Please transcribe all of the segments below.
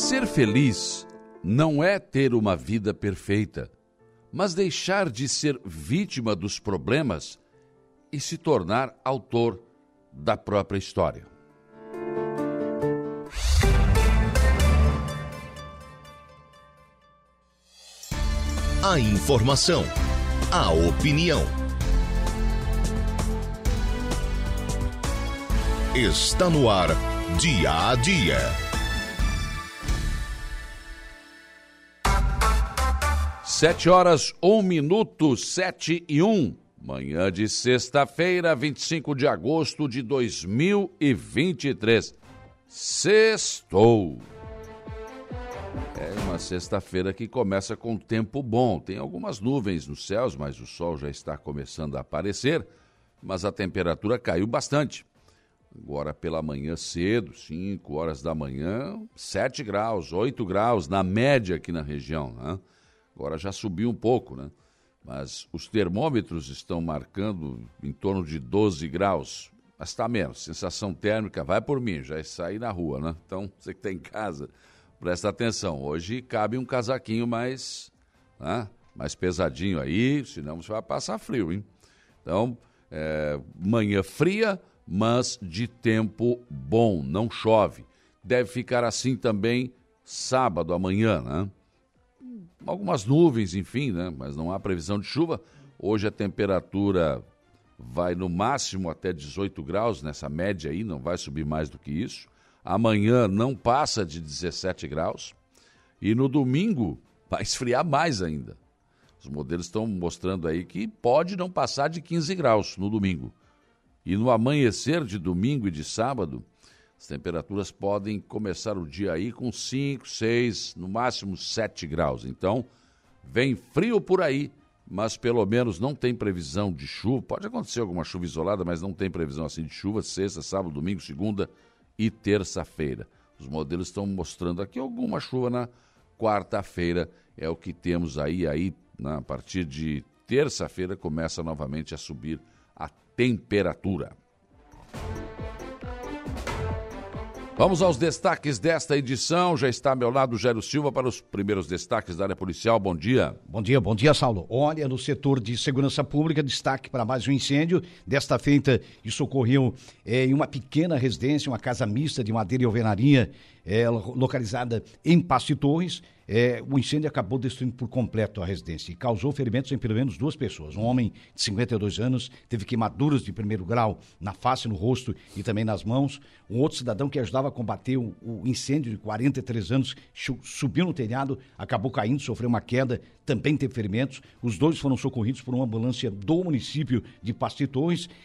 Ser feliz não é ter uma vida perfeita, mas deixar de ser vítima dos problemas e se tornar autor da própria história. A informação, a opinião. Está no ar, dia a dia. Sete horas, um minuto, sete e um. Manhã de sexta-feira, 25 de agosto de 2023. Sextou. É uma sexta-feira que começa com tempo bom. Tem algumas nuvens nos céus, mas o sol já está começando a aparecer. Mas a temperatura caiu bastante. Agora pela manhã cedo, 5 horas da manhã, 7 graus, 8 graus na média aqui na região. Né? Agora já subiu um pouco, né? Mas os termômetros estão marcando em torno de 12 graus. Mas está menos. Sensação térmica, vai por mim, já saí na rua, né? Então, você que está em casa, presta atenção. Hoje cabe um casaquinho mais, né? mais pesadinho aí, senão você vai passar frio, hein? Então, é, manhã fria, mas de tempo bom, não chove. Deve ficar assim também sábado, amanhã, né? Algumas nuvens, enfim, né? mas não há previsão de chuva. Hoje a temperatura vai no máximo até 18 graus, nessa média aí, não vai subir mais do que isso. Amanhã não passa de 17 graus. E no domingo vai esfriar mais ainda. Os modelos estão mostrando aí que pode não passar de 15 graus no domingo. E no amanhecer de domingo e de sábado, as temperaturas podem começar o dia aí com 5, 6, no máximo 7 graus. Então, vem frio por aí, mas pelo menos não tem previsão de chuva. Pode acontecer alguma chuva isolada, mas não tem previsão assim de chuva. Sexta, sábado, domingo, segunda e terça-feira. Os modelos estão mostrando aqui alguma chuva na quarta-feira. É o que temos aí. Aí, na, a partir de terça-feira, começa novamente a subir a temperatura. Vamos aos destaques desta edição. Já está ao meu lado o Gério Silva para os primeiros destaques da área policial. Bom dia. Bom dia, bom dia, Saulo. Olha, no setor de segurança pública, destaque para mais um incêndio. Desta feita, isso ocorreu é, em uma pequena residência, uma casa mista de madeira e alvenaria, é, localizada em Passo Torres. É, o incêndio acabou destruindo por completo a residência e causou ferimentos em pelo menos duas pessoas. Um homem de 52 anos teve queimaduras de primeiro grau na face, no rosto e também nas mãos. Um outro cidadão que ajudava a combater o, o incêndio de 43 anos subiu no telhado, acabou caindo, sofreu uma queda, também teve ferimentos. Os dois foram socorridos por uma ambulância do município de Pasto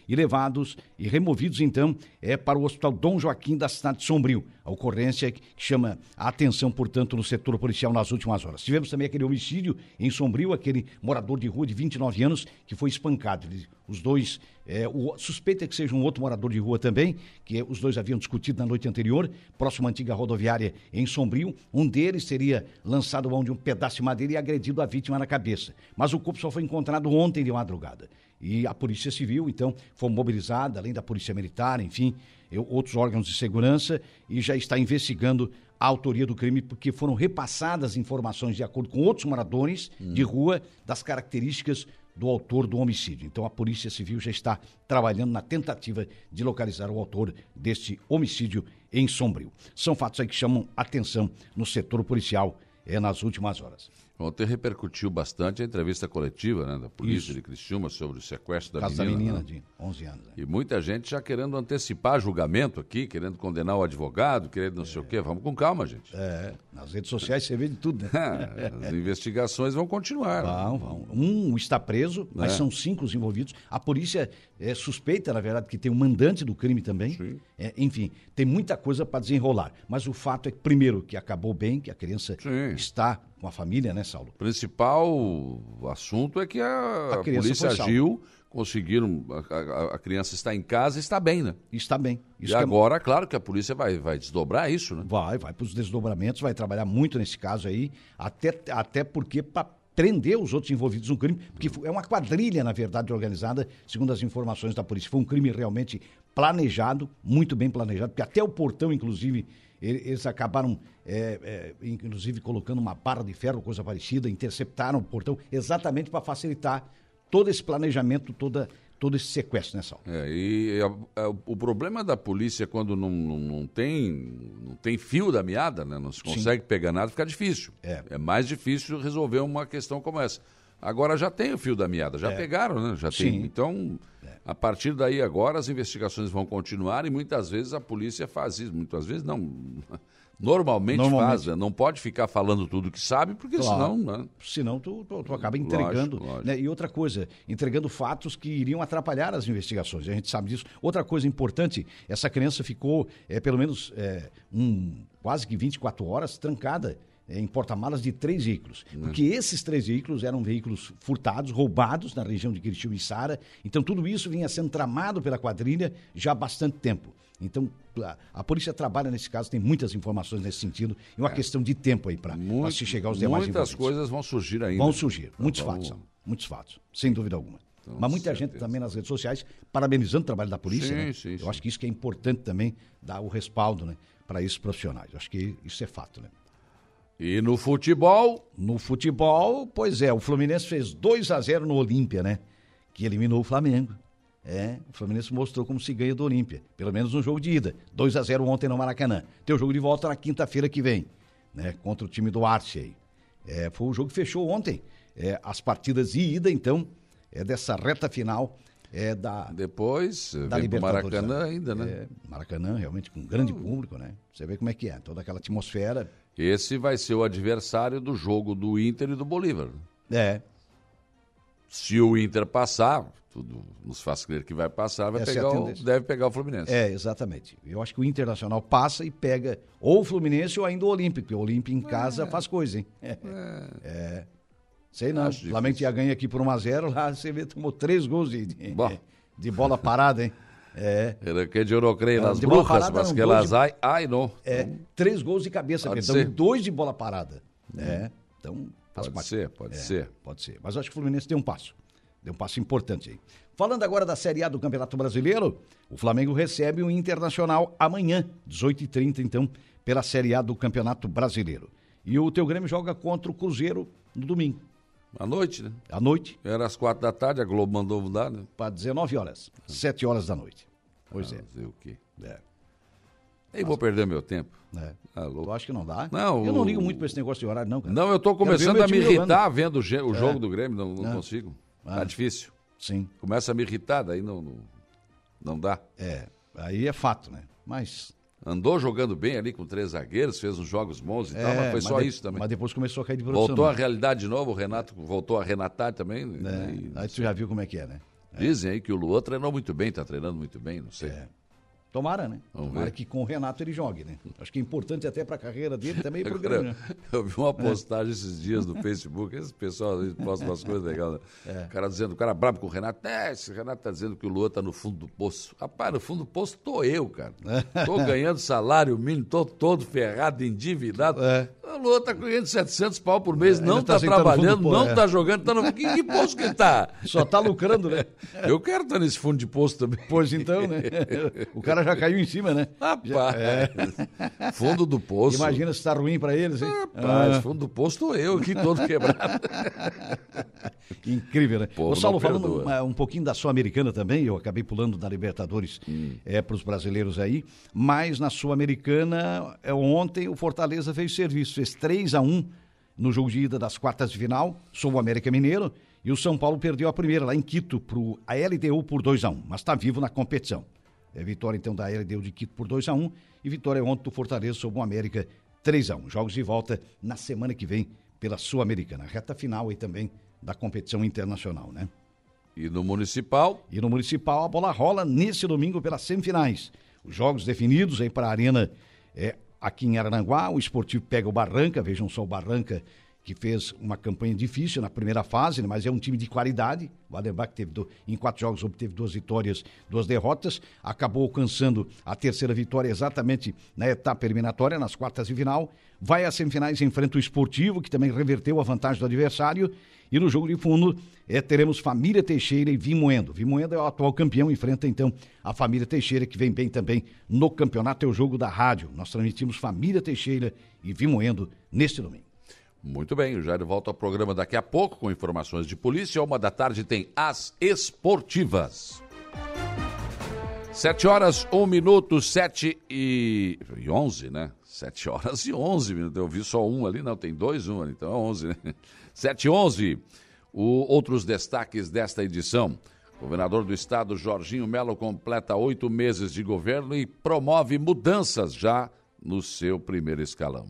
e levados e removidos então é, para o Hospital Dom Joaquim da cidade de Sombrio. A ocorrência que chama a atenção, portanto, no setor policial nas últimas horas. Tivemos também aquele homicídio em Sombrio, aquele morador de rua de 29 anos que foi espancado. Os dois, é, o suspeito é que seja um outro morador de rua também, que os dois haviam discutido na noite anterior, próximo à antiga rodoviária em Sombrio. Um deles teria lançado mão de um pedaço de madeira e agredido a vítima na cabeça. Mas o corpo só foi encontrado ontem de madrugada. E a Polícia Civil, então, foi mobilizada, além da Polícia Militar, enfim, outros órgãos de segurança, e já está investigando a autoria do crime, porque foram repassadas informações de acordo com outros moradores hum. de rua das características do autor do homicídio. Então a Polícia Civil já está trabalhando na tentativa de localizar o autor deste homicídio em Sombrio. São fatos aí que chamam atenção no setor policial é, nas últimas horas. Ontem repercutiu bastante a entrevista coletiva né, da polícia Isso. de Criciúma sobre o sequestro da Caso menina. Da menina né? de 11 anos. Né? E muita gente já querendo antecipar julgamento aqui, querendo condenar o advogado, querendo não é. sei o quê. Vamos com calma, gente. É, nas redes sociais você vê de tudo, né? As investigações vão continuar. Vão, vão. Um está preso, mas é. são cinco os envolvidos. A polícia é suspeita, na verdade, que tem um mandante do crime também. É, enfim, tem muita coisa para desenrolar. Mas o fato é que, primeiro, que acabou bem, que a criança Sim. está com a família, né, Saulo? O principal assunto é que a, a polícia agiu, conseguiram, a, a, criança está em casa e está bem, né? Está bem. Isso e é agora, é... claro que a polícia vai, vai desdobrar isso, né? Vai, vai para os desdobramentos, vai trabalhar muito nesse caso aí, até, até porque para prender os outros envolvidos no crime, porque é uma quadrilha, na verdade, organizada, segundo as informações da polícia. Foi um crime realmente planejado, muito bem planejado, porque até o portão, inclusive, eles acabaram, é, é, inclusive, colocando uma barra de ferro, coisa parecida, interceptaram o portão, exatamente para facilitar todo esse planejamento, toda todo esse sequestro, né, Sal? É, e a, a, o problema da polícia quando não, não, não, tem, não tem fio da meada, né, não se consegue Sim. pegar nada, fica difícil. É. é mais difícil resolver uma questão como essa. Agora já tem o fio da meada, já é. pegaram, né? Já Sim. tem. Então, é. a partir daí agora as investigações vão continuar e muitas vezes a polícia faz isso. Muitas vezes não. Normalmente, Normalmente. faz, né? não pode ficar falando tudo que sabe, porque claro. senão. Né? Senão tu, tu, tu acaba entregando. Lógico, lógico. Né? E outra coisa, entregando fatos que iriam atrapalhar as investigações. A gente sabe disso. Outra coisa importante, essa criança ficou é, pelo menos é, um, quase que 24 horas trancada em porta-malas de três veículos. Uhum. Porque esses três veículos eram veículos furtados, roubados na região de Curitiba e Sara. Então tudo isso vinha sendo tramado pela quadrilha já há bastante tempo. Então, a, a, polícia trabalha nesse caso, tem muitas informações nesse sentido, e uma é. questão de tempo aí para se chegar aos demais Muitas coisas vão surgir ainda. Vão surgir, muitos então, fatos, muitos fatos, sem dúvida alguma. Então, Mas muita certeza. gente também nas redes sociais parabenizando o trabalho da polícia. Sim, né? sim, Eu sim. acho que isso que é importante também, dar o respaldo né, para esses profissionais. Eu acho que isso é fato, né? E no futebol? No futebol, pois é, o Fluminense fez 2 a 0 no Olímpia, né? Que eliminou o Flamengo. É, o Fluminense mostrou como se ganha do Olímpia, pelo menos no jogo de ida. 2 a 0 ontem no Maracanã. Tem o jogo de volta na quinta-feira que vem, né? Contra o time do Arce aí. É, foi o jogo que fechou ontem. É, as partidas de ida, então, é dessa reta final é da depois da vem Maracanã né? ainda, né? É, Maracanã realmente com um grande público, né? Você vê como é que é, toda aquela atmosfera. Esse vai ser o adversário do jogo do Inter e do Bolívar. É. Se o Inter passar, tudo nos faz crer que vai passar, vai pegar o, deve pegar o Fluminense. É, exatamente. Eu acho que o Internacional passa e pega ou o Fluminense ou ainda o Olímpico, porque o Olímpico em casa é. faz coisa, hein? É. é. Sei não. O Flamengo ia ganha aqui por 1x0, lá você vê, tomou três gols de, de, de bola parada, hein? É. Que eu não creio nas bruxas, mas que elas de... ai, ai não. É, três gols de cabeça, pode então, dois de bola parada. Hum. É, então Pode parte. ser, pode é, ser. Pode ser. Mas acho que o Fluminense tem um passo. Deu um passo importante aí. Falando agora da Série A do Campeonato Brasileiro, o Flamengo recebe o Internacional amanhã, 18h30, então, pela Série A do Campeonato Brasileiro. E o teu Grêmio joga contra o Cruzeiro no domingo. À noite, né? À noite. Era às quatro da tarde, a Globo mandou mudar, né? Para 19 horas, 7 horas da noite. Pois ah, é. Fazer o quê? É. E vou perder meu tempo. É. Ah, eu acho que não dá. Não, eu não ligo muito para esse negócio de horário, não, cara. Não, eu estou começando a me irritar vendo o, é. jogo do Grêmio, não, não é. consigo. Ah. Tá difícil. Sim. Começa a me irritar, daí não, não, não dá. É, aí é fato, né? Mas Andou jogando bem ali com três zagueiros, fez uns jogos bons e é, tal, mas foi só de, isso também. Mas depois começou a cair de produção. Voltou à né? realidade de novo, o Renato voltou a renatar também. É, aí tu já viu como é que é, né? Dizem aí que o Luan treinou muito bem, está treinando muito bem, não sei. É. Tomara, né? Vamos Tomara ver. que com o Renato ele jogue, né? Acho que é importante até para a carreira dele também e para o Grêmio. Né? Eu vi uma postagem esses dias no Facebook, esse pessoal posta umas coisas legais. Né? É. O cara dizendo, o cara brabo com o Renato, é, esse Renato tá dizendo que o Lua tá no fundo do poço. Rapaz, no fundo do poço tô eu, cara. Tô ganhando salário mínimo, tô todo ferrado, endividado. É. O Lua tá ganhando 700 pau por mês, é, não tá, tá trabalhando, tá não é. tá jogando, tá no... Que, que poço que ele tá? Só tá lucrando, né? Eu quero estar tá nesse fundo de poço também. Pois então, né? O cara já caiu em cima, né? Rapaz, é. fundo do poço. Imagina se tá ruim para eles, hein? Rapaz, ah. fundo do poço tô eu aqui todo quebrado. Incrível, né? Ô, Saulo, falando um, um, pouquinho da Sul-Americana também, eu acabei pulando da Libertadores hum. é, para os brasileiros aí, mas na Sul-Americana, é, ontem o Fortaleza fez serviço, fez 3 a 1 no jogo de ida das quartas de final, sobre o América Mineiro, e o São Paulo perdeu a primeira lá em Quito para a LDU por 2 a 1 mas está vivo na competição. É, vitória então da LDU de Quito por 2 a 1 e vitória ontem do Fortaleza sobre o América 3 a 1 Jogos de volta na semana que vem pela Sul-Americana. Reta final aí também da competição internacional, né? E no Municipal? E no Municipal a bola rola nesse domingo pelas semifinais. Os jogos definidos aí para a Arena é, aqui em Arananguá, o Esportivo pega o Barranca, vejam só o Barranca que fez uma campanha difícil na primeira fase, né, mas é um time de qualidade. O Adenbach teve do, em quatro jogos obteve duas vitórias, duas derrotas, acabou alcançando a terceira vitória exatamente na etapa eliminatória, nas quartas de final. Vai às semifinais enfrenta o Esportivo, que também reverteu a vantagem do adversário. E no jogo de fundo é, teremos Família Teixeira e Vimoendo. Vimoendo é o atual campeão, enfrenta então a Família Teixeira, que vem bem também no campeonato. É o jogo da rádio. Nós transmitimos Família Teixeira e Vimoendo neste domingo. Muito bem, o Jair volta ao programa daqui a pouco com informações de polícia. Uma da tarde tem as esportivas. Sete horas, um minuto, sete e... e onze, né? Sete horas e onze minutos. Eu vi só um ali, não, tem dois, um ali, então é onze, né? Sete e onze. O, outros destaques desta edição. Governador do estado, Jorginho Melo, completa oito meses de governo e promove mudanças já no seu primeiro escalão.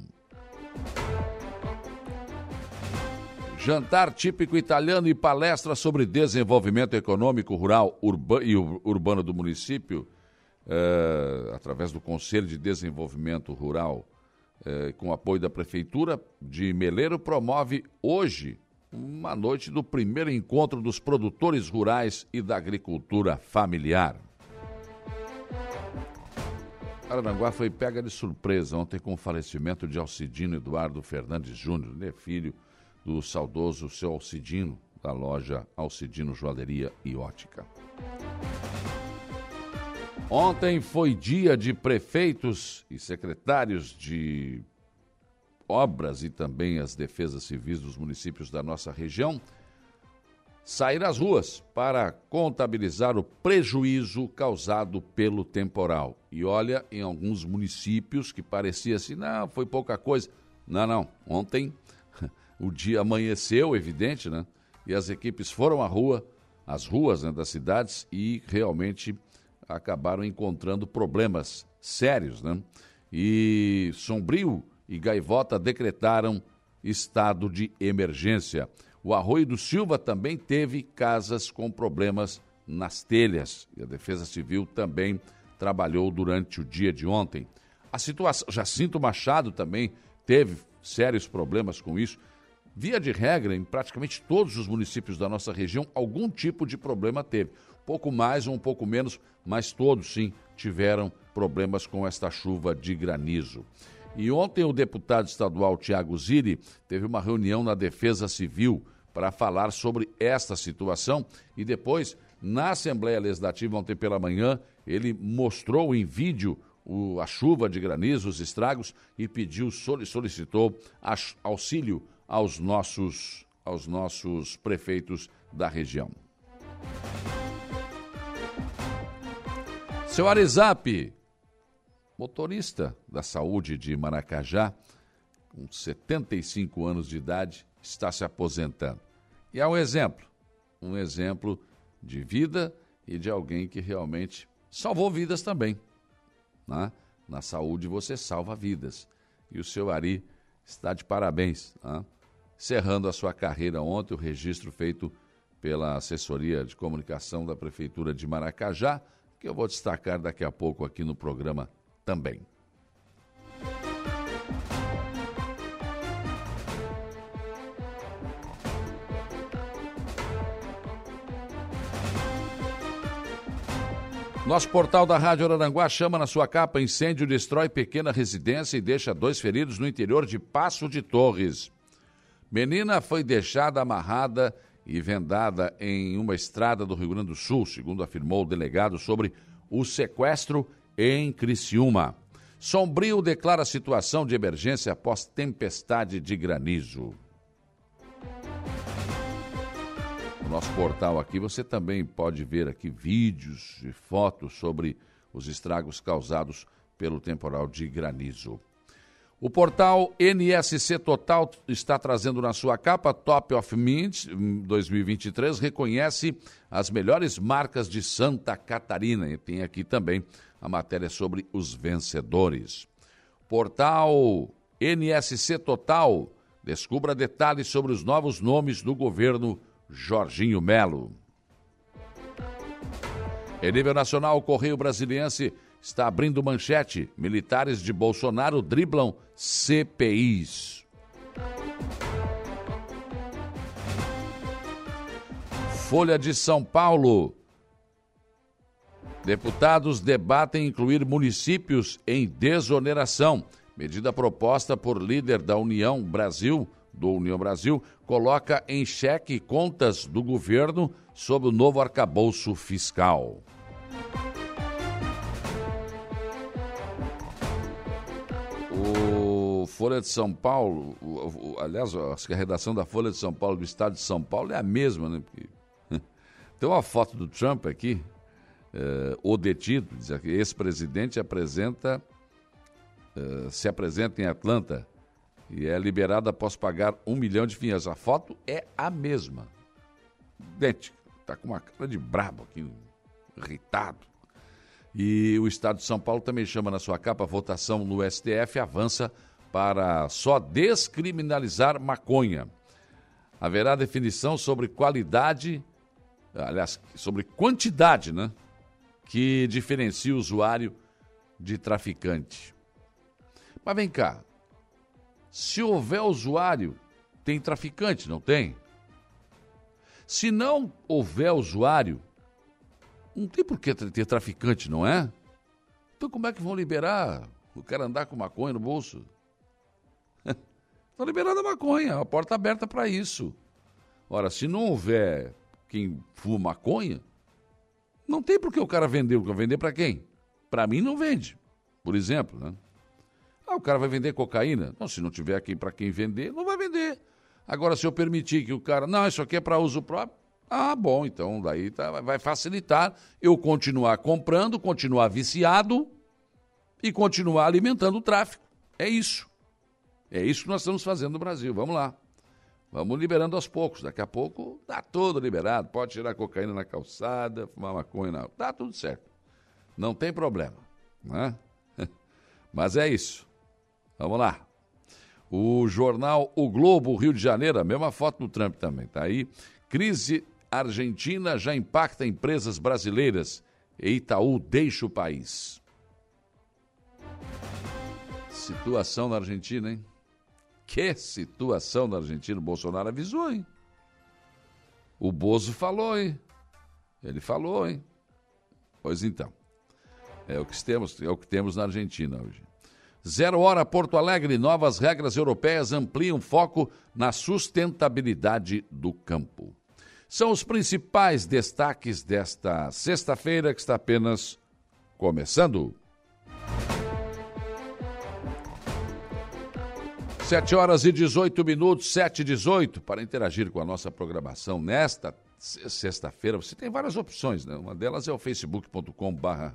Jantar típico italiano e palestra sobre desenvolvimento econômico rural urba e urbano do município, eh, através do Conselho de Desenvolvimento Rural, eh, com apoio da Prefeitura de Meleiro, promove hoje uma noite do primeiro encontro dos produtores rurais e da agricultura familiar. Aranguá foi pega de surpresa ontem com o falecimento de Alcidino Eduardo Fernandes Júnior, né, filho do saudoso seu Alcidino, da loja Alcidino Joalheria e Ótica. Ontem foi dia de prefeitos e secretários de obras e também as defesas civis dos municípios da nossa região sair às ruas para contabilizar o prejuízo causado pelo temporal. E olha, em alguns municípios que parecia assim, não, foi pouca coisa. Não, não. Ontem o dia amanheceu, evidente, né? E as equipes foram à rua, às ruas né, das cidades e realmente acabaram encontrando problemas sérios, né? E Sombrio e Gaivota decretaram estado de emergência. O Arroio do Silva também teve casas com problemas nas telhas e a Defesa Civil também trabalhou durante o dia de ontem. A situação, Jacinto Machado também teve sérios problemas com isso. Via de regra, em praticamente todos os municípios da nossa região, algum tipo de problema teve. Pouco mais ou um pouco menos, mas todos sim tiveram problemas com esta chuva de granizo. E ontem o deputado estadual Tiago Ziri teve uma reunião na Defesa Civil para falar sobre esta situação e depois, na Assembleia Legislativa ontem pela manhã, ele mostrou em vídeo o, a chuva de granizo, os estragos e pediu, solicitou auxílio aos nossos, aos nossos prefeitos da região. Seu Arizap, motorista da saúde de Maracajá, com 75 anos de idade, está se aposentando. E é um exemplo, um exemplo de vida e de alguém que realmente salvou vidas também. Né? Na saúde você salva vidas. E o seu Ari está de parabéns. Né? Cerrando a sua carreira ontem, o registro feito pela assessoria de comunicação da Prefeitura de Maracajá, que eu vou destacar daqui a pouco aqui no programa também. Nosso portal da Rádio Araranguá chama na sua capa incêndio destrói pequena residência e deixa dois feridos no interior de Passo de Torres. Menina foi deixada amarrada e vendada em uma estrada do Rio Grande do Sul, segundo afirmou o delegado sobre o sequestro em Criciúma. Sombrio declara situação de emergência após tempestade de granizo. No nosso portal aqui você também pode ver aqui vídeos e fotos sobre os estragos causados pelo temporal de granizo. O portal NSC Total está trazendo na sua capa Top of Mint 2023 reconhece as melhores marcas de Santa Catarina e tem aqui também a matéria sobre os vencedores. Portal NSC Total descubra detalhes sobre os novos nomes do governo Jorginho Melo. Em nível nacional, o Correio Brasiliense está abrindo manchete. Militares de Bolsonaro driblam CPIs. Folha de São Paulo. Deputados debatem incluir municípios em desoneração. Medida proposta por líder da União Brasil, do União Brasil, coloca em xeque contas do governo sob o novo arcabouço fiscal. O Folha de São Paulo, o, o, aliás, a redação da Folha de São Paulo do Estado de São Paulo é a mesma, né? Porque, tem uma foto do Trump aqui, eh, o detido, diz aqui, ex-presidente apresenta, eh, se apresenta em Atlanta e é liberado após pagar um milhão de fiança. A foto é a mesma, idêntica, tá com uma cara de brabo aqui, irritado. E o Estado de São Paulo também chama na sua capa votação no STF avança para só descriminalizar maconha. Haverá definição sobre qualidade, aliás, sobre quantidade, né? Que diferencia o usuário de traficante. Mas vem cá, se houver usuário, tem traficante, não tem? Se não houver usuário, não tem por que ter traficante, não é? Então como é que vão liberar o cara andar com maconha no bolso? Estão liberando a maconha, a porta aberta para isso. Ora, se não houver quem fuma maconha, não tem por que o cara vender. Vender para quem? Para mim não vende, por exemplo, né? Ah, o cara vai vender cocaína? Não, se não tiver aqui para quem vender, não vai vender. Agora, se eu permitir que o cara, não, isso aqui é para uso próprio, ah, bom, então daí tá, vai facilitar eu continuar comprando, continuar viciado e continuar alimentando o tráfico. É isso. É isso que nós estamos fazendo no Brasil. Vamos lá. Vamos liberando aos poucos. Daqui a pouco tá todo liberado. Pode tirar cocaína na calçada, fumar maconha na. Tá tudo certo. Não tem problema. Né? Mas é isso. Vamos lá. O jornal O Globo, Rio de Janeiro, a mesma foto do Trump também, tá aí. Crise Argentina já impacta empresas brasileiras e Itaú deixa o país. Situação na Argentina, hein? Que situação na Argentina. O Bolsonaro avisou, hein? O Bozo falou, hein? Ele falou, hein? Pois então. É o que temos, é o que temos na Argentina hoje. Zero hora Porto Alegre, novas regras europeias ampliam foco na sustentabilidade do campo são os principais destaques desta sexta-feira que está apenas começando. Sete horas e 18 minutos, sete e 18, para interagir com a nossa programação nesta sexta-feira. Você tem várias opções, né? Uma delas é o facebook.com barra.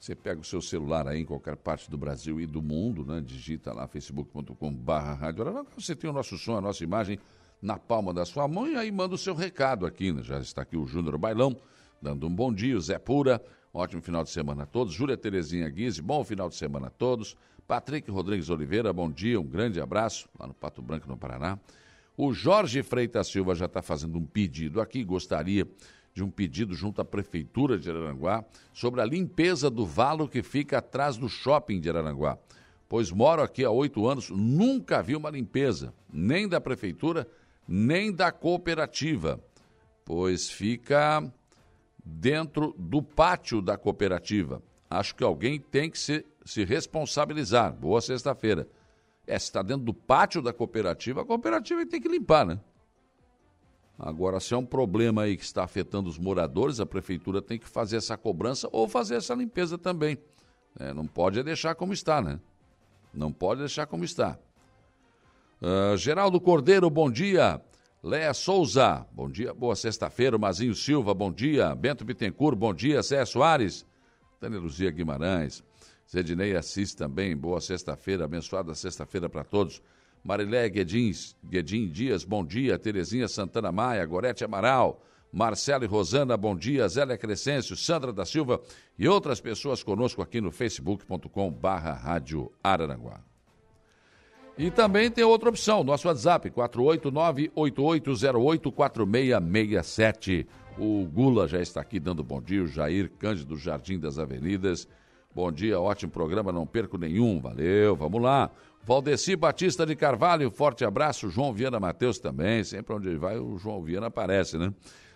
Você pega o seu celular aí em qualquer parte do Brasil e do mundo, né? Digita lá facebook.com barra. Você tem o nosso som, a nossa imagem na palma da sua mão e aí manda o seu recado aqui. Né? Já está aqui o Júnior Bailão, dando um bom dia, o Zé Pura, ótimo final de semana a todos. Júlia Terezinha Guise, bom final de semana a todos. Patrick Rodrigues Oliveira, bom dia, um grande abraço, lá no Pato Branco, no Paraná. O Jorge Freitas Silva já está fazendo um pedido aqui, gostaria de um pedido junto à Prefeitura de Araranguá sobre a limpeza do valo que fica atrás do shopping de Araranguá. Pois moro aqui há oito anos, nunca vi uma limpeza, nem da Prefeitura, nem da cooperativa, pois fica dentro do pátio da cooperativa. Acho que alguém tem que se, se responsabilizar. Boa sexta-feira. É, se está dentro do pátio da cooperativa, a cooperativa tem que limpar, né? Agora, se é um problema aí que está afetando os moradores, a prefeitura tem que fazer essa cobrança ou fazer essa limpeza também. É, não pode deixar como está, né? Não pode deixar como está. Uh, Geraldo Cordeiro, bom dia. Léa Souza, bom dia. Boa sexta-feira. Mazinho Silva, bom dia. Bento Bittencourt, bom dia. Zé Soares. Tânia Luzia Guimarães. Zedinei Assis também, boa sexta-feira. Abençoada sexta-feira para todos. Marilé Guedins, Guedin Dias, bom dia. Terezinha Santana Maia, Gorete Amaral. Marcelo e Rosana, bom dia. Zélia Crescêncio, Sandra da Silva e outras pessoas conosco aqui no facebook.com barra Rádio Araranguá. E também tem outra opção, nosso WhatsApp, 489-8808-4667. O Gula já está aqui dando bom dia, o Jair Cândido Jardim das Avenidas. Bom dia, ótimo programa, não perco nenhum. Valeu, vamos lá. Valdeci Batista de Carvalho, forte abraço. João Viana Matheus também, sempre onde ele vai, o João Viana aparece, né?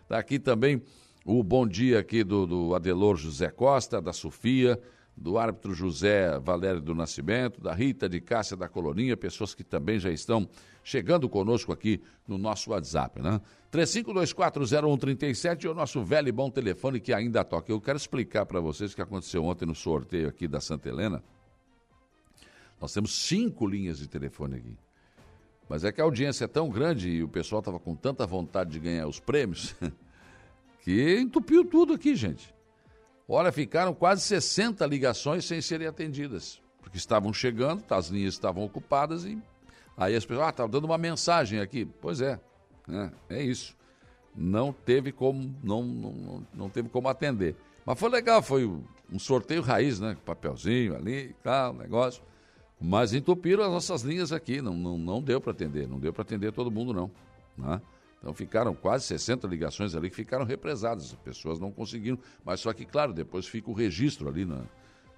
Daqui tá também o bom dia aqui do, do Adelor José Costa, da Sofia, do árbitro José Valério do Nascimento, da Rita de Cássia da Colorinha, pessoas que também já estão chegando conosco aqui no nosso WhatsApp, né? 35240137 é o nosso velho e bom telefone que ainda toca. Eu quero explicar para vocês o que aconteceu ontem no sorteio aqui da Santa Helena. Nós temos cinco linhas de telefone aqui. Mas é que a audiência é tão grande e o pessoal estava com tanta vontade de ganhar os prêmios que entupiu tudo aqui, gente. Olha, ficaram quase 60 ligações sem serem atendidas, porque estavam chegando, as linhas estavam ocupadas e aí as pessoas, ah, tá dando uma mensagem aqui. Pois é, é, é isso. Não teve como, não, não, não teve como atender. Mas foi legal, foi um sorteio raiz, né? Papelzinho ali, tal, negócio. Mas entupiram as nossas linhas aqui, não, não, não deu para atender, não deu para atender todo mundo, não. Né? Então ficaram quase 60 ligações ali que ficaram represadas, as pessoas não conseguiram. Mas só que, claro, depois fica o registro ali na,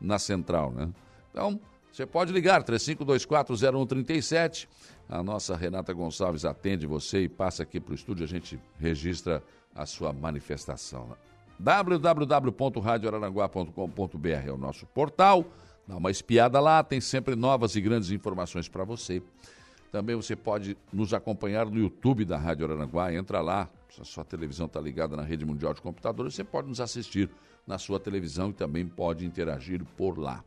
na central, né? Então, você pode ligar, 35240137. A nossa Renata Gonçalves atende você e passa aqui para o estúdio, a gente registra a sua manifestação. www.radioararanguá.com.br é o nosso portal. Dá uma espiada lá, tem sempre novas e grandes informações para você. Também você pode nos acompanhar no YouTube da Rádio Araranguá. Entra lá, a sua televisão está ligada na rede mundial de computadores, você pode nos assistir na sua televisão e também pode interagir por lá.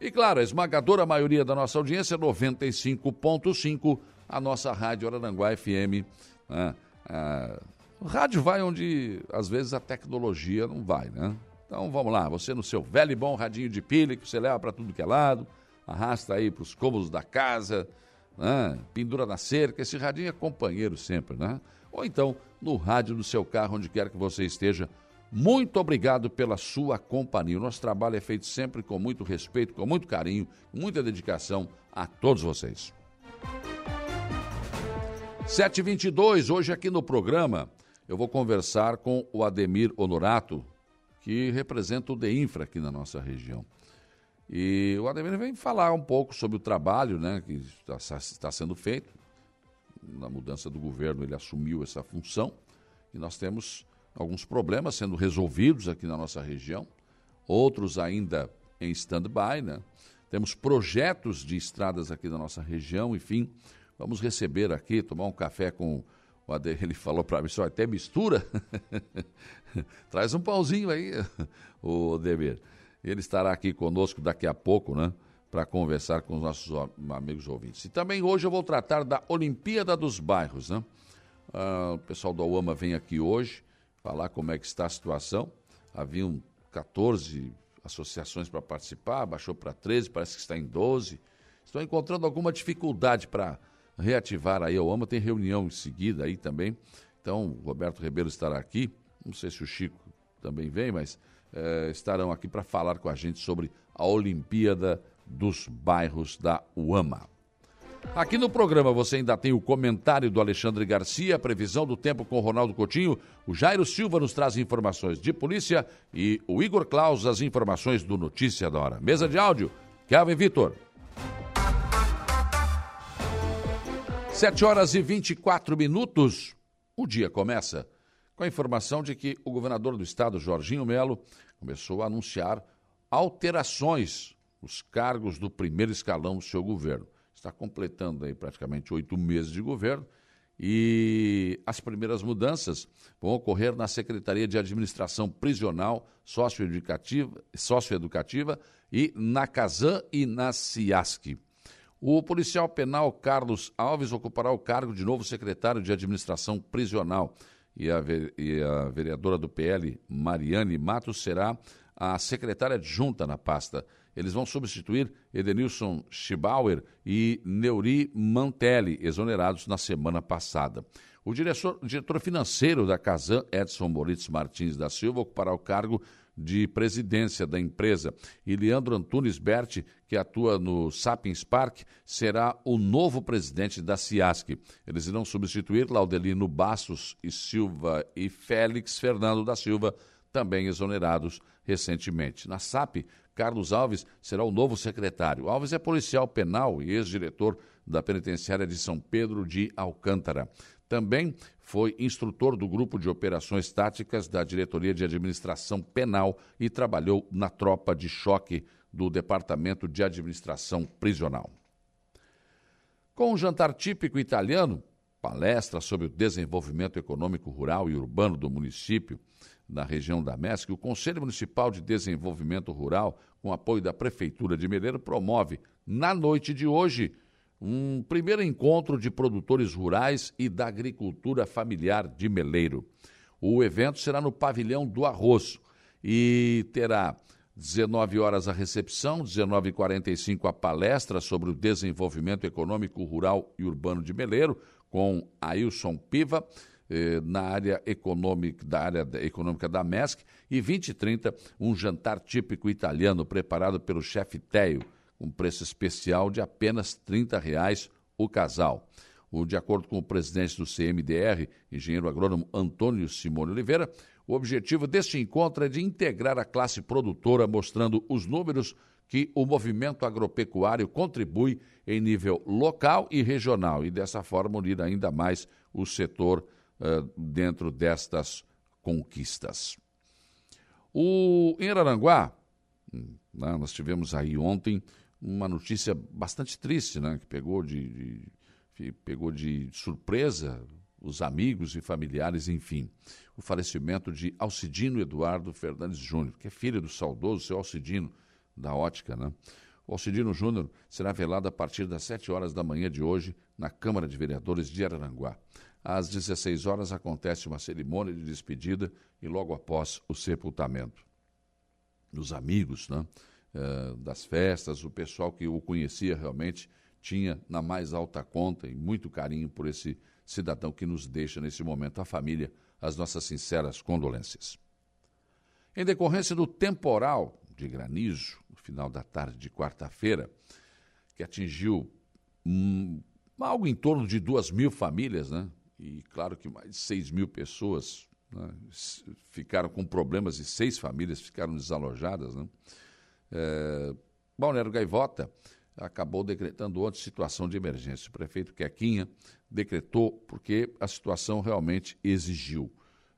E claro, a esmagadora maioria da nossa audiência, 95.5, a nossa Rádio Araranguá FM. Né? Ah, o rádio vai onde às vezes a tecnologia não vai, né? Então vamos lá, você no seu velho e bom radinho de pilha que você leva para tudo que é lado, arrasta aí para os cômodos da casa, né? pendura na cerca, esse radinho é companheiro sempre, né? Ou então no rádio do seu carro, onde quer que você esteja. Muito obrigado pela sua companhia. O nosso trabalho é feito sempre com muito respeito, com muito carinho, muita dedicação a todos vocês. 722, hoje aqui no programa, eu vou conversar com o Ademir Honorato, que representa o DEINFRA aqui na nossa região. E o Ademir vem falar um pouco sobre o trabalho né, que está, está sendo feito. Na mudança do governo, ele assumiu essa função e nós temos alguns problemas sendo resolvidos aqui na nossa região, outros ainda em stand-by. Né? Temos projetos de estradas aqui na nossa região, enfim. Vamos receber aqui, tomar um café com o Ademir. Ele falou para mim, só até mistura. Traz um pauzinho aí, o Ademir. Ele estará aqui conosco daqui a pouco, né? Para conversar com os nossos amigos ouvintes. E também hoje eu vou tratar da Olimpíada dos Bairros, né? Ah, o pessoal do Auama vem aqui hoje falar como é que está a situação. Haviam 14 associações para participar, baixou para 13, parece que está em 12. Estão encontrando alguma dificuldade para reativar aí a Auama. Tem reunião em seguida aí também. Então, o Roberto Ribeiro estará aqui. Não sei se o Chico também vem, mas eh, estarão aqui para falar com a gente sobre a Olimpíada dos Bairros da UAMA. Aqui no programa você ainda tem o comentário do Alexandre Garcia, a previsão do tempo com o Ronaldo Coutinho, o Jairo Silva nos traz informações de polícia e o Igor Claus as informações do Notícia da Hora. Mesa de áudio, Kelvin Vitor. 7 horas e 24 minutos, o dia começa com a informação de que o governador do estado, Jorginho Melo, começou a anunciar alterações nos cargos do primeiro escalão do seu governo. Está completando aí praticamente oito meses de governo e as primeiras mudanças vão ocorrer na Secretaria de Administração Prisional, Socioeducativa, Socioeducativa e na Casan e na CIASC. O policial penal Carlos Alves ocupará o cargo de novo secretário de Administração Prisional e a, e a vereadora do PL, Mariane Matos, será a secretária adjunta na pasta. Eles vão substituir Edenilson Schibauer e Neuri Mantelli, exonerados na semana passada. O diretor, diretor financeiro da Casan, Edson Moritz Martins da Silva, ocupará o cargo de presidência da empresa. E Leandro Antunes Berti, que atua no Sapiens Park, será o novo presidente da CIASC. Eles irão substituir Laudelino Bastos e Silva e Félix Fernando da Silva também exonerados recentemente. Na SAP, Carlos Alves será o novo secretário. Alves é policial penal e ex-diretor da penitenciária de São Pedro de Alcântara. Também foi instrutor do grupo de operações táticas da Diretoria de Administração Penal e trabalhou na tropa de choque do Departamento de Administração Prisional. Com um jantar típico italiano, palestra sobre o desenvolvimento econômico rural e urbano do município, na região da MESC, o Conselho Municipal de Desenvolvimento Rural, com apoio da Prefeitura de Meleiro, promove, na noite de hoje, um primeiro encontro de produtores rurais e da agricultura familiar de Meleiro. O evento será no Pavilhão do Arroz e terá 19 horas a recepção, 19h45 a palestra sobre o desenvolvimento econômico rural e urbano de Meleiro, com Ailson Piva, eh, na área econômica da área econômica da MESC, e 20 e 30 um jantar típico italiano preparado pelo chefe Teio, com preço especial de apenas 30 reais o casal. O, de acordo com o presidente do CMDR, engenheiro agrônomo Antônio Simone Oliveira, o objetivo deste encontro é de integrar a classe produtora, mostrando os números que o movimento agropecuário contribui em nível local e regional e, dessa forma, unir ainda mais o setor uh, dentro destas conquistas. O, em Araranguá, né, nós tivemos aí ontem uma notícia bastante triste, né, que pegou de, de, pegou de surpresa os amigos e familiares, enfim, o falecimento de Alcidino Eduardo Fernandes Júnior, que é filho do saudoso seu Alcidino, da ótica, né? O Alcidino Júnior será velado a partir das 7 horas da manhã de hoje na Câmara de Vereadores de Araranguá. Às 16 horas acontece uma cerimônia de despedida e logo após o sepultamento. Os amigos, né? Uh, das festas, o pessoal que o conhecia realmente tinha na mais alta conta e muito carinho por esse cidadão que nos deixa nesse momento, a família, as nossas sinceras condolências. Em decorrência do temporal de granizo, no final da tarde de quarta-feira, que atingiu hum, algo em torno de duas mil famílias, né? E claro que mais de seis mil pessoas né? ficaram com problemas e seis famílias ficaram desalojadas, né? É, Balneário Gaivota acabou decretando outra situação de emergência. O prefeito Quequinha decretou porque a situação realmente exigiu.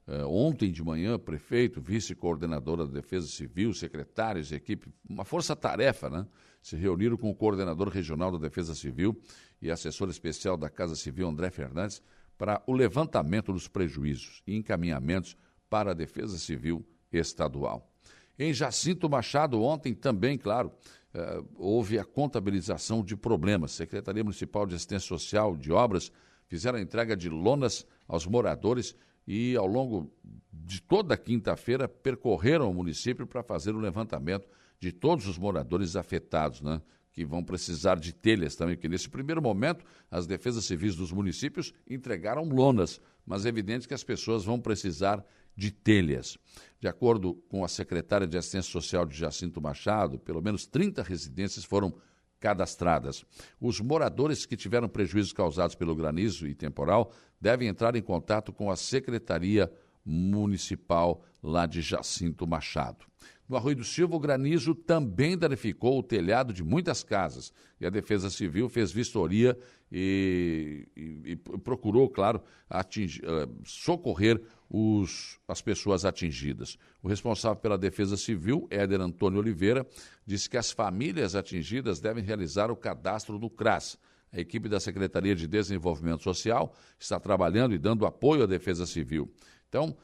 É, ontem de manhã, prefeito, vice-coordenadora da Defesa Civil, secretários, equipe, uma força-tarefa, né? Se reuniram com o coordenador regional da Defesa Civil e assessor especial da Casa Civil, André Fernandes, para o levantamento dos prejuízos e encaminhamentos para a Defesa Civil Estadual. Em Jacinto Machado, ontem também, claro, eh, houve a contabilização de problemas. Secretaria Municipal de Assistência Social de Obras fizeram a entrega de lonas aos moradores e, ao longo de toda quinta-feira, percorreram o município para fazer o levantamento de todos os moradores afetados, né? que vão precisar de telhas também, porque nesse primeiro momento as defesas civis dos municípios entregaram lonas, mas é evidente que as pessoas vão precisar de telhas. De acordo com a secretária de Assistência Social de Jacinto Machado, pelo menos 30 residências foram cadastradas. Os moradores que tiveram prejuízos causados pelo granizo e temporal devem entrar em contato com a Secretaria Municipal lá de Jacinto Machado. No Arroio do Silva, o granizo também danificou o telhado de muitas casas e a Defesa Civil fez vistoria e, e, e procurou, claro, atingir, uh, socorrer os, as pessoas atingidas. O responsável pela Defesa Civil, Éder Antônio Oliveira, disse que as famílias atingidas devem realizar o cadastro no CRAS. A equipe da Secretaria de Desenvolvimento Social está trabalhando e dando apoio à Defesa Civil. Então,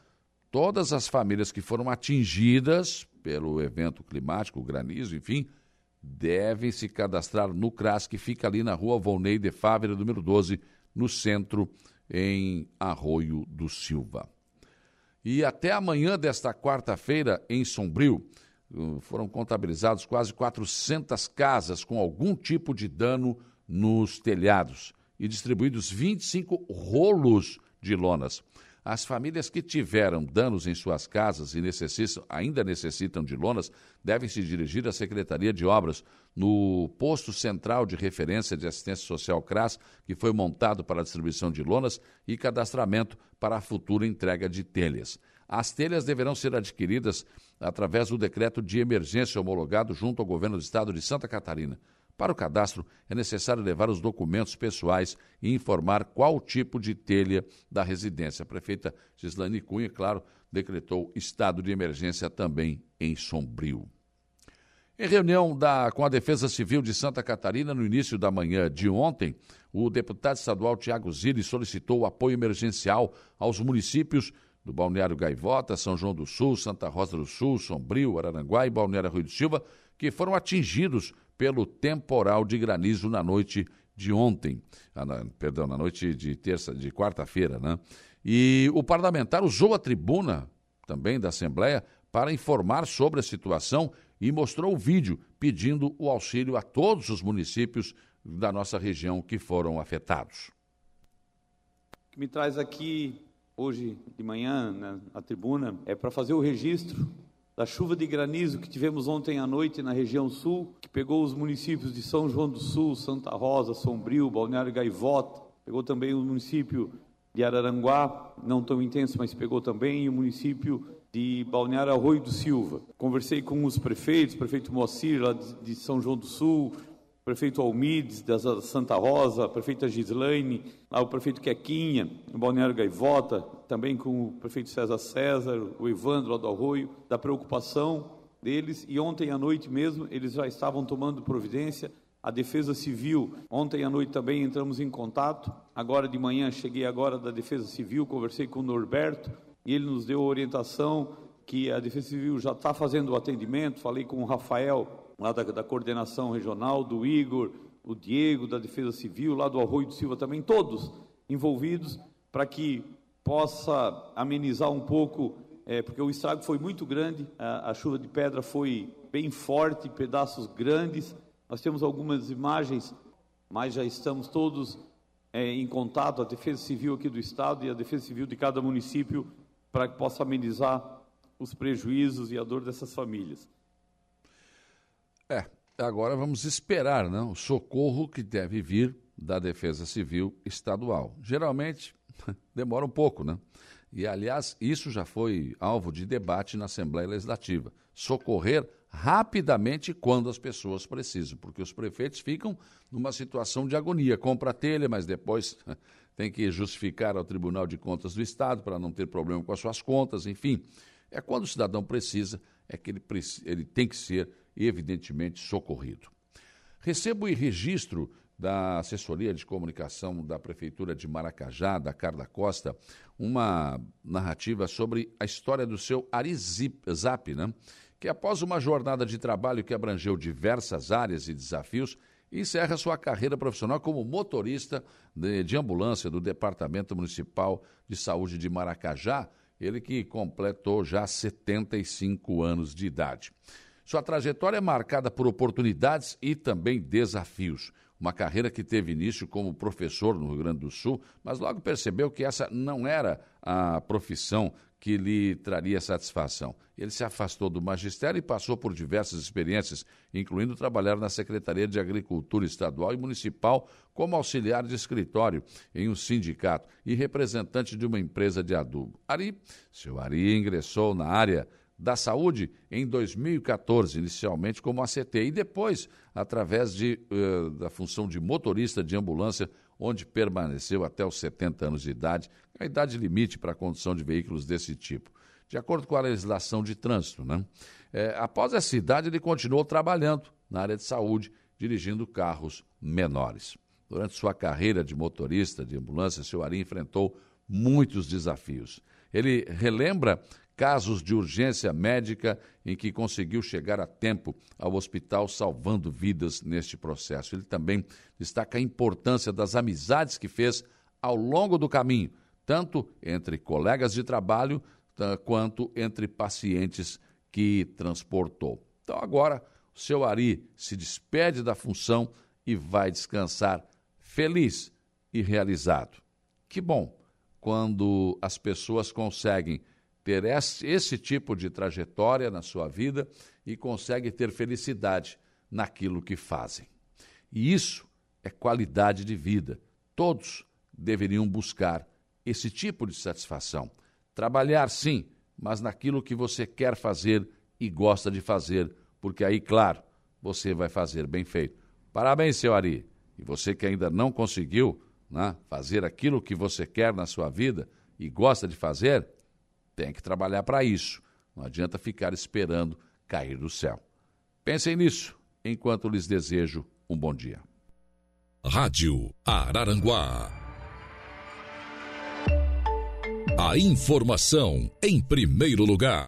todas as famílias que foram atingidas pelo evento climático, o granizo, enfim, devem se cadastrar no CRAS, que fica ali na rua Volney de Fávera, número 12, no centro, em Arroio do Silva. E até amanhã desta quarta-feira, em Sombrio, uh, foram contabilizados quase 400 casas com algum tipo de dano nos telhados e distribuídos 25 rolos de lonas. As famílias que tiveram danos em suas casas e necessitam, ainda necessitam de lonas devem se dirigir à Secretaria de Obras no posto central de referência de assistência social CRAS, que foi montado para a distribuição de lonas e cadastramento para a futura entrega de telhas. As telhas deverão ser adquiridas através do decreto de emergência homologado junto ao governo do estado de Santa Catarina. Para o cadastro, é necessário levar os documentos pessoais e informar qual tipo de telha da residência. A prefeita Gislaine Cunha, claro, decretou estado de emergência também em Sombrio. Em reunião da, com a Defesa Civil de Santa Catarina, no início da manhã de ontem, o deputado estadual Tiago Zilli solicitou apoio emergencial aos municípios do Balneário Gaivota, São João do Sul, Santa Rosa do Sul, Sombrio, Araranguá e Balneário Rio do Silva, que foram atingidos pelo temporal de granizo na noite de ontem, ah, na, perdão, na noite de terça, de quarta-feira, né? E o parlamentar usou a tribuna também da Assembleia para informar sobre a situação e mostrou o vídeo pedindo o auxílio a todos os municípios da nossa região que foram afetados. Que me traz aqui hoje de manhã na tribuna é para fazer o registro da chuva de granizo que tivemos ontem à noite na região sul, que pegou os municípios de São João do Sul, Santa Rosa, Sombrio, Balneário Gaivota, pegou também o município de Araranguá, não tão intenso, mas pegou também, o município de Balneário Arroio do Silva. Conversei com os prefeitos, prefeito Moacir, lá de São João do Sul, prefeito Almides, da Santa Rosa, a prefeita Gislaine, o prefeito Quequinha, o Balneário Gaivota, também com o prefeito César César, o Evandro lá do Arroio, da preocupação deles, e ontem à noite mesmo eles já estavam tomando providência, a Defesa Civil, ontem à noite também entramos em contato, agora de manhã cheguei agora da Defesa Civil, conversei com o Norberto, e ele nos deu orientação que a Defesa Civil já está fazendo o atendimento, falei com o Rafael, lá da, da coordenação regional, do Igor, o Diego, da Defesa Civil, lá do Arroio do Silva também, todos envolvidos, para que possa amenizar um pouco, é, porque o estrago foi muito grande, a, a, chuva de pedra foi bem forte, pedaços grandes. Nós temos algumas imagens, mas já estamos todos é, em contato, a Defesa Civil aqui do Estado e a Defesa Civil de cada município, para que possa amenizar os prejuízos e a dor dessas famílias. É, agora vamos esperar né, o socorro que deve vir da Defesa Civil Estadual. Geralmente demora um pouco, né? E, aliás, isso já foi alvo de debate na Assembleia Legislativa. Socorrer rapidamente quando as pessoas precisam, porque os prefeitos ficam numa situação de agonia. Compra a telha, mas depois tem que justificar ao Tribunal de Contas do Estado para não ter problema com as suas contas, enfim. É quando o cidadão precisa, é que ele, ele tem que ser evidentemente socorrido. Recebo e registro da assessoria de comunicação da Prefeitura de Maracajá, da Carla Costa, uma narrativa sobre a história do seu Arizap, né? que após uma jornada de trabalho que abrangeu diversas áreas e desafios, encerra sua carreira profissional como motorista de, de ambulância do Departamento Municipal de Saúde de Maracajá, ele que completou já 75 anos de idade. Sua trajetória é marcada por oportunidades e também desafios. Uma carreira que teve início como professor no Rio Grande do Sul, mas logo percebeu que essa não era a profissão que lhe traria satisfação. Ele se afastou do magistério e passou por diversas experiências, incluindo trabalhar na Secretaria de Agricultura Estadual e Municipal como auxiliar de escritório em um sindicato e representante de uma empresa de adubo. Ari, seu Ari ingressou na área da Saúde em 2014, inicialmente como ACT, e depois através de, uh, da função de motorista de ambulância, onde permaneceu até os 70 anos de idade, a idade limite para a condução de veículos desse tipo, de acordo com a legislação de trânsito. Né? É, após essa idade, ele continuou trabalhando na área de saúde, dirigindo carros menores. Durante sua carreira de motorista de ambulância, seu Ari enfrentou muitos desafios. Ele relembra casos de urgência médica em que conseguiu chegar a tempo ao hospital, salvando vidas neste processo. Ele também destaca a importância das amizades que fez ao longo do caminho, tanto entre colegas de trabalho quanto entre pacientes que transportou. Então, agora, o seu Ari se despede da função e vai descansar feliz e realizado. Que bom quando as pessoas conseguem ter esse, tipo de trajetória na sua vida e consegue ter felicidade naquilo que fazem. E isso é qualidade de vida. Todos deveriam buscar esse tipo de satisfação. Trabalhar, sim, mas naquilo que você quer fazer e gosta de fazer, porque aí, claro, você vai fazer bem feito. Parabéns, seu Ari. E você que ainda não conseguiu né, fazer aquilo que você quer na sua vida e gosta de fazer, tem que trabalhar para isso. Não adianta ficar esperando cair do céu. Pensem nisso enquanto lhes desejo um bom dia. Rádio Araranguá. A informação em primeiro lugar.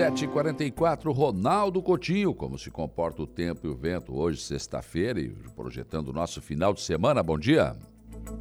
7h44, Ronaldo Coutinho, como se comporta o tempo e o vento hoje, sexta-feira, e projetando o nosso final de semana. Bom dia.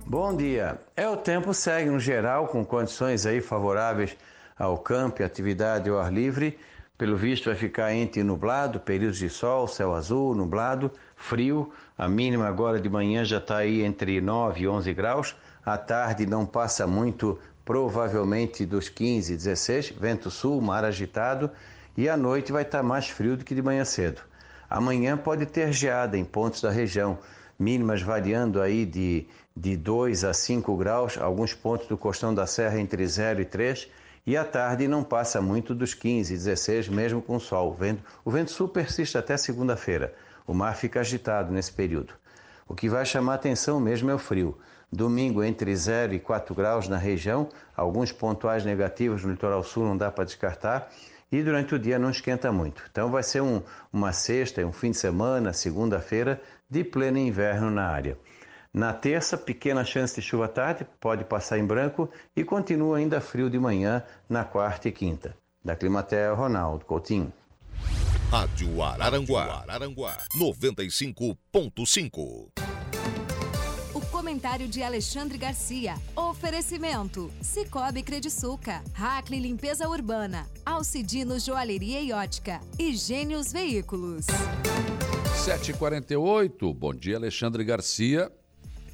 Bom dia. É, o tempo segue no geral com condições aí favoráveis ao campo e atividade ao ar livre. Pelo visto vai ficar entre nublado, períodos de sol, céu azul, nublado, frio. A mínima agora de manhã já está aí entre 9 e 11 graus. À tarde não passa muito provavelmente dos 15, 16, vento sul, mar agitado, e à noite vai estar mais frio do que de manhã cedo. Amanhã pode ter geada em pontos da região, mínimas variando aí de, de 2 a 5 graus, alguns pontos do costão da serra entre 0 e 3, e à tarde não passa muito dos 15, 16, mesmo com sol. O vento, o vento sul persiste até segunda-feira. O mar fica agitado nesse período. O que vai chamar atenção mesmo é o frio. Domingo entre 0 e 4 graus na região, alguns pontuais negativos no litoral sul não dá para descartar. E durante o dia não esquenta muito. Então vai ser um, uma sexta, um fim de semana, segunda-feira, de pleno inverno na área. Na terça, pequena chance de chuva tarde, pode passar em branco e continua ainda frio de manhã na quarta e quinta. Da Climatea, Ronaldo Coutinho. Rádio Araranguá, Araranguá 95.5 comentário de Alexandre Garcia. Oferecimento: Cicobi Crediçuca, Hackley Limpeza Urbana, Alcidino Joalheria e Ótica e Gênios Veículos. 7h48, bom dia Alexandre Garcia.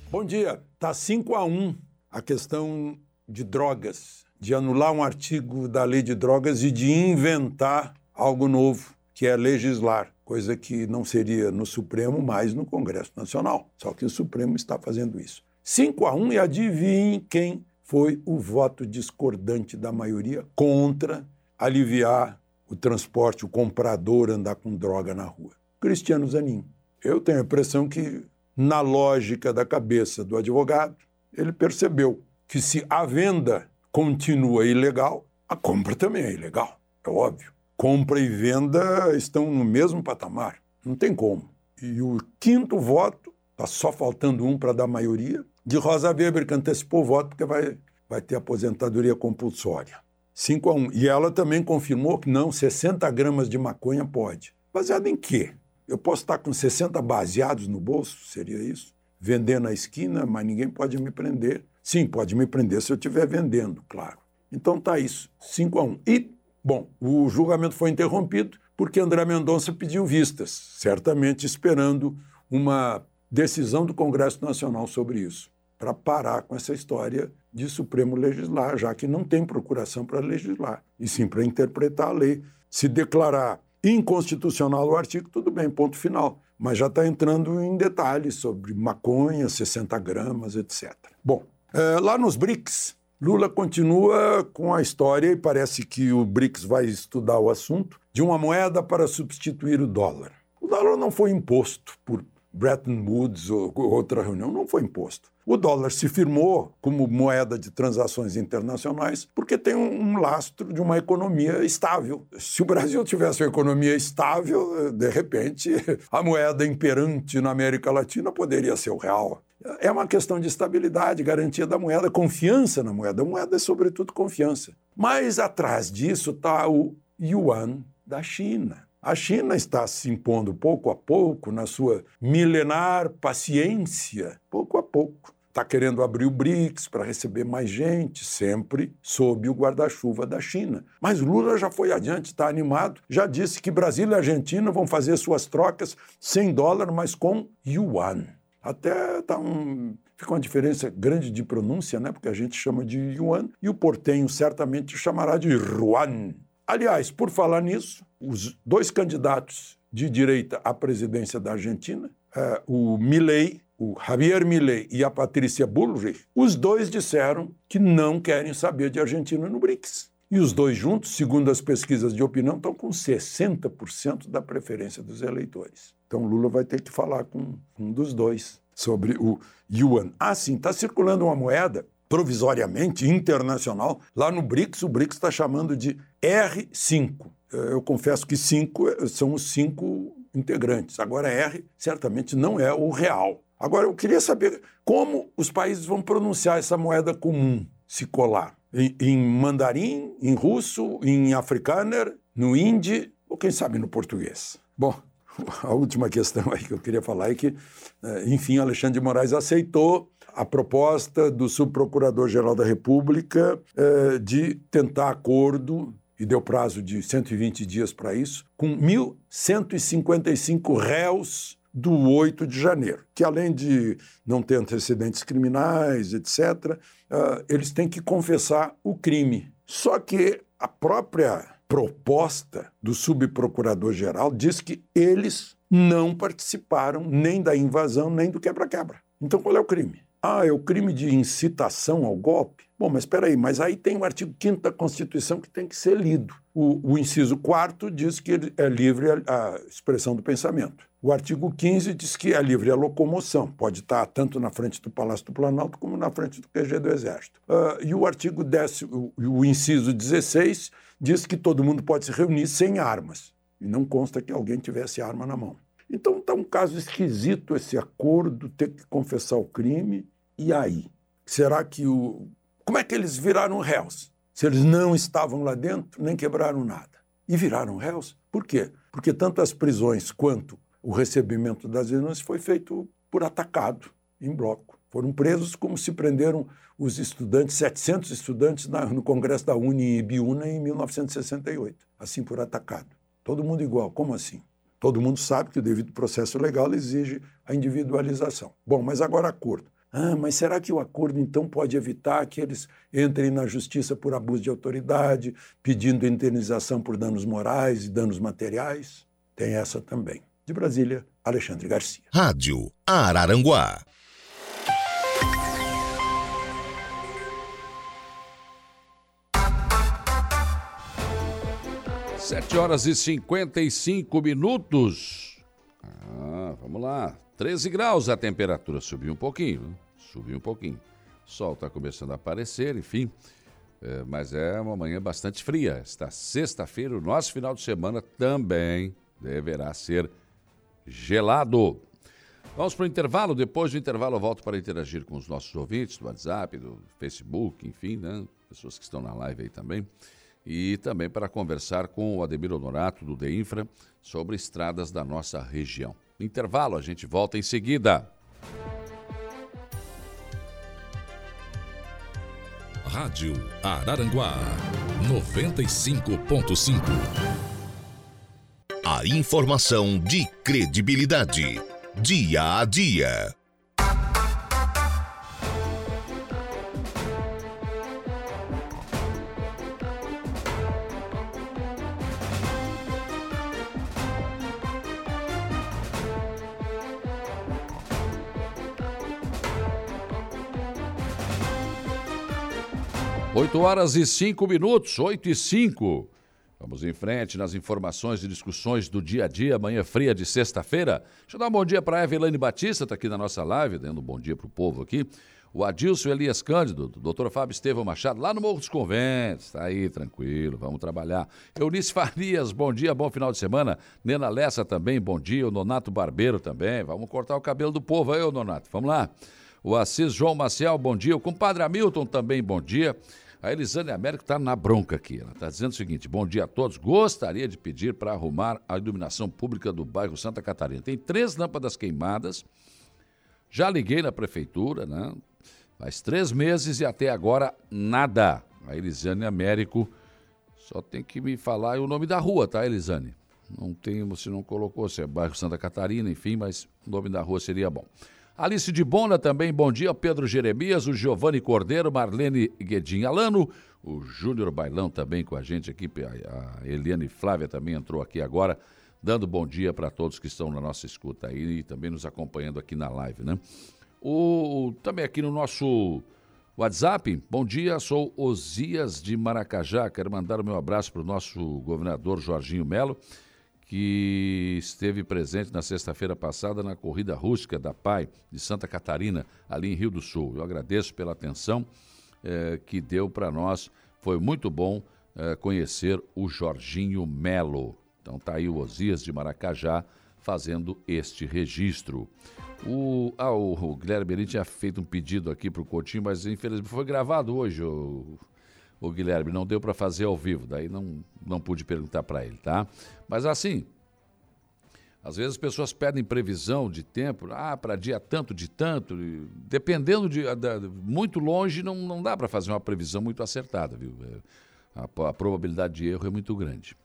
Bom dia, tá 5 a 1 a questão de drogas, de anular um artigo da lei de drogas e de inventar algo novo, que é legislar coisa que não seria no Supremo, mas no Congresso Nacional. Só que o Supremo está fazendo isso. 5 a 1 e adivinhe quem foi o voto discordante da maioria contra aliviar o transporte, o comprador andar com droga na rua. Cristiano Zanin. Eu tenho a impressão que, na lógica da cabeça do advogado, ele percebeu que se a venda continua ilegal, a compra também é ilegal, é óbvio compra e venda estão no mesmo patamar. Não tem como. E o quinto voto, está só faltando um para dar maioria, de Rosa Weber, que antecipou o voto, porque vai, vai ter aposentadoria compulsória. 5 a 1. E ela também confirmou que não, 60 gramas de maconha pode. Baseado em quê? Eu posso estar com 60 baseados no bolso, seria isso? Vender na esquina, mas ninguém pode me prender. Sim, pode me prender se eu estiver vendendo, claro. Então tá isso, 5 a 1. E Bom, o julgamento foi interrompido porque André Mendonça pediu vistas, certamente esperando uma decisão do Congresso Nacional sobre isso, para parar com essa história de Supremo legislar, já que não tem procuração para legislar, e sim para interpretar a lei. Se declarar inconstitucional o artigo, tudo bem, ponto final. Mas já está entrando em detalhes sobre maconha, 60 gramas, etc. Bom, é, lá nos BRICS, Lula continua com a história, e parece que o BRICS vai estudar o assunto, de uma moeda para substituir o dólar. O dólar não foi imposto por Bretton Woods ou outra reunião, não foi imposto. O dólar se firmou como moeda de transações internacionais porque tem um lastro de uma economia estável. Se o Brasil tivesse uma economia estável, de repente a moeda imperante na América Latina poderia ser o real. É uma questão de estabilidade, garantia da moeda, confiança na moeda. A moeda é, sobretudo, confiança. Mas atrás disso está o yuan da China. A China está se impondo pouco a pouco na sua milenar paciência, pouco a pouco. está querendo abrir o BRICS para receber mais gente, sempre sob o guarda-chuva da China. Mas Lula já foi adiante, está animado, já disse que Brasil e Argentina vão fazer suas trocas sem dólar, mas com yuan. Até tá um, fica uma diferença grande de pronúncia, né? porque a gente chama de yuan e o portenho certamente chamará de yuan. Aliás, por falar nisso, os dois candidatos de direita à presidência da Argentina, é, o Milei o Javier Milei e a Patrícia Bullrich, os dois disseram que não querem saber de Argentina no BRICS. E os dois juntos, segundo as pesquisas de opinião, estão com 60% da preferência dos eleitores. Então Lula vai ter que falar com um dos dois sobre o yuan. Ah, sim, está circulando uma moeda provisoriamente internacional lá no BRICS. O BRICS está chamando de R5. Eu confesso que cinco são os cinco integrantes. Agora, R certamente não é o real. Agora, eu queria saber como os países vão pronunciar essa moeda comum, se colar. Em, em mandarim, em russo, em afrikaner, no hindi ou quem sabe no português. Bom, a última questão aí que eu queria falar é que, eh, enfim, Alexandre de Moraes aceitou a proposta do subprocurador-geral da República eh, de tentar acordo, e deu prazo de 120 dias para isso, com 1.155 réus do 8 de janeiro, que além de não ter antecedentes criminais, etc., uh, ah, eles têm que confessar o crime. Só que a própria proposta do subprocurador-geral diz que eles não participaram nem da invasão, nem do quebra-quebra. Então qual é o crime? Ah, é o crime de incitação ao golpe? Bom, mas espera aí, mas aí tem o artigo 5 da Constituição que tem que ser lido. O, o inciso 4 diz que é livre a, a expressão do pensamento. O artigo 15 diz que é livre a locomoção, pode estar tanto na frente do Palácio do Planalto como na frente do QG do Exército. Uh, e o artigo 10, o, o inciso 16, diz que todo mundo pode se reunir sem armas. E não consta que alguém tivesse arma na mão. Então está um caso esquisito esse acordo, ter que confessar o crime. E aí? Será que o. Como é que eles viraram réus? Se eles não estavam lá dentro, nem quebraram nada. E viraram réus? Por quê? Porque tanto as prisões quanto o recebimento das denúncias foi feito por atacado, em bloco. Foram presos como se prenderam os estudantes, 700 estudantes na, no Congresso da Uni em Ibiúna em 1968, assim por atacado. Todo mundo igual, como assim? Todo mundo sabe que o devido processo legal exige a individualização. Bom, mas agora acordo. Ah, mas será que o acordo então pode evitar que eles entrem na justiça por abuso de autoridade, pedindo indenização por danos morais e danos materiais? Tem essa também. De Brasília, Alexandre Garcia. Rádio Araranguá. Sete horas e cinquenta e cinco minutos. Ah, vamos lá. 13 graus a temperatura. Subiu um pouquinho. Subiu um pouquinho. O sol está começando a aparecer, enfim. É, mas é uma manhã bastante fria. Esta sexta-feira, o nosso final de semana também deverá ser gelado. Vamos para o intervalo. Depois do intervalo, eu volto para interagir com os nossos ouvintes do WhatsApp, do Facebook, enfim, né? pessoas que estão na live aí também. E também para conversar com o Ademir Honorato, do DEINFRA, sobre estradas da nossa região. intervalo, a gente volta em seguida. Rádio Araranguá 95.5 a informação de credibilidade. Dia a dia. Oito horas e cinco minutos, oito e cinco. Vamos em frente nas informações e discussões do dia a dia, manhã fria de sexta-feira. Deixa eu dar um bom dia para a Evelane Batista, está aqui na nossa live, dando um bom dia para o povo aqui. O Adilson Elias Cândido, doutor Fábio Estevão Machado, lá no Morro dos Conventos. Está aí, tranquilo, vamos trabalhar. Eunice Farias, bom dia, bom final de semana. Nena Lessa também, bom dia. O Nonato Barbeiro também. Vamos cortar o cabelo do povo aí, ô Nonato. Vamos lá. O Assis João Maciel, bom dia. O compadre Hamilton também, bom dia. A Elisane Américo está na bronca aqui. Ela está dizendo o seguinte: bom dia a todos. Gostaria de pedir para arrumar a iluminação pública do bairro Santa Catarina. Tem três lâmpadas queimadas. Já liguei na prefeitura, né? Faz três meses e até agora nada. A Elisane Américo só tem que me falar o nome da rua, tá, Elisane? Não tem, você não colocou, se é bairro Santa Catarina, enfim, mas o nome da rua seria bom. Alice de Bona também, bom dia. Pedro Jeremias, o Giovanni Cordeiro, Marlene Guedin Alano, o Júnior Bailão também com a gente aqui, a Eliane Flávia também entrou aqui agora, dando bom dia para todos que estão na nossa escuta aí e também nos acompanhando aqui na live, né? O, também aqui no nosso WhatsApp, bom dia, sou Osias de Maracajá, quero mandar o meu abraço para o nosso governador Jorginho Melo, que esteve presente na sexta-feira passada na corrida rústica da PAI de Santa Catarina, ali em Rio do Sul. Eu agradeço pela atenção eh, que deu para nós. Foi muito bom eh, conhecer o Jorginho Melo. Então tá aí o Osias de Maracajá fazendo este registro. O, ah, o, Guilherme Berim tinha feito um pedido aqui para o Coutinho, mas infelizmente foi gravado hoje, o, o Guilherme, não deu para fazer ao vivo, daí não, não pude perguntar para ele, tá? Mas assim, às vezes as pessoas pedem previsão de tempo, ah, para dia tanto, de tanto, dependendo de, de muito longe, não, não dá para fazer uma previsão muito acertada, viu? É, a, a, probabilidade de erro é muito grande.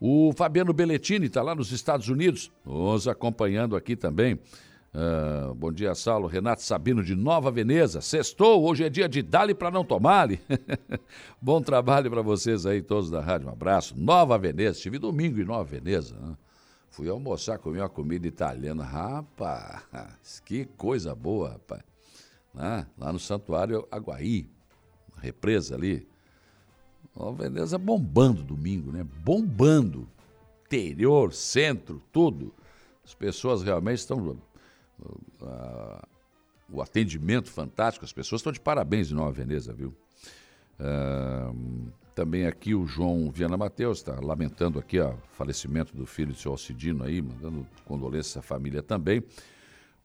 O Fabiano Belletini está lá nos Estados Unidos, nos acompanhando aqui também. Uh, bom dia, Saulo. Renato Sabino de Nova Veneza. Sextou, hoje é dia de Dali para não tomar-lhe. bom trabalho para vocês aí, todos da rádio. Um abraço. Nova Veneza. Estive domingo em Nova Veneza. Né? Fui almoçar, comi uma comida italiana. Rapaz, que coisa boa, rapaz. Né? Lá no Santuário Aguaí, represa ali. Nova Veneza bombando domingo, né? Bombando. Interior, centro, tudo. As pessoas realmente estão uh, o atendimento fantástico, as pessoas estão de parabéns em Nova Veneza, viu? Uh, também aqui o João Viana Mateus está lamentando aqui o falecimento do filho do seu Alcidino aí, mandando condolências à família também.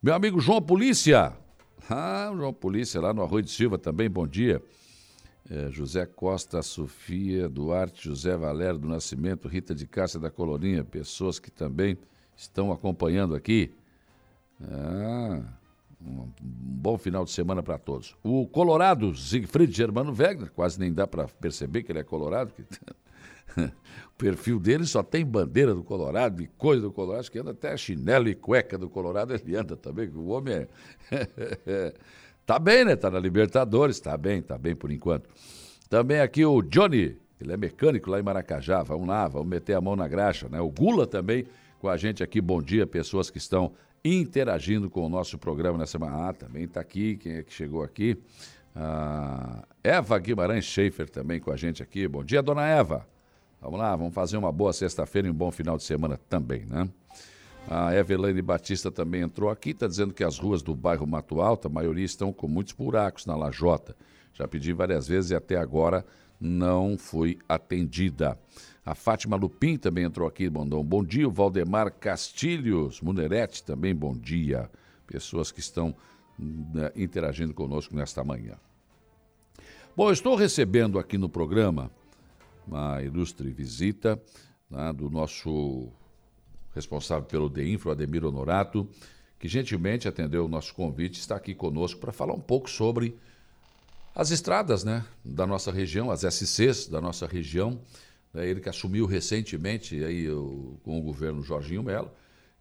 Meu amigo João Polícia, ah, João Polícia lá no Arroio de Silva também, bom dia. É, José Costa, Sofia, Duarte, José Valério do Nascimento, Rita de Cássia da Colorinha, pessoas que também estão acompanhando aqui. Ah, um bom final de semana para todos. O Colorado, Siegfried Germano Wegner, quase nem dá para perceber que ele é colorado. O perfil dele só tem bandeira do Colorado e coisa do Colorado, acho que anda até chinelo e cueca do Colorado, ele anda também, o homem é... tá bem, né? Tá na Libertadores, tá bem, tá bem por enquanto. Também aqui o Johnny, ele é mecânico lá em Maracajá, vamos lá, vamos meter a mão na graxa, né? O Gula também com a gente aqui, bom dia, pessoas que estão interagindo com o nosso programa nessa semana. Ah, também está aqui, quem é que chegou aqui? Ah, Eva Guimarães Schaefer também com a gente aqui. Bom dia, dona Eva. Vamos lá, vamos fazer uma boa sexta-feira e um bom final de semana também, né? A Evelane Batista também entrou aqui, está dizendo que as ruas do bairro Mato Alto, a maioria estão com muitos buracos na lajota. Já pedi várias vezes e até agora não fui atendida. A Fátima Lupin também entrou aqui, mandou um bom dia. O Valdemar Castilhos, Munerete também, bom dia. Pessoas que estão né, interagindo conosco nesta manhã. Bom, estou recebendo aqui no programa uma ilustre visita né, do nosso responsável pelo DEINFRO, Ademir Honorato, que gentilmente atendeu o nosso convite, está aqui conosco para falar um pouco sobre as estradas né, da nossa região, as SCs da nossa região, né, ele que assumiu recentemente aí, o, com o governo Jorginho Melo,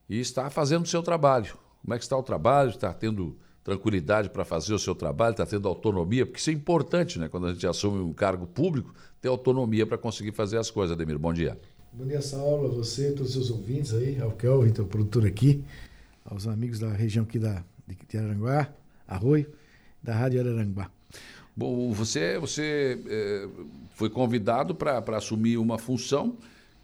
e está fazendo o seu trabalho. Como é que está o trabalho? Está tendo tranquilidade para fazer o seu trabalho, está tendo autonomia, porque isso é importante, né? Quando a gente assume um cargo público, ter autonomia para conseguir fazer as coisas. Ademir, bom dia. Bom dia, Saulo, a você, todos os seus ouvintes aí, ao Kelvin, teu produtor aqui, aos amigos da região aqui da, de Araranguá, Arroio, da Rádio Araranguá. Bom, você, você é, foi convidado para assumir uma função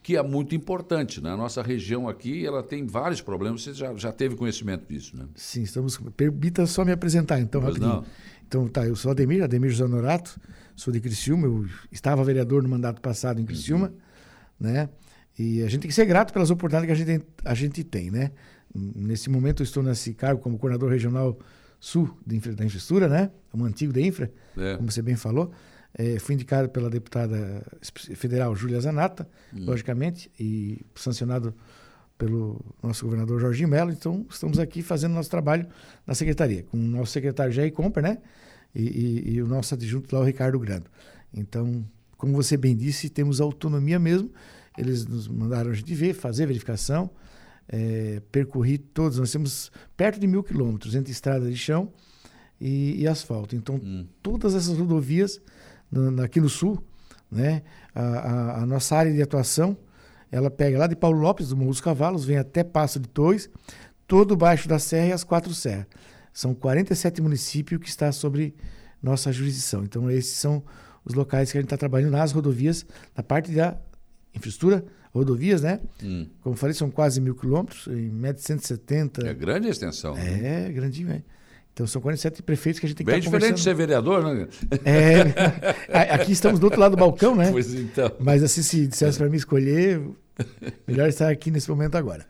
que é muito importante. Né? A nossa região aqui ela tem vários problemas, você já, já teve conhecimento disso, né? Sim, estamos. Permita só me apresentar, então, pois rapidinho. Não. Então, tá, eu sou Ademir, Ademir José Norato, sou de Criciúma, eu estava vereador no mandato passado em Criciúma, uhum. né? E a gente tem que ser grato pelas oportunidades que a gente, a gente tem, né? Nesse momento eu estou nesse cargo como coordenador regional sul da infraestrutura, né? Um antigo da infra, é. como você bem falou. É, fui indicado pela deputada federal Júlia Zanata, hum. logicamente, e sancionado pelo nosso governador Jorginho Mello. Então, estamos aqui fazendo nosso trabalho na secretaria, com o nosso secretário Jair Comper, né? e, e, e o nosso adjunto lá, o Ricardo Grando. Então, como você bem disse, temos autonomia mesmo. Eles nos mandaram a gente ver, fazer verificação, é, percorri todos. Nós temos perto de mil quilômetros entre estrada de chão e, e asfalto. Então, hum. todas essas rodovias no, aqui no sul, né, a, a, a, nossa área de atuação, ela pega lá de Paulo Lopes, do Morro dos Cavalos, vem até Passo de Torres, todo baixo da serra e as quatro serras. São 47 municípios que está sobre nossa jurisdição. Então, esses são os locais que a gente está trabalhando nas rodovias, na parte da infraestrutura, rodovias, né? Hum. Como falei, são quase mil quilômetros, em média 170. É grande a extensão. É, né? grandinho, é. Então são 47 prefeitos que a gente tem Bem que estar diferente de ser vereador, né? É, aqui estamos do outro lado do balcão, né? Pois então. Mas assim, se dissesse para mim escolher, melhor estar aqui nesse momento agora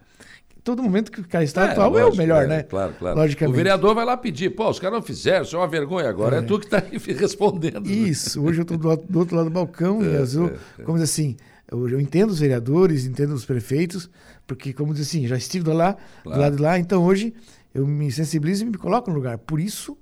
todo momento que o cara está é, atual lógico, é o melhor, é, né? Claro, claro. Logicamente. O vereador vai lá pedir, pô, os caras não fizeram, isso é uma vergonha agora, é, é tu que está respondendo. Né? Isso, hoje eu estou do, do, outro lado do balcão, é, e eu, é, como diz assim, eu, eu, entendo os vereadores, entendo os prefeitos, porque, como diz assim, já estive lá, claro. do lado de lá, então hoje eu me sensibilizo e me coloco no lugar. Por isso,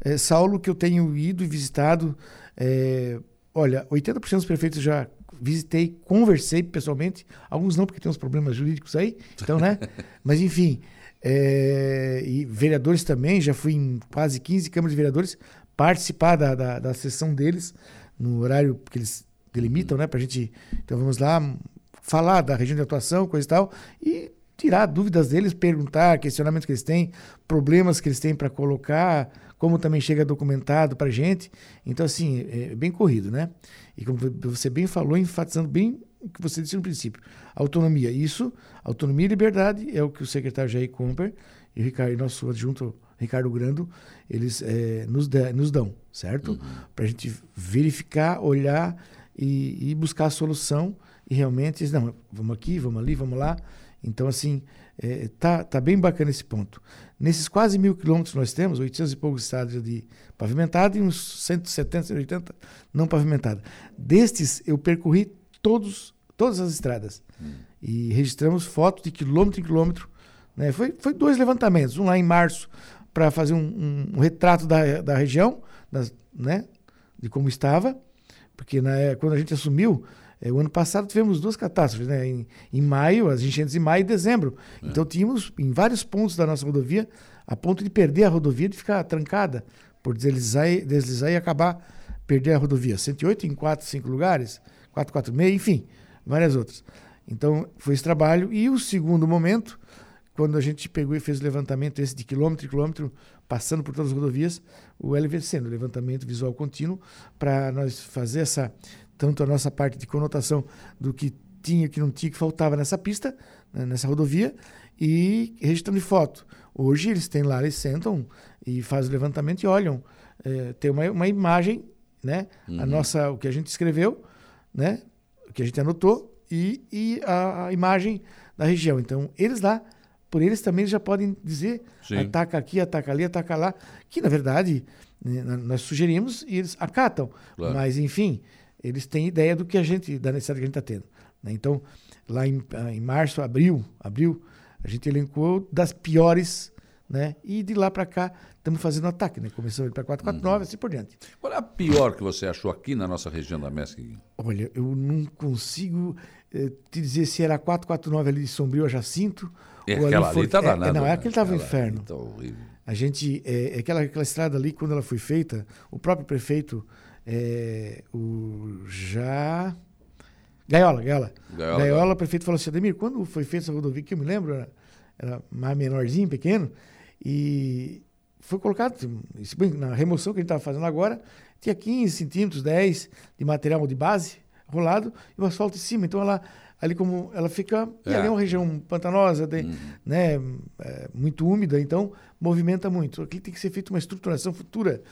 é, Saulo, que eu tenho ido e visitado, é, olha, 80% dos prefeitos já visitei, conversei pessoalmente, alguns não porque tem uns problemas jurídicos aí, então, né? Mas enfim, é, e vereadores também, já fui em quase 15 câmaras de vereadores participar da, da, da sessão deles no horário que eles delimitam, né? Pra gente, então vamos lá falar da região de atuação, coisa e tal, e tirar dúvidas deles, perguntar, questionamentos que eles têm, problemas que eles têm para colocar, como também chega documentado para gente. Então, assim, é bem corrido, né? E como você bem falou, enfatizando bem o que você disse no princípio, autonomia. Isso, autonomia e liberdade é o que o secretário Jair Comper e o Ricardo, nosso adjunto Ricardo Grando, eles é, nos, de, nos dão, certo? Uhum. Para a gente verificar, olhar e, e, buscar a solução e realmente, não, vamos aqui, vamos ali, vamos lá. Então, assim, é, tá, tá bem bacana esse ponto. Nesses quase mil quilômetros nós temos, 800 e poucos estradas de pavimentada e uns 170, 180 não pavimentadas. Destes, eu percorri todos, todas as estradas hum. e registramos fotos de quilômetro em quilômetro. Né? Foi, foi dois levantamentos, um lá em março para fazer um, um, um, retrato da, da região, das, né? de como estava, porque na, quando a gente assumiu, é, o ano passado tivemos duas catástrofes, né? Em, em, maio, as enchentes em maio e dezembro. É. Então tínhamos em vários pontos da nossa rodovia, a ponto de perder a rodovia, de ficar trancada, por deslizar, deslizar e acabar perder a rodovia. 108 em 4, 5 lugares, 446, enfim, várias outras. Então foi esse trabalho. E o segundo momento, quando a gente pegou e fez o levantamento esse de quilômetro em quilômetro, passando por todas as rodovias, o LVC, o levantamento visual contínuo, para nós fazer essa tanto a nossa parte de conotação do que tinha, que não tinha, que faltava nessa pista, né, nessa rodovia, e registrando de foto. Hoje eles têm lá, eles sentam e fazem o levantamento e olham. É, tem uma, uma imagem, né? Uhum. A nossa, o que a gente escreveu, né? O que a gente anotou e, e a, a, imagem da região. Então, eles lá, por eles também já podem dizer Sim. ataca aqui, ataca ali, ataca lá, que na verdade né, nós sugerimos e eles acatam. Claro. Mas, enfim, eles têm ideia do que a gente, da necessidade que a gente está tendo. Né? Então, lá em, ah, em, março, abril, abril, a gente elencou das piores, né? E de lá para cá estamos fazendo ataque, né? Começamos para 449, uhum. assim por diante. Qual é a pior que você achou aqui na nossa região da MESC? Olha, eu não consigo eh, te dizer se era 449 ali de Sombrio a Jacinto. É, aquela ali está é, danada. É, não, é aquele estava um inferno. Tá horrível. A gente, é, aquela, aquela estrada ali, quando ela foi feita, o próprio prefeito é, o já. Gaiola, Gaiola. Gaiola, Gaiola o prefeito falou assim: Ademir, quando foi feita essa rodovia que eu me lembro, era, era mais menorzinho, pequeno, e foi colocado, na remoção que a gente estava fazendo agora, tinha 15 centímetros, 10 de material de base rolado e o asfalto em cima. Então ela ali como ela fica é. e ali é uma região pantanosa, de, uhum. né, é, muito úmida, então movimenta muito. Aqui tem que ser feita uma estruturação futura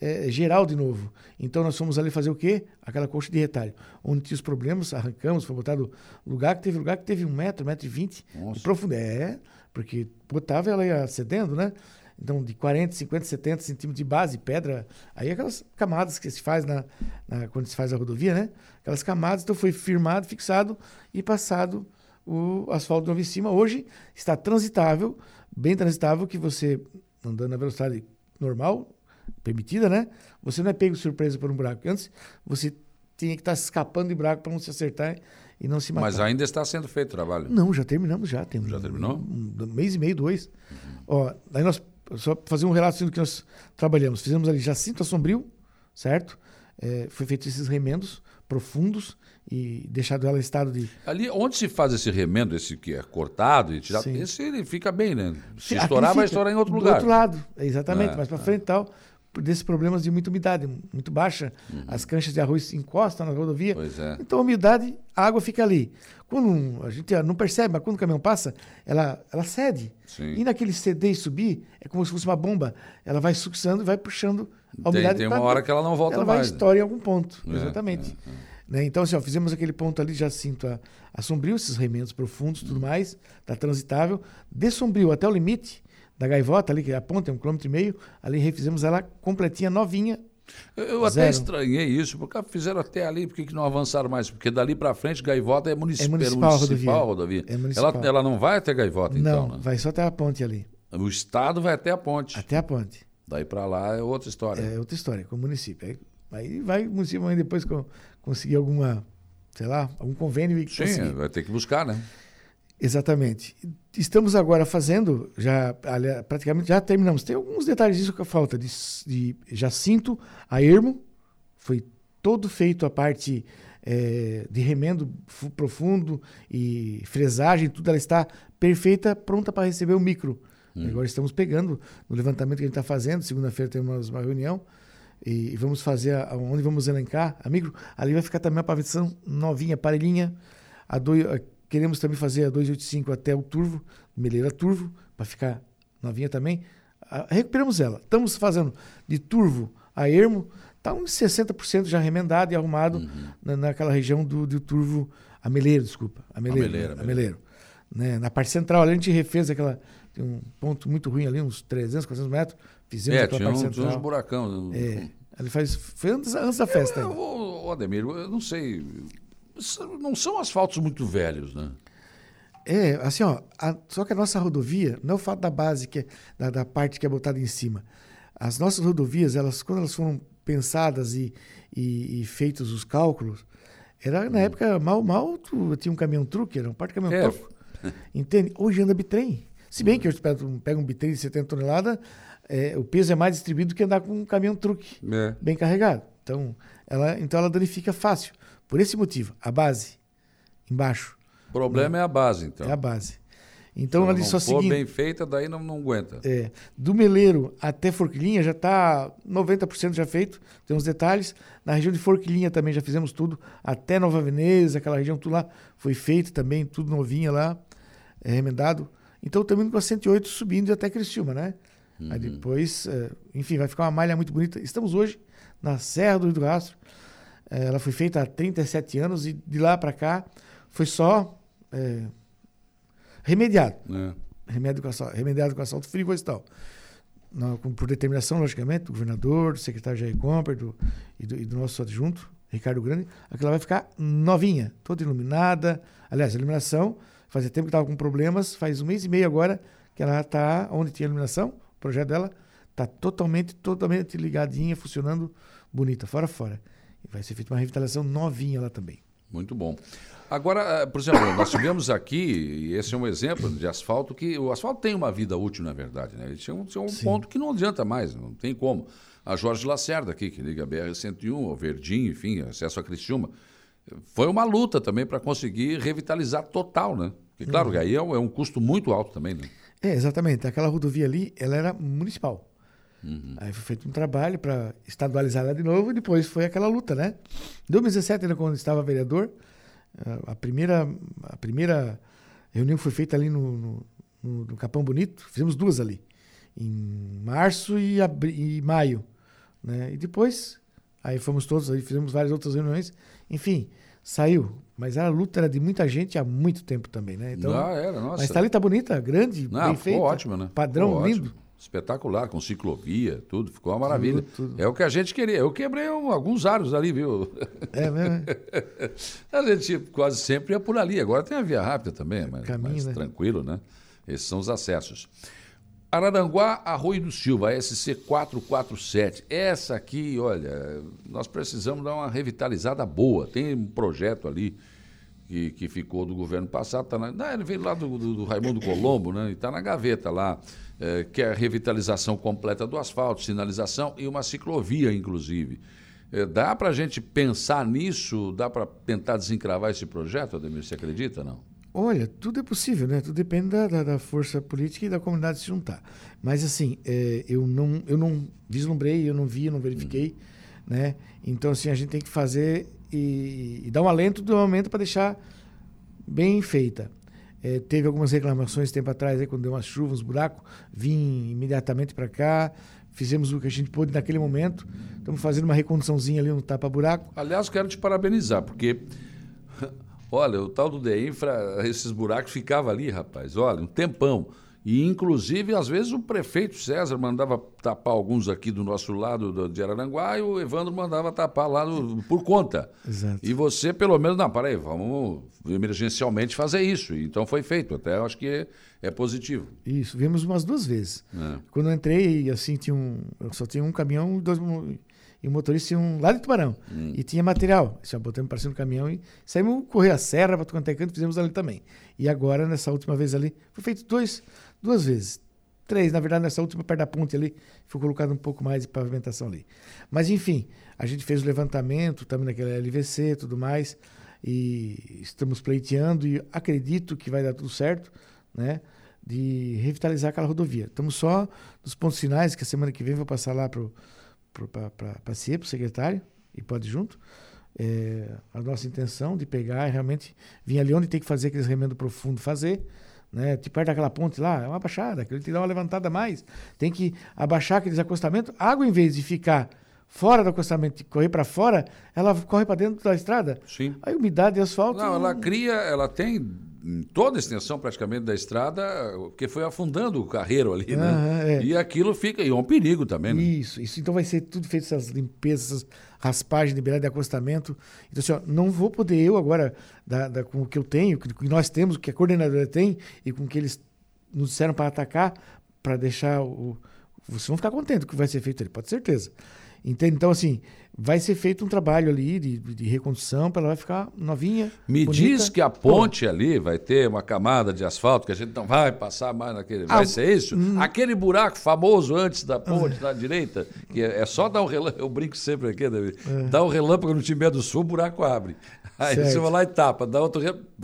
é, geral de novo. Então nós fomos ali fazer o quê? Aquela coxa de retalho. Onde tinha os problemas, arrancamos, foi botado lugar que teve lugar que teve um metro, um metro e vinte de profundidade. É, porque botava ela ia cedendo, né? Então, de 40, 50, 70 centímetros de base, pedra, aí aquelas camadas que se faz na, na, quando se faz a rodovia, né? Aquelas camadas, então foi firmado, fixado e passado o asfalto novo em cima. Hoje está transitável, bem transitável, que você andando na velocidade normal, permitida, né? Você não é pego de surpresa por um buraco. Antes, você tinha que estar tá escapando de buraco para não se acertar e não se matar. Mas ainda está sendo feito o trabalho? Não, já terminamos já. Temos já terminou? Um, um, mês e meio, dois. Uhum. Ó, daí nós, só fazer um relato assim do que nós trabalhamos. Fizemos ali Jacinto Sombrio, certo? É, foi feito esses remendos profundos e deixado ela em estado de. Ali, onde se faz esse remendo, esse que é cortado e tirado, Sim. esse ele fica bem, né? Se Aqui estourar, fica, vai estourar em outro lugar. Do outro lado, exatamente, é, mais para é. frente e tal desses problemas de muita umidade, muito baixa. Uhum. As canchas de arroz encostam na rodovia. É. Então a umidade, a água fica ali. Quando a gente não percebe, mas quando o caminhão passa, ela, ela cede. Sim. E naquele ceder e subir, é como se fosse uma bomba. Ela vai succionando e vai puxando a umidade. Tem, tem uma hora que ela não volta ela mais. Ela vai estourar em algum ponto. É, exatamente. É, é. Né? Então, assim, ó, fizemos aquele ponto ali, já sinto a, a sombrio, esses remendos profundos tudo mais, tá transitável. De sombrio até o limite, da gaivota ali, que é a ponta, é um quilômetro e meio, ali refizemos ela completinha, novinha. Eu, eu até estranhei isso, porque fizeram até ali, por que não avançaram mais? Porque dali para frente, gaivota é municipal, é municipal, é municipal a rodovia. rodovia. É municipal. Ela, ela não vai até gaivota, então? Não, né? vai só até a ponte ali. O Estado vai até a ponte. Até a ponte. Daí para lá é outra história. É outra história, com o município. Aí, aí vai o município depois conseguir alguma, sei lá, algum convênio. E Sim, conseguir. vai ter que buscar, né? Exatamente. Estamos agora fazendo, já praticamente já terminamos. Tem alguns detalhes disso que falta de, de Jacinto a Ermo, foi todo feito a parte é, de remendo profundo e fresagem, tudo ela está perfeita, pronta para receber o micro. Hum. Agora estamos pegando no levantamento que a gente está fazendo. Segunda-feira temos uma reunião e, vamos fazer a, onde vamos elencar a micro. Ali vai ficar também a pavimentação novinha, parelhinha, a, do, a Queremos também fazer a 285 até o Turvo, Meleira Turvo, para ficar novinha também. Ah, recuperamos ela. Estamos fazendo de Turvo a Ermo, está uns 60% já remendado e arrumado uhum. na, naquela região do, do Turvo, a Meleiro, desculpa. A Meleiro. A Meleiro. Né? A Meleiro. Né? Na parte central, ali a gente refez aquela. Tem um ponto muito ruim ali, uns 300, 400 metros. Fizemos é, tinha, um, central. tinha uns buracão. É. Ali faz, foi antes, antes da festa. Eu, eu, Ademir, eu não sei não são asfaltos muito velhos, né? É, assim, ó, a, só que a nossa rodovia, não é o fato da base, que é, da, da, parte que é botada em cima. As nossas rodovias, elas, quando elas foram pensadas e, e, e feitos os cálculos, era na hum. época mal, mal tu, tinha um caminhão truque, era um parte de caminhão é. truque. Entende? Hoje anda bitrem. Se bem que hoje pega, pega um bitrem de 70 toneladas, é, o peso é mais distribuído do que andar com um caminhão truque é. bem carregado. Então ela, então ela danifica fácil. Por esse motivo, a base, embaixo. O problema né? é a base, então. É a base. Então, ali só seguindo. bem feita, daí não, não aguenta. É. Do Meleiro até Forquilinha já está 90% já feito. Tem uns detalhes. Na região de Forquilinha também já fizemos tudo. Até Nova Veneza, aquela região, tudo lá foi feito também, tudo novinha lá, é, remendado. Então, também com a 108 subindo até Criciúma, né? Uhum. Aí depois, é, enfim, vai ficar uma malha muito bonita. Estamos hoje na Serra do Rio do Rastro. É, ela foi feita há 37 anos e de lá para cá foi só é, remediado. É. Remédio com assalto, remediado com assalto frigoestal. Na, por determinação, logicamente, do governador, do secretário Jair Comper do, e, do, e do nosso adjunto, Ricardo Grande, aquela vai ficar novinha, toda iluminada. Aliás, a iluminação, fazia tempo que estava com problemas, faz um mês e meio agora que ela está onde tinha iluminação, o projeto dela está totalmente, totalmente ligadinha, funcionando bonita, fora fora. E vai ser feita uma revitalização novinha lá também. Muito bom. Agora, eh, por exemplo, nós tivemos aqui, e esse é um exemplo de asfalto, que o asfalto tem uma vida útil, na verdade. Né? Ele tinha um, tinha um ponto que não adianta mais, não tem como. A Jorge Lacerda aqui, que liga a BR-101, o Verdinho, enfim, acesso a Criciúma. Foi uma luta também para conseguir revitalizar total, né? E claro, uhum. aí é um, é um custo muito alto também, né? É, exatamente. Aquela rodovia ali, ela era municipal. Uhum. Aí foi feito um trabalho para estadualizar ela de novo e depois foi aquela luta, né? Em 2017, ainda quando estava vereador, a primeira, a primeira reunião foi feita ali no, no, no, no Capão Bonito, fizemos duas ali, em março e, e maio, né? E depois, aí fomos todos, aí fizemos várias outras reuniões, enfim, saiu. Mas a luta era de muita gente há muito tempo também, né? Então, ah, era, nossa. Mas está ali, tá bonita, grande, Não, bem feita. ótimo, né? Padrão ficou lindo. Ótimo. Espetacular, com ciclovia, tudo, ficou uma maravilha. Tudo, tudo. É o que a gente queria. Eu quebrei um, alguns aros ali, viu? É mesmo? a gente quase sempre ia por ali. Agora tem a via rápida também, mas, Caminho, mais né? tranquilo, né? Esses são os acessos. Araranguá, Arroio do Silva, SC 447. Essa aqui, olha, nós precisamos dar uma revitalizada boa. Tem um projeto ali que, que ficou do governo passado. Tá na, não, ele veio lá do, do, do Raimundo Colombo, né? E está na gaveta lá, é, que é a revitalização completa do asfalto, sinalização e uma ciclovia, inclusive. É, dá para a gente pensar nisso? Dá para tentar desencravar esse projeto, Ademir? Você acredita, não? Olha, tudo é possível, né? Tudo depende da, da, da força política e da comunidade se juntar. Mas, assim, é, eu, não, eu não vislumbrei, eu não vi, eu não verifiquei, uhum. né? Então, assim, a gente tem que fazer e, e dar um alento do momento para deixar bem feita. É, teve algumas reclamações tempo atrás, aí, quando deu umas chuvas, uns buracos, vim imediatamente para cá, fizemos o que a gente pôde naquele momento. Estamos fazendo uma reconduçãozinha ali no tapa-buraco. Aliás, quero te parabenizar, porque, olha, o tal do DEINFRA, esses buracos ficavam ali, rapaz, olha, um tempão. E, inclusive, às vezes o prefeito César mandava tapar alguns aqui do nosso lado de Araranguá e o Evandro mandava tapar lá no, por conta. Exato. E você, pelo menos, não, peraí, vamos emergencialmente fazer isso. Então foi feito. Até acho que é, é positivo. Isso, vimos umas duas vezes. É. Quando eu entrei, assim, tinha um, eu só tinha um caminhão e dois e o motorista tinha um lá de Tubarão. Hum. E tinha material. Já botamos para cima do caminhão e saímos correr a serra para quanto é canto, fizemos ali também. E agora, nessa última vez ali, foi feito dois, duas vezes. Três, na verdade, nessa última perto da ponte ali, foi colocado um pouco mais de pavimentação ali. Mas, enfim, a gente fez o levantamento, também naquela LVC e tudo mais, e estamos pleiteando e acredito que vai dar tudo certo, né? De revitalizar aquela rodovia. Estamos só nos pontos finais, que a semana que vem vou passar lá para para CIE, para o secretário, e pode junto. É, a nossa intenção de pegar realmente vir ali onde tem que fazer aqueles remendo profundo, fazer, né? Tipo perto daquela ponte lá, é uma baixada, aquele tem que dar uma levantada a mais. Tem que abaixar aqueles acostamentos. A água, em vez de ficar fora do acostamento e correr para fora, ela corre para dentro da estrada. Sim. A umidade e asfalto. Não, ela cria, ela tem em toda a extensão praticamente da estrada, porque foi afundando o carreiro ali, né? É. E aquilo fica, e é um perigo também, né? Isso, isso. Então vai ser tudo feito essas limpezas, essas raspagens de beirada de acostamento. Então, assim, ó, não vou poder eu agora, da, da, com o que eu tenho, com o que nós temos, o que a coordenadora tem, e com o que eles nos disseram para atacar, para deixar o. Vocês vão ficar contentes com o que vai ser feito ali, pode ter certeza. Entende? Então, assim, vai ser feito um trabalho ali de, de reconstrução para ela vai ficar novinha. Me bonita. diz que a ponte ali vai ter uma camada de asfalto que a gente não vai passar mais naquele. Vai ah, ser isso? Hum. Aquele buraco famoso antes da ponte, da direita, que é, é, só dar um relâmpago. Eu brinco sempre aqui, David. É. Dá um relâmpago no time do sul, o buraco abre. Aí certo. você vai lá e tapa, dá outro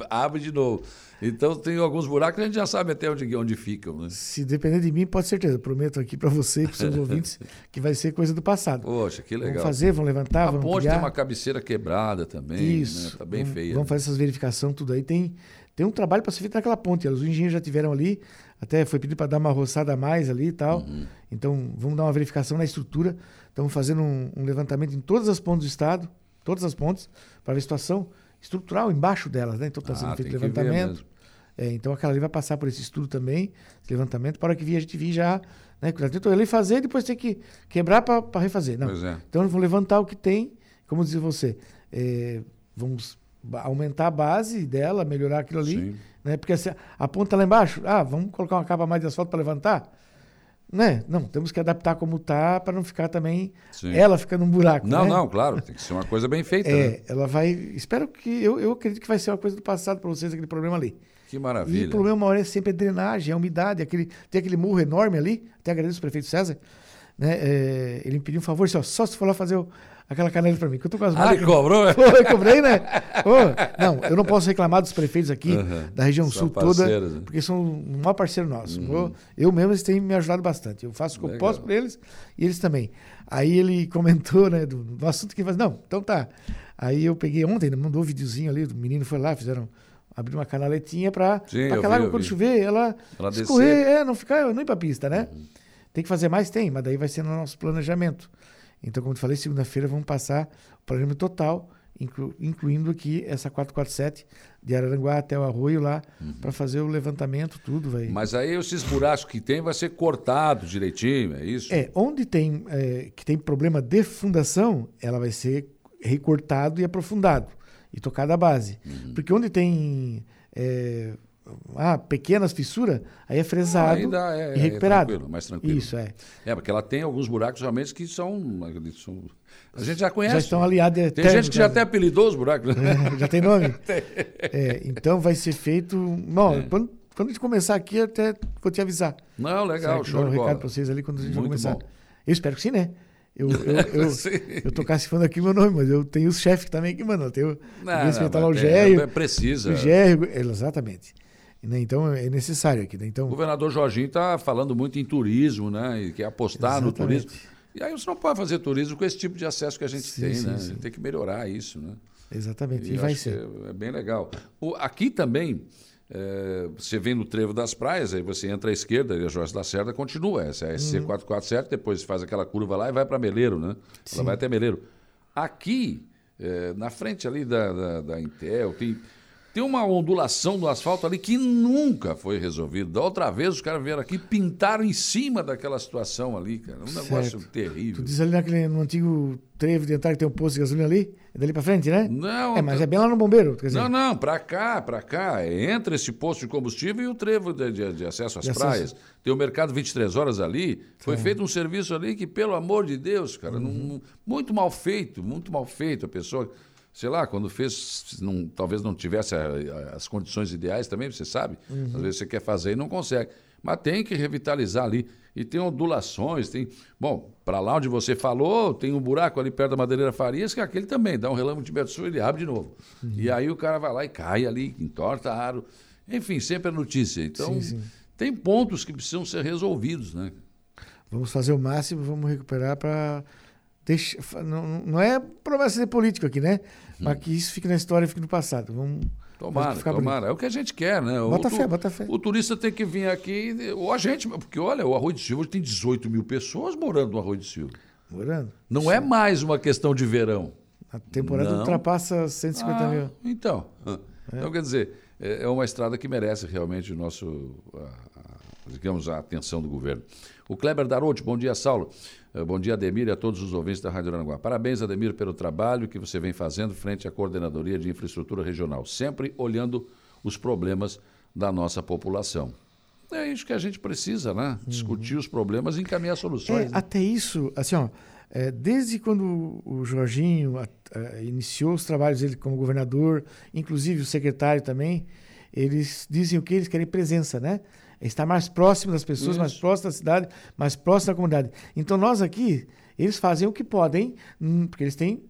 abre de novo. Então tem alguns buracos que a gente já sabe até onde, onde ficam. Né? Se depender de mim, pode certeza. Prometo aqui para você e para os seus ouvintes que vai ser coisa do passado. Poxa, que legal. Vamos fazer, vamos levantar, a vamos ponte criar. tem uma cabeceira quebrada também. Né? Isso. Né? Tá bem feia. Vamos fazer essas verificações, tudo aí. Tem, tem um trabalho para ser feito naquela ponte. Os engenheiros já tiveram ali, até foi pedido para dar uma roçada a mais ali e tal. Uhum. Então vamos dar uma verificação na estrutura. Estamos fazendo um, um levantamento em todas as pontes do estado, todas as pontes, para ver a situação estrutural embaixo delas, né? Então está sendo ah, feito levantamento. É, então aquela ali vai passar por esse estudo também, esse levantamento, para que a gente vir já, né? Tentou ali fazer e depois tem que quebrar para refazer. Não. É. Então vamos levantar o que tem, como dizia você, é, vamos aumentar a base dela, melhorar aquilo ali, Sim. né? Porque assim, a ponta lá embaixo, ah, vamos colocar uma capa mais de asfalto para levantar? Né? Não, temos que adaptar como está para não ficar também Sim. ela ficando um buraco. Não, né? não, claro, tem que ser uma coisa bem feita. É, né? ela vai. Espero que. Eu, eu acredito que vai ser uma coisa do passado para vocês, aquele problema ali. Que maravilha. E o problema maior é sempre a drenagem, a umidade, aquele, tem aquele murro enorme ali. Até agradeço o prefeito César. Né? É, ele me pediu um favor, só, só se for lá fazer o, aquela canela para mim, que eu tô com as ah, ele cobrou? Pô, eu cobrei, né? não, eu não posso reclamar dos prefeitos aqui uhum. da região são sul toda, né? porque são o maior parceiro nosso. Uhum. Eu, eu, mesmo, eles têm me ajudado bastante. Eu faço o que eu posso para eles e eles também. Aí ele comentou, né, do, do assunto que falou, não, então tá. Aí eu peguei ontem, mandou um videozinho ali, o menino foi lá, fizeram abrir uma canaletinha para aquela água, quando chover, ela, ela escorrer, é, não ficar, não ir para pista, né? Uhum. Tem que fazer mais? Tem, mas daí vai ser no nosso planejamento. Então, como eu falei, segunda-feira vamos passar o planejamento total, inclu, incluindo aqui essa 447 de Araranguá até o Arroio lá, uhum. para fazer o levantamento, tudo. Vai. Mas aí esses buracos que tem vai ser cortado direitinho, é isso? É, onde tem, é, que tem problema de fundação, ela vai ser recortado e aprofundado, e tocado a base. Uhum. Porque onde tem... É, ah, pequenas fissuras, aí é fresado Aí dá, é, e recuperado. É tranquilo, mais tranquilo. Isso, é. É, porque ela tem alguns buracos realmente que são. são- a gente já conhece. Já estão aliados Tem eternos, gente que já cara. até apelidou os buracos. né? É, já tem nome? É, então vai ser feito. Bom, É. quando, quando a gente começar aqui, eu até vou te avisar. Não, legal, show Dar um de bola. recado pra vocês ali quando a gente Muito começar. bom. Eu espero que sim, né? Eu, eu, eu, eu tô cacifando aqui meu nome, mas eu tenho os chefes também aqui, mano. Eu tenho Não, que respeitar lá o Gério. é, precisa. O Gério, exatamente. Né, Então é necessário aqui. Né? O Então, governador Jorginho está falando muito em turismo, né? E quer apostar no Exatamente. turismo. E aí você não pode fazer turismo com esse tipo de acesso que a gente Sim, tem, sim, né? sim. Tem que melhorar isso, né? exatamente. E, eu vai ser. que É, é bem legal. O- aqui também, é, você vem no Trevo das Praias, aí você entra à esquerda, e a Jorge da Serra continua. Essa é a Uhum. SC447, depois faz aquela curva lá e vai para Meleiro, né? Ela vai até Meleiro. Aqui, é, na frente ali da, da, da Intel, tem, tem uma ondulação do asfalto ali que nunca foi resolvido. Da outra vez, os caras vieram aqui e pintaram em cima daquela situação ali, cara. Um negócio Certo. terrível. Tu diz ali naquele, no antigo trevo dentário que tem um posto de gasolina ali? É dali pra frente, né? Não, É, mas é bem lá no bombeiro. Quer dizer, Não, não, para cá, para cá. Entre esse posto de combustível e o trevo de, de- de acesso às De acesso. praias. Tem o mercado 23 horas ali. Foi feito um serviço ali que, pelo amor de Deus, cara, não- não- muito mal feito, muito mal feito. A pessoa, sei lá, quando fez, não- talvez não tivesse a- a- as condições ideais também, você sabe. Às vezes você quer fazer e não consegue. Mas tem que revitalizar ali. E tem ondulações, tem. Bom, para lá onde você falou, tem um buraco ali perto da Madeireira Farias, que é aquele também, dá um relâmpago de Beto Sul, ele abre de novo. E aí o cara vai lá e cai ali, entorta aro. Enfim, sempre é notícia. Então, Sim, sim. tem pontos que precisam ser resolvidos, né? Vamos fazer o máximo, vamos recuperar para deixar. Não, não é promessa de político aqui, né? Mas que isso fique na história, fique no passado. Vamos Tomara, ficar bonito. tomara. É o que a gente quer, né? Bota o, fé, bota fé. O turista tem que vir aqui, ou a gente, porque olha, o Arroio de Silva tem 18 mil pessoas morando no Arroio de Silva. Morando. Não é mais uma questão de verão. A temporada Não. ultrapassa 150 Ah, mil. Então, então, quer dizer, é é uma estrada que merece realmente o nosso, a- a- digamos, a atenção do governo. O Kleber Darote, bom dia, Saulo. Eh, Bom dia, Ademir, e a todos os ouvintes da Rádio Aranguá. Parabéns, Ademir, pelo trabalho que você vem fazendo frente à Coordenadoria de Infraestrutura Regional, sempre olhando os problemas da nossa população. É isso que a gente precisa, né? Discutir os problemas e encaminhar É, soluções. né? até isso, assim, ó, é, desde quando o Jorginho a- a- iniciou os trabalhos dele como governador, inclusive o secretário também, eles dizem o que eles querem presença, né? É Estar mais próximo das pessoas, mais Isso. próximo da cidade, mais próximo da comunidade. Então nós aqui, eles fazem o que podem, hum, porque eles têm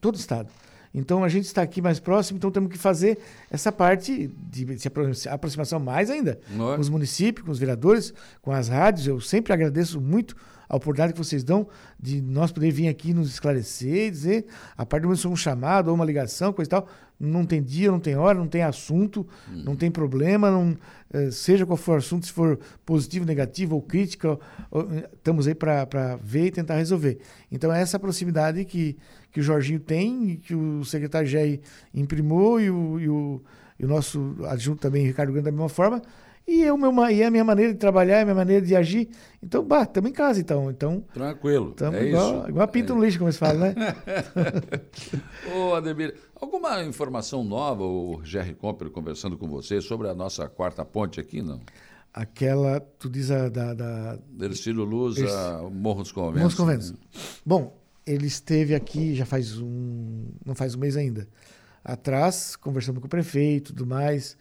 todo o estado. Então a gente está aqui mais próximo, então temos que fazer essa parte de se apro- se aproximação mais ainda é? com os municípios, com os vereadores, com as rádios. Eu sempre agradeço muito a oportunidade que vocês dão de nós poder vir aqui nos esclarecer, dizer, a partir do momento que somos chamados ou uma ligação, coisa e tal, não tem dia, não tem hora, não tem assunto, não tem problema, não, eh, seja qual for o assunto, se for positivo, negativo ou crítica, eh, estamos aí para ver e tentar resolver. Então é essa proximidade que, que o Jorginho tem e que o secretário Jair imprimou e o, e o, e o nosso adjunto também, Ricardo Grande, da mesma forma. E, é o meu, e é a minha maneira de trabalhar, é a minha maneira de agir. Então, bah, estamos em casa, então. Então, Tranquilo. estamos é igual, isso. igual a pinta no lixo, como eles falam, né? Ô, Ademir, alguma informação nova, o Jerry Comper conversando com você sobre a nossa quarta ponte aqui, não? Aquela, tu diz a da, da Luz, Esse- a Morro dos Conventos. Bons Conventos. Bom, ele esteve aqui já faz um. não faz um mês ainda. Atrás, conversamos com o prefeito e tudo mais.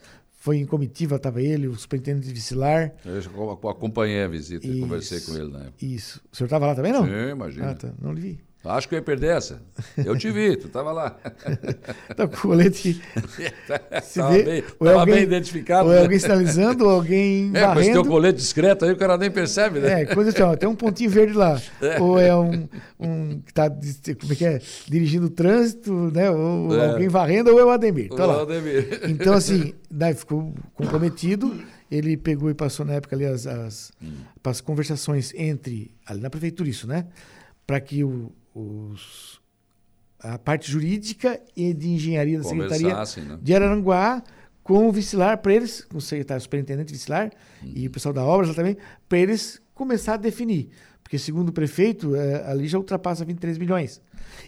Foi em comitiva, estava ele, o superintendente Vicilar. Eu acompanhei a visita, Isso. conversei com ele na época. Isso. O senhor estava lá também, não? Sim, imagina. Ah, tá. Não lhe vi. Acho que eu ia perder essa. Eu te vi, tu estava lá. Tá com o colete. Se Tava vê, bem- ou é tava alguém- bem identificado, Ou é né? alguém sinalizando, ou alguém É, esse teu varrendo. colete discreto aí, o cara nem percebe, né? É, coisa assim, ó, tem um pontinho verde lá. Ou é um, um que está como é que é? dirigindo o trânsito, né? Ou É. alguém varrendo, ou é o Ademir. Tá Ô, lá. Ademir. Então, assim, daí ficou comprometido. Ele pegou e passou na época ali as, as, as conversações entre, ali na prefeitura, isso, né? Para que o, os, a parte jurídica e de engenharia da Secretaria Conversassem, né? de Araranguá com o Vicilar, para eles, com o secretário superintendente Vicilar e o pessoal da obra lá também, para eles começar a definir. Porque, segundo o prefeito, é, ali já ultrapassa 23 milhões.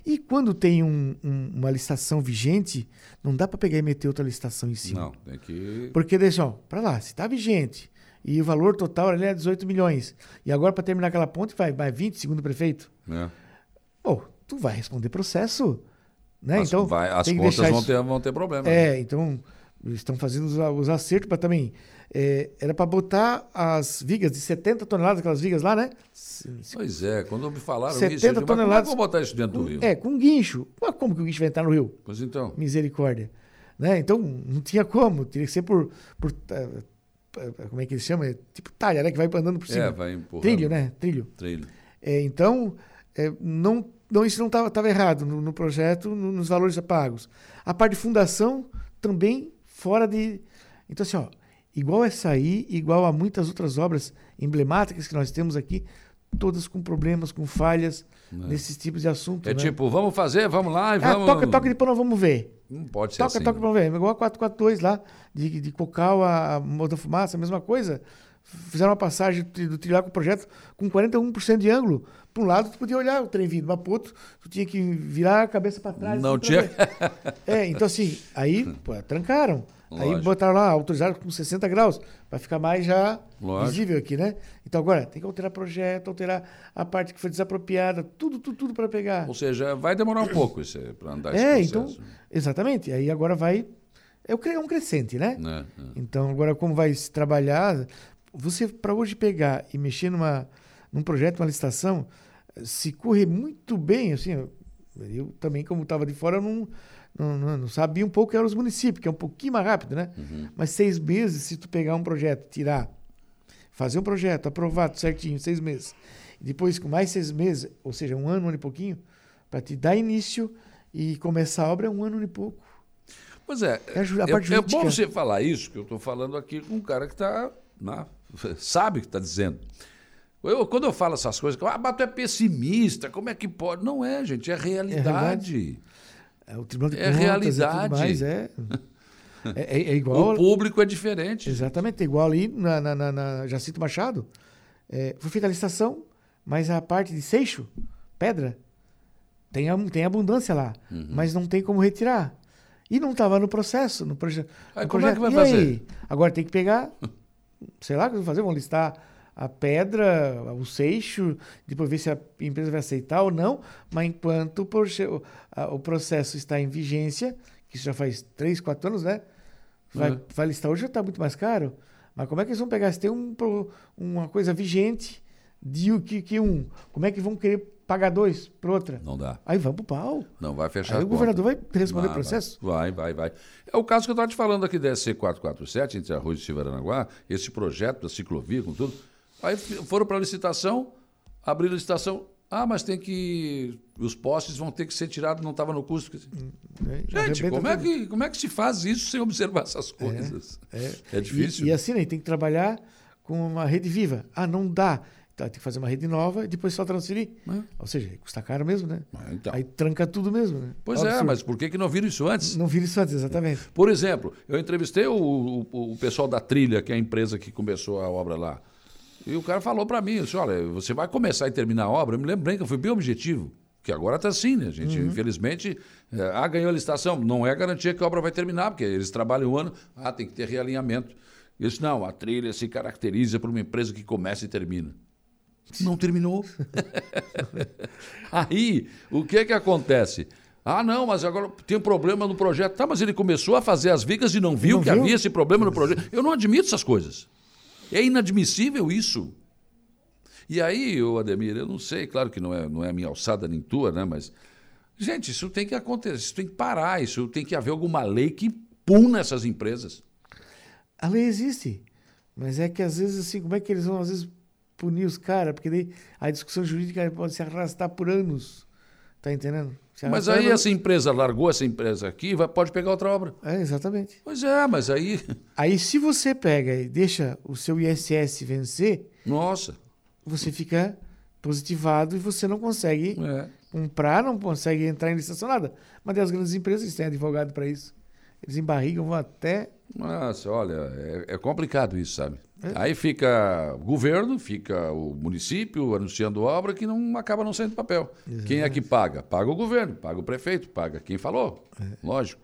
E quando tem um, um, uma licitação vigente, não dá para pegar e meter outra licitação em cima. Não, tem que. Porque deixa, para lá, se está vigente e o valor total ali é 18 milhões, e agora para terminar aquela ponte vai, vai 20, segundo o prefeito, É. tu vai responder processo. Né? As, então, vai- as contas vão isso- ter, vão ter problema. É, então estão fazendo os, os acertos para também. é, era para botar as vigas de 70 toneladas, aquelas vigas lá, né? Pois é, quando me falaram 70 isso, eu digo, como é toneladas. vou botar isso dentro do rio? É, com guincho. Mas como que o guincho vai entrar no rio? Pois então. Misericórdia. Né? Então, não tinha como. Teria que ser por. por eh, eh, como é que ele chama? É Tipo talha, né? Que vai andando por cima. É, vai empurrando. Trilho, né? Trilho. Trilho. É, então, é, não, não, isso não estava errado no, no projeto, no- nos valores pagos. A parte de fundação também fora de. Então, assim, ó, igual essa aí, igual a muitas outras obras emblemáticas que nós temos aqui, todas com problemas, com falhas nesses tipos de assunto. É né? tipo, vamos fazer, vamos lá e Ah, vamos. toca, toca, depois nós vamos ver. Não pode ser Toca, assim. toca, vamos ver. Igual a 442 lá, de, de Cocal a, a Moda Fumaça, a mesma coisa. Fizeram uma passagem do trilhar com o projeto com 41% de ângulo. Para um lado, tu podia olhar o trem vindo, mas para outro, tu tinha que virar a cabeça para trás. Não tinha-. É, então assim, aí pô, trancaram. Aí Lógico. botaram lá, autorizaram com 60 graus, para ficar mais já Lógico. visível aqui, né? Então agora, tem que alterar projeto, alterar a parte que foi desapropriada, tudo, tudo, tudo para pegar. Ou seja, vai demorar um pouco isso para andar esse É, então, exatamente. Aí agora vai. É é um crescente, né? Né? É. Então, agora, como vai se trabalhar, você, para hoje pegar e mexer numa, num projeto, uma licitação, se correr muito bem, assim, eu, também, como estava de fora, não, não, não, não sabia um pouco que eram os municípios, que é um pouquinho mais rápido, né? Mas seis meses, se tu pegar um projeto, tirar, fazer um projeto, aprovado certinho, seis meses, e depois com mais seis meses, ou seja, um ano, um ano e pouquinho, para te dar início e começar a obra é um ano e pouco. Pois é, É é, bom você falar isso, que eu estou falando aqui com um cara que tá, né, sabe o que está dizendo. Eu- quando eu falo essas coisas, ah, mas tu é pessimista, como é que pode? Não é, gente, é realidade. É, o Tribunal de É Contas e realidade. mais, é. É, é- é igual. o público é diferente. Exatamente, é igual ali na, na, na- na Jacinto Machado. É, foi feita a licitação, mas a parte de seixo, pedra, tem, tem abundância lá, Uhum. mas não tem como retirar. E não estava no processo, no, proje Aí no como é que vai E fazer? aí? Agora tem que pegar, sei lá o que vão fazer, vão listar a pedra, o seixo, depois ver se a empresa vai aceitar ou não, mas enquanto o, processo está em vigência, que isso já faz três, quatro anos, né? Vai, Uhum. vai listar hoje já está muito mais caro. Mas como é que eles vão pegar? Se tem um, uma coisa vigente de o que, que um, como é que vão querer pagar dois para outra? Não dá. Aí vamos pro pau. Não vai fechar Aí o governador vai responder o Vai, processo? Vai, vai, vai. É o caso que eu estava te falando aqui da SC447, entre Arroz e Chivaranaguá, esse projeto da ciclovia com tudo. Aí foram para a licitação, abriram a licitação. Ah, mas tem que. Os postes vão ter que ser tirados, não estava no custo. Né? Gente, Arrebenta como é, que, como é que se faz isso sem observar essas coisas? É, difícil. E, e assim, né, tem que trabalhar com uma rede viva. Ah, não dá. Então, tem que fazer uma rede nova e depois só transferir. Ou seja, custa caro mesmo, né? Ah, então. Aí tranca tudo mesmo, né? Pois é, mas por que, que não viram isso antes? Não vira isso antes, exatamente. Por exemplo, eu entrevistei o, o- o pessoal da Trilha, que é a empresa que começou a obra lá. E o cara falou para mim, disse, olha, você vai começar e terminar a obra. Eu me lembrei que eu fui bem objetivo. Que agora está assim, né, gente? Infelizmente, é, ah, ganhou a licitação. Não é garantia que a obra vai terminar, porque eles trabalham um ano, ah, tem que ter realinhamento. Eu disse, não, a trilha se caracteriza por uma empresa que começa e termina. Não terminou. Aí, o que que acontece? Ah, não, mas agora tem um problema no projeto. Tá, mas ele começou a fazer as vigas e não viu Não que viu? havia esse problema no projeto. Eu não admito essas coisas. É inadmissível isso. E aí, ô Ademir, eu não sei, claro que não é, não é a minha alçada nem tua, né? Mas, gente, isso tem que acontecer, isso tem que parar, isso tem que haver alguma lei que puna essas empresas. A lei existe. Mas é que às vezes, assim, como é que eles vão, às vezes, punir os caras? Porque daí a discussão jurídica pode se arrastar por anos. Tá entendendo? Mas aí essa empresa largou essa empresa aqui, vai, pode pegar outra obra. É, exatamente. Pois é, mas aí, Aí, se você pega e deixa o seu ISS vencer, nossa, você fica positivado e você não consegue é. comprar, não consegue entrar em licitação, nada. Mas as grandes empresas têm advogado para isso. Eles embarrigam, vão até Nossa, olha, é, é complicado isso, sabe? É. Aí fica o governo, fica o município anunciando obra que não acaba não saindo papel. Exatamente. Quem é que paga? Paga o governo, paga o prefeito, paga quem falou. É. Lógico.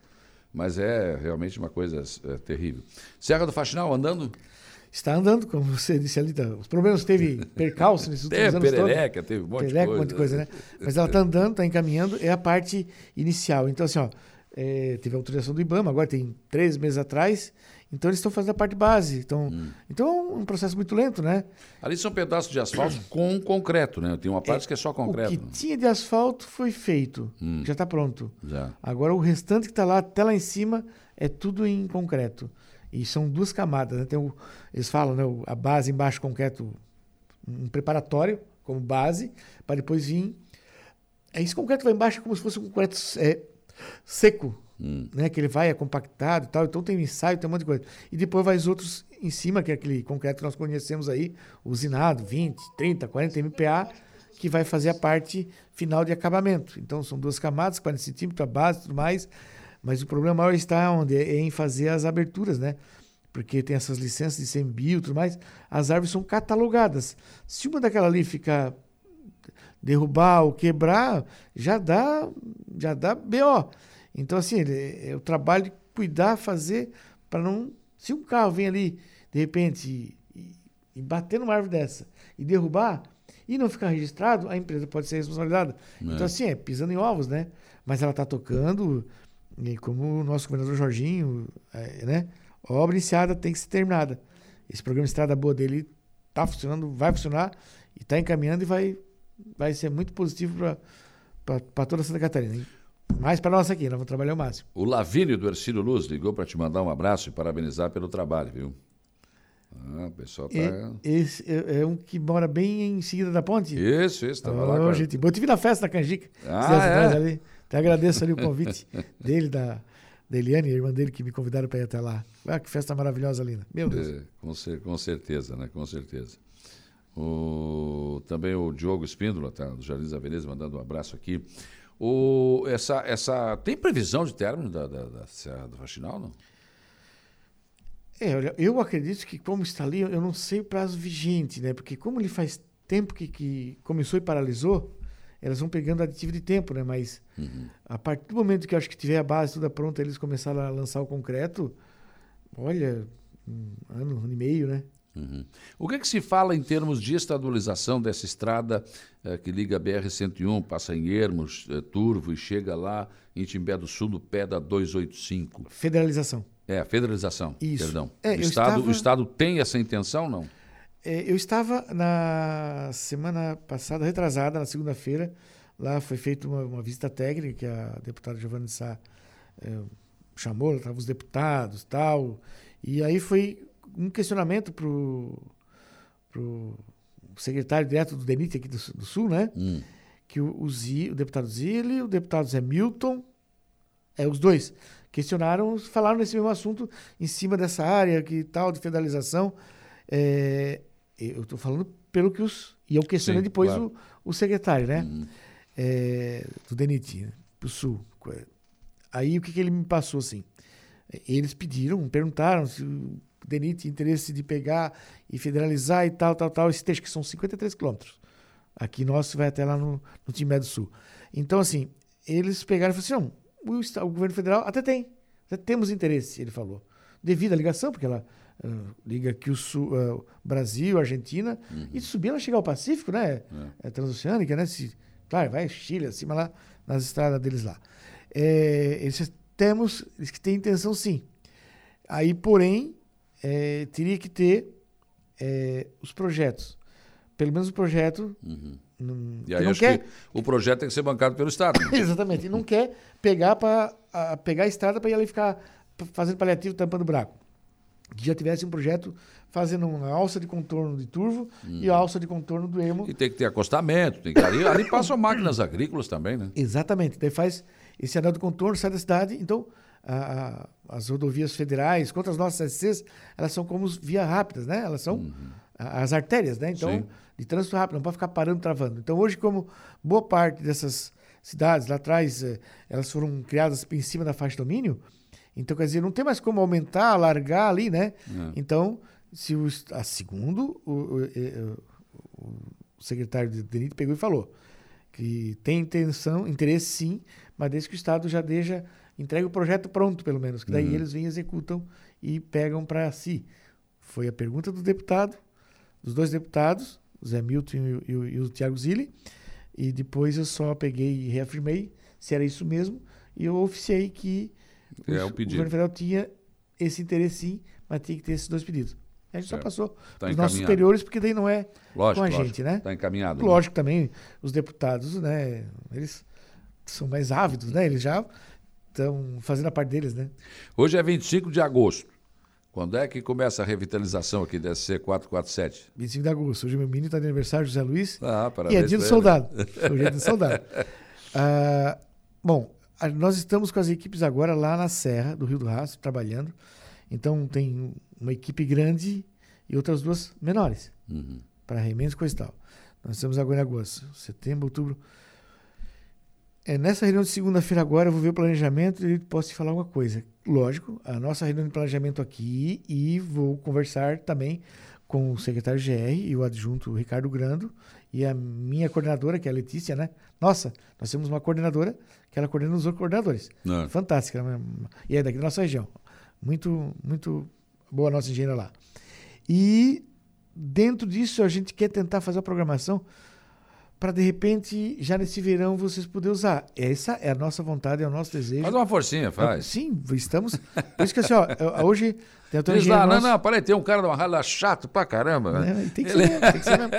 Mas é realmente uma coisa é, terrível. Serra do Faxinal andando? Está andando, como você disse ali. Tá, os problemas teve percalço nesses últimos anos. Teve perereca, teve um monte perereca, de coisa. Um monte de coisa, né? Mas ela está andando, está encaminhando, é a parte inicial. Então, assim, ó, é, teve a autorização do IBAMA, agora tem três meses atrás. Então eles estão fazendo a parte base. Então, hum. então é um processo muito lento, né? Ali são pedaços de asfalto com concreto, né? Tem uma parte é, que é só concreto. O que né? tinha de asfalto foi feito, hum. já está pronto. Já. Agora o restante que está lá, até lá em cima, é tudo em concreto. E são duas camadas, né? Tem o, eles falam, né? A base embaixo concreto, um preparatório como base, para depois vir. Esse concreto vai embaixo como se fosse um concreto é, seco, hum. né? Que ele vai é compactado e tal. Então tem ensaio, tem um monte de coisa. E depois vai os outros em cima, que é aquele concreto que nós conhecemos aí, usinado, 20, 30, 40 MPa, que vai fazer a parte final de acabamento. Então são duas camadas, 40 centímetros, a base e tudo mais. Mas o problema maior está onde? É em fazer as aberturas, né? Porque tem essas licenças de CMBio e tudo mais. As árvores são catalogadas. Se uma daquela ali ficar derrubar ou quebrar, já dá, já dá BO. Então, assim, é o trabalho de cuidar, fazer, para não. Se um carro vem ali, de repente, e, e, bater numa árvore dessa e derrubar, e não ficar registrado, a empresa pode ser responsabilizada. É. Então, assim, é pisando em ovos, né? Mas ela está tocando, e como o nosso governador Jorginho, é, né? obra iniciada tem que ser terminada. Esse programa Estrada Boa dele está funcionando, vai funcionar, e está encaminhando e vai vai ser muito positivo para toda Santa Catarina. Hein? Mais para nós aqui, nós vamos trabalhar o máximo. O Lavínio do Ercílio Luz ligou para te mandar um abraço e parabenizar pelo trabalho, viu? Ah, o pessoal tá. esse é, é, um que mora bem em seguida da ponte? Isso, isso, tava oh, lá. Com gente, eu tive na festa da Canjica. Ah, é? ali. Até agradeço ali o convite dele, da, da Eliane, a irmã dele, que me convidaram para ir até lá. Ah, que festa maravilhosa né? Meu Deus. É, com, com certeza, né? Com certeza. O, também o Diogo Espíndola, tá, do Jardim da Veneza, mandando um abraço aqui. O, essa, essa, tem previsão de término da, da, da Serra do Faxinal, não? É, olha, eu acredito que como está ali, eu não sei o prazo vigente, né? Porque como ele faz tempo que, que começou e paralisou, elas vão pegando aditivo de tempo, né? Mas uhum. a partir do momento que eu acho que tiver a base toda pronta, eles começaram a lançar o concreto, olha, um ano, um ano e meio, né? Uhum. O que, é que se fala em termos de estadualização dessa estrada eh, que liga a BR-101, passa em Ermos, eh, Turvo e chega lá em Timbé do Sul, no pé da 285? Federalização. É, federalização, Isso. perdão. É, o, estado, estava... o Estado tem essa intenção não? É, eu estava na semana passada, retrasada, na segunda-feira, lá foi feita uma, uma, visita técnica que a deputada Giovanni Sá é, chamou, estavam os deputados tal, e aí foi um questionamento para o secretário direto do DENIT aqui do, do Sul, né? Hum. Que o, o, Z, o deputado Zilli, o deputado Zé Milton, é, os dois, questionaram, falaram nesse mesmo assunto em cima dessa área que tal, de federalização. É, eu estou falando pelo que os. E eu questionei Sim, depois claro. o, o secretário, né? Hum. É, do DENIT, né? Pro Sul. Aí o que, que ele me passou assim? Eles pediram, perguntaram se DENIT interesse de pegar e federalizar e tal, tal, tal, esse trecho, que são 53 quilômetros. Aqui nosso vai até lá no, no Timé do Sul. Então, assim, eles pegaram e falaram assim, não, o, o governo federal até tem, até temos interesse, ele falou. Devido à ligação, porque ela uh, liga aqui o Sul, uh, Brasil, Argentina, uhum. e subir ela chegar ao Pacífico, né? É. é transoceânica, né? Se, claro, vai Chile, acima lá, nas estradas deles lá. É, eles temos, eles que têm intenção sim. Aí, porém, é, teria que ter é, os projetos. Pelo menos o projeto. Uhum. Não, e aí não quer... que o projeto tem que ser bancado pelo Estado. Exatamente. E não quer pegar, pra, a, pegar a estrada para ir ali ficar fazendo paliativo, tampando buraco. Que já tivesse um projeto fazendo uma alça de contorno de turvo uhum. e a alça de contorno do emo. E tem que ter acostamento. Tem que, ali, ali passam máquinas agrícolas também, né? Exatamente. Daí faz esse anel de contorno, sai da cidade. Então, a, a, as rodovias federais, quanto as nossas SCs, elas são como via rápidas, né? Elas são uhum. as artérias, né? Então, Sim. de trânsito rápido, não pode ficar parando, travando. Então, hoje, como boa parte dessas cidades lá atrás, eh, elas foram criadas em cima da faixa de domínio, Então, quer dizer, não tem mais como aumentar, largar ali, né? É. Então, se o, a segundo, o, o, o secretário de DENIT pegou e falou que tem intenção, interesse sim, mas desde que o Estado já deixa, entregue o projeto pronto, pelo menos, que daí uhum. eles vêm, executam e pegam para si. Foi a pergunta do deputado, dos dois deputados, o Zé Milton e, e, e o Tiago Zilli, e depois eu só peguei e reafirmei se era isso mesmo, e eu oficiei que é o, o governo federal tinha esse interesse sim, mas tinha que ter esses dois pedidos. A gente só passou tá os nossos superiores, porque daí não é lógico, com a lógico. gente, né? Está encaminhado. Né? Lógico né? também, os deputados, né? Eles são mais ávidos, né? Eles já estão fazendo a parte deles, né? Hoje é 25 de agosto. Quando é que começa a revitalização aqui da C447? 25 de agosto. Hoje meu menino está de aniversário, José Luiz. Ah, parabéns. E é dia do soldado. Hoje é dia do soldado. Ah, bom, nós estamos com as equipes agora lá na Serra do Rio do Rastro, trabalhando. Então tem uma equipe grande e outras duas menores uhum. para remendos e coisa e tal. Nós estamos agora em agosto, setembro, outubro. É, nessa reunião de segunda-feira agora eu vou ver o planejamento e posso te falar uma coisa. Lógico, a nossa reunião de planejamento aqui e vou conversar também com o secretário GR e o adjunto Ricardo Grando e a minha coordenadora, que é a Letícia, né? Nossa, nós temos uma coordenadora que ela coordena os outros coordenadores. É. Fantástica. Né? E é daqui da nossa região. Muito, muito boa a nossa engenheira lá. E dentro disso a gente quer tentar fazer a programação para de repente já nesse verão vocês poderem usar. Essa é a nossa vontade, é o nosso desejo. Faz uma forcinha, faz. Sim, estamos. Por isso que assim, ó, hoje tem a engenheiro Não, não, peraí, tem um cara de uma rala chato pra caramba. Né? Tem que ser mesmo, tem que ser mesmo.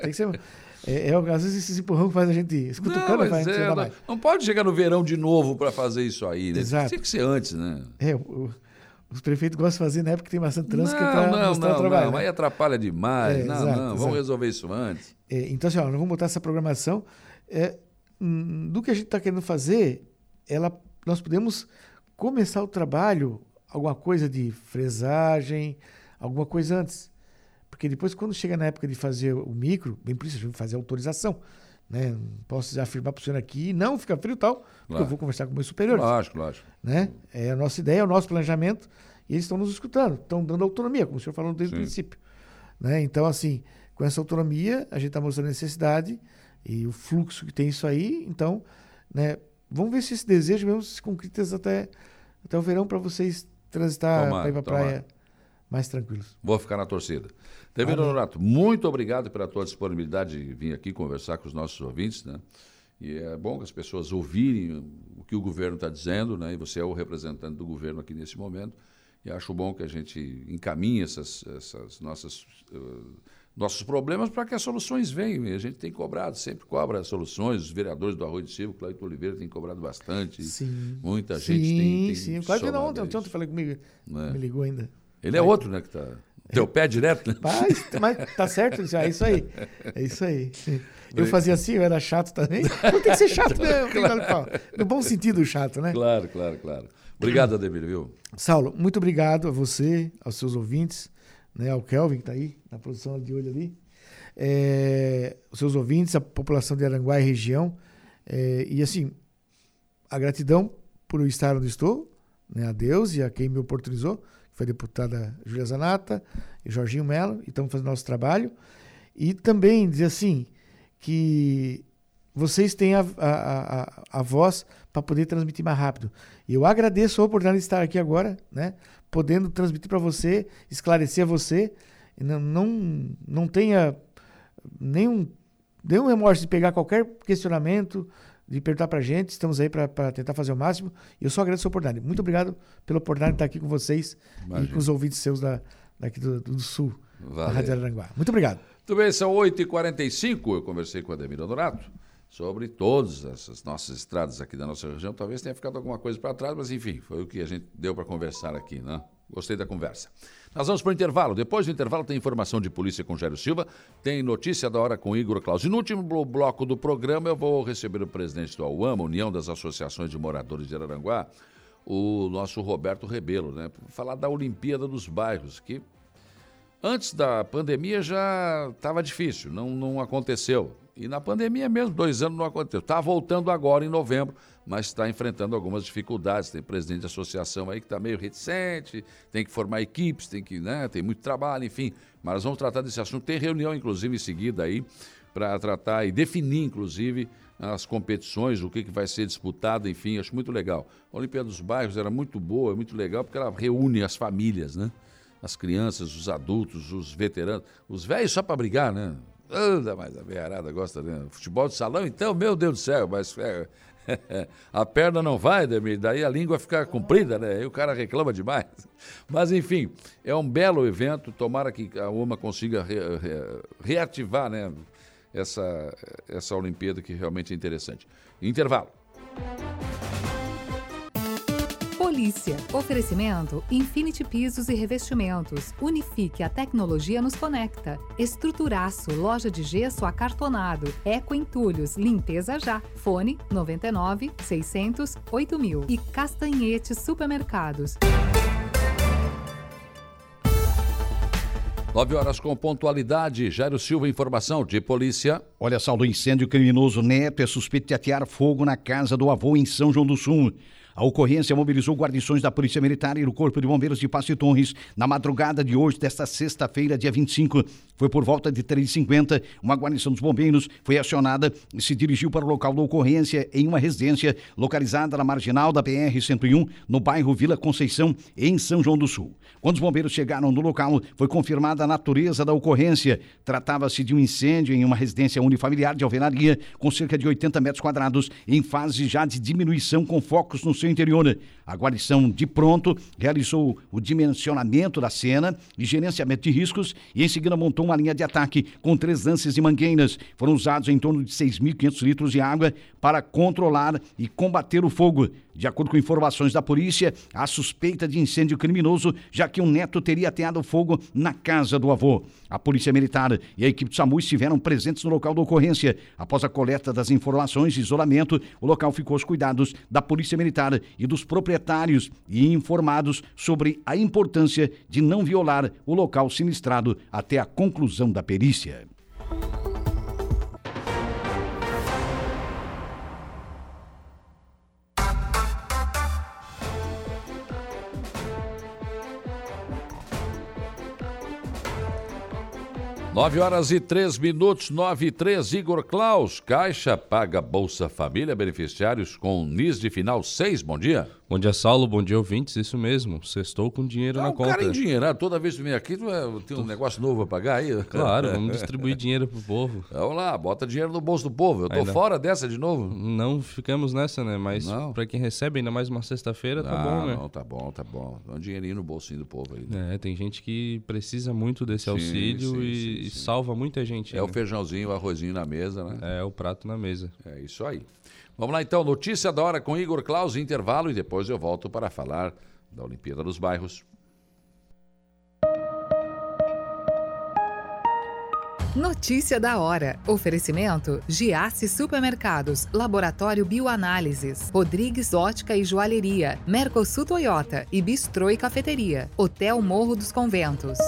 Tem que ser mesmo. É, é, às vezes esses empurrão que faz a gente escuta não, o cara vai é, não, não, pode chegar no verão de novo para fazer isso aí, né? Exato. Tem que ser antes, né? É, o, os prefeitos gostam de fazer na época que tem bastante trânsito não, para não, não, o trabalho. Não, né? aí atrapalha demais. É, não, exato, não, vamos exato. resolver isso antes. É, então, assim, ó, nós vamos botar essa programação. É, hum, do que a gente está querendo fazer, ela, nós podemos começar o trabalho, alguma coisa de fresagem, alguma coisa antes. Porque depois, quando chega na época de fazer o micro, bem por isso a gente fazer a autorização. Né? Posso afirmar para o senhor aqui, não, fica frio e tal, porque claro. eu vou conversar com meus superiores. Lógico, lógico. Né? É a nossa ideia, é o nosso planejamento, e eles estão nos escutando, estão dando autonomia, como o senhor falou desde Sim. o princípio. Né? Então, assim, com essa autonomia, a gente está mostrando a necessidade e o fluxo que tem isso aí. Então, né, vamos ver se esse desejo mesmo se concretiza até, até o verão para vocês transitar para ir para a praia mais tranquilos. Vou ficar na torcida. Devino Donato, muito obrigado pela tua disponibilidade de vir aqui conversar com os nossos ouvintes, né? E é bom que as pessoas ouvirem o que o governo está dizendo, né? E você é o representante do governo aqui nesse momento. E acho bom que a gente encaminhe essas, essas nossas uh, nossos problemas para que as soluções venham. E a gente tem cobrado, sempre cobra soluções. Os vereadores do Arroio de Silva, Cláudio Oliveira, tem cobrado bastante. Sim. Muita sim, gente tem. tem sim, claro que não. Ontem, ontem falei comigo, é. me ligou ainda. Ele é outro, né, que está teu pé direto? Mas, mas tá certo, é isso aí. É isso aí. Eu fazia assim, eu era chato também. Não tem que ser chato mesmo. Claro. No bom sentido, chato, né? Claro, claro, claro. Obrigado, Ademir, viu? Saulo, muito obrigado a você, aos seus ouvintes, né, ao Kelvin, que está aí na produção de olho ali, é, os seus ouvintes, a população de Aranguá e região. É, e assim, a gratidão por eu estar onde estou, né, a Deus e a quem me oportunizou foi a deputada Júlia Zanata e Jorginho Melo, e estamos fazendo nosso trabalho. E também dizer assim, que vocês têm a, a, a, a voz para poder transmitir mais rápido. E eu agradeço a oportunidade de estar aqui agora, né? Podendo transmitir para você, esclarecer a você. Não, não, não tenha nenhum, nenhum remorso de pegar qualquer questionamento, de perguntar para a gente. Estamos aí para tentar fazer o máximo. E eu só agradeço a oportunidade. Muito obrigado pela oportunidade de estar aqui com vocês Imagina. e com os ouvintes seus da, daqui do, do Sul, Valeu. da Rádio Aranguá. Muito obrigado. Muito bem, são 8h45. Eu conversei com o Ademir Honorato sobre todas essas nossas estradas aqui da nossa região. Talvez tenha ficado alguma coisa para trás, mas enfim, foi o que a gente deu para conversar aqui, né? Gostei da conversa. Nós vamos para o intervalo. Depois do intervalo tem informação de polícia com Jairo Silva, tem notícia da hora com Igor Claus. E no último bloco do programa eu vou receber o presidente do AUAMA, União das Associações de Moradores de Araranguá, o nosso Roberto Rebelo, né? Falar da Olimpíada dos Bairros, que antes da pandemia já estava difícil, não, não aconteceu. E na pandemia mesmo, dois anos não aconteceu. Está voltando agora em novembro, mas está enfrentando algumas dificuldades. Tem presidente de associação aí que está meio reticente, tem que formar equipes, tem que, né, tem muito trabalho, enfim. Mas nós vamos tratar desse assunto. Tem reunião, inclusive, em seguida aí, para tratar e definir, inclusive, as competições, o que, que vai ser disputado, enfim, acho muito legal. A Olimpíada dos Bairros era muito boa, muito legal, porque ela reúne as famílias, né? As crianças, os adultos, os veteranos, os velhos só para brigar, né? Anda, mas a veiarada gosta, né? Futebol de salão, então, meu Deus do céu, mas é, a perna não vai, Demir, daí a língua fica comprida, né? O cara reclama demais. Mas, enfim, é um belo evento, tomara que a UMA consiga re, re, reativar, né? essa, essa Olimpíada que realmente é interessante. Intervalo. Polícia. Oferecimento Infinity Pisos e Revestimentos. Unifique a tecnologia nos conecta. Estruturaço, loja de gesso acartonado. Eco Entulhos, limpeza já. Fone 99 600 8000. E Castanhetes Supermercados. 9 horas com pontualidade. Jairo Silva, informação de polícia. Olha só, do incêndio criminoso Neto é suspeito de atear fogo na casa do avô em São João do Sul. A ocorrência mobilizou guarnições da Polícia Militar e do Corpo de Bombeiros de Passo Torres na madrugada de hoje, desta sexta-feira, dia 25. Foi por volta de 3h50, uma guarnição dos bombeiros foi acionada e se dirigiu para o local da ocorrência em uma residência localizada na marginal da BR-101, no bairro Vila Conceição, em São João do Sul. Quando os bombeiros chegaram no local, foi confirmada a natureza da ocorrência. Tratava-se de um incêndio em uma residência unifamiliar de alvenaria, com cerca de 80 metros quadrados, em fase já de diminuição, com focos no seu interior. A guarnição, de pronto, realizou o dimensionamento da cena e gerenciamento de riscos e, em seguida, montou uma linha de ataque com três lances e mangueiras. Foram usados em torno de 6.500 litros de água para controlar e combater o fogo. De acordo com informações da polícia, há suspeita de incêndio criminoso, já que um neto teria ateado fogo na casa do avô. A Polícia Militar e a equipe do SAMU estiveram presentes no local da ocorrência. Após a coleta das informações e isolamento, o local ficou aos cuidados da Polícia Militar e dos proprietários e informados sobre a importância de não violar o local sinistrado até a conclusão da perícia. 9 horas e 3 minutos, 9 e 3. Igor Klaus, Caixa paga Bolsa Família, beneficiários com NIS de final 6. Bom dia. Bom dia, Saulo. Bom dia, ouvintes. Isso mesmo. Sextou com dinheiro ah, na um conta. cara endinheirado. Toda vez que vem aqui, tu é, tem um negócio novo a pagar aí? Claro, vamos distribuir dinheiro pro povo. Vamos lá, bota dinheiro no bolso do povo. Eu tô ainda... fora dessa de novo. Não ficamos nessa, né? Mas para quem recebe ainda mais uma sexta-feira, tá ah, bom, né? Não, tá bom, tá bom. Dá um dinheirinho no bolsinho do povo aí. Né? É, tem gente que precisa muito desse sim, auxílio sim, e, sim, salva muita gente. É né? o feijãozinho, o arrozinho na mesa, né? É o prato na mesa. É isso aí. Vamos lá então, notícia da hora com Igor Claus, intervalo e depois eu volto para falar da Olimpíada dos Bairros. Notícia da hora. Oferecimento: Giasse Supermercados, Laboratório Bioanálises, Rodrigues Ótica e Joalheria, Mercosul Toyota e Bistrô e Cafeteria, Hotel Morro dos Conventos.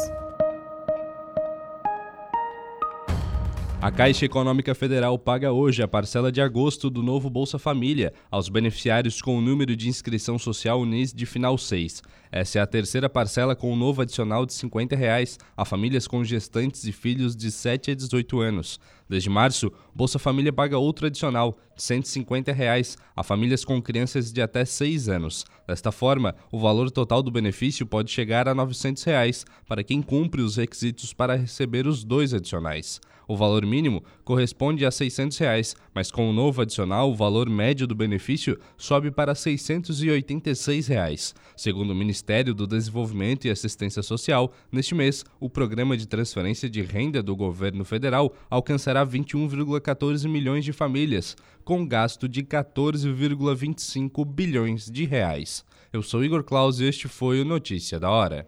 A Caixa Econômica Federal paga hoje a parcela de agosto do novo Bolsa Família aos beneficiários com o número de inscrição social UNIS de final 6. Essa é a terceira parcela com o um novo adicional de 50 reais a famílias com gestantes e filhos de 7 a 18 anos. Desde março, Bolsa Família paga outro adicional de 150 reais a famílias com crianças de até 6 anos. Desta forma, o valor total do benefício pode chegar a 900 reais para quem cumpre os requisitos para receber os dois adicionais. O valor mínimo corresponde a 600 reais, mas com o novo adicional, o valor médio do benefício sobe para 686 reais. Segundo o Ministério do Desenvolvimento e Assistência Social, neste mês, o programa de transferência de renda do governo federal alcançará 21,14 milhões de famílias, com gasto de 14,25 bilhões de reais. Eu sou Igor Claus e este foi o Notícia da Hora.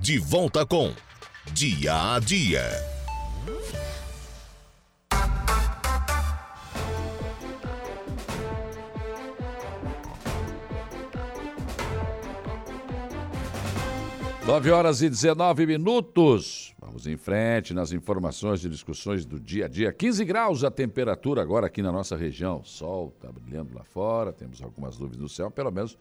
De volta com Dia a Dia. 9 horas e 19 minutos. Vamos em frente nas informações e discussões do dia a dia. 15 graus a temperatura agora aqui na nossa região. O sol está brilhando lá fora, temos algumas nuvens no céu, pelo menos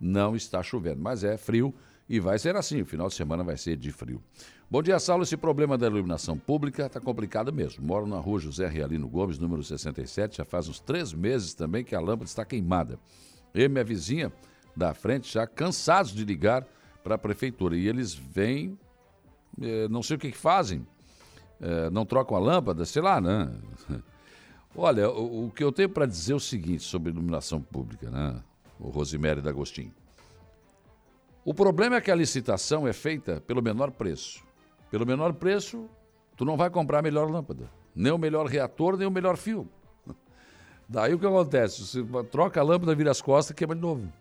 não está chovendo, mas é frio e vai ser assim. O final de semana vai ser de frio. Bom dia, Saulo. Esse problema da iluminação pública está complicado mesmo. Moro na rua José Realino Gomes, número 67. Já faz uns três meses também que a lâmpada está queimada. Eu e minha vizinha da frente já cansados de ligar para a prefeitura. E eles vêm, não sei o que, que fazem, eh, não trocam a lâmpada, sei lá, né? Olha, o, o que eu tenho para dizer é o seguinte sobre iluminação pública, né? O Rosemary D'Agostinho. O problema é que a licitação é feita pelo menor preço. Pelo menor preço, tu não vai comprar a melhor lâmpada, nem o melhor reator, nem o melhor fio. Daí o que acontece? Você troca a lâmpada, vira as costas e queima de novo.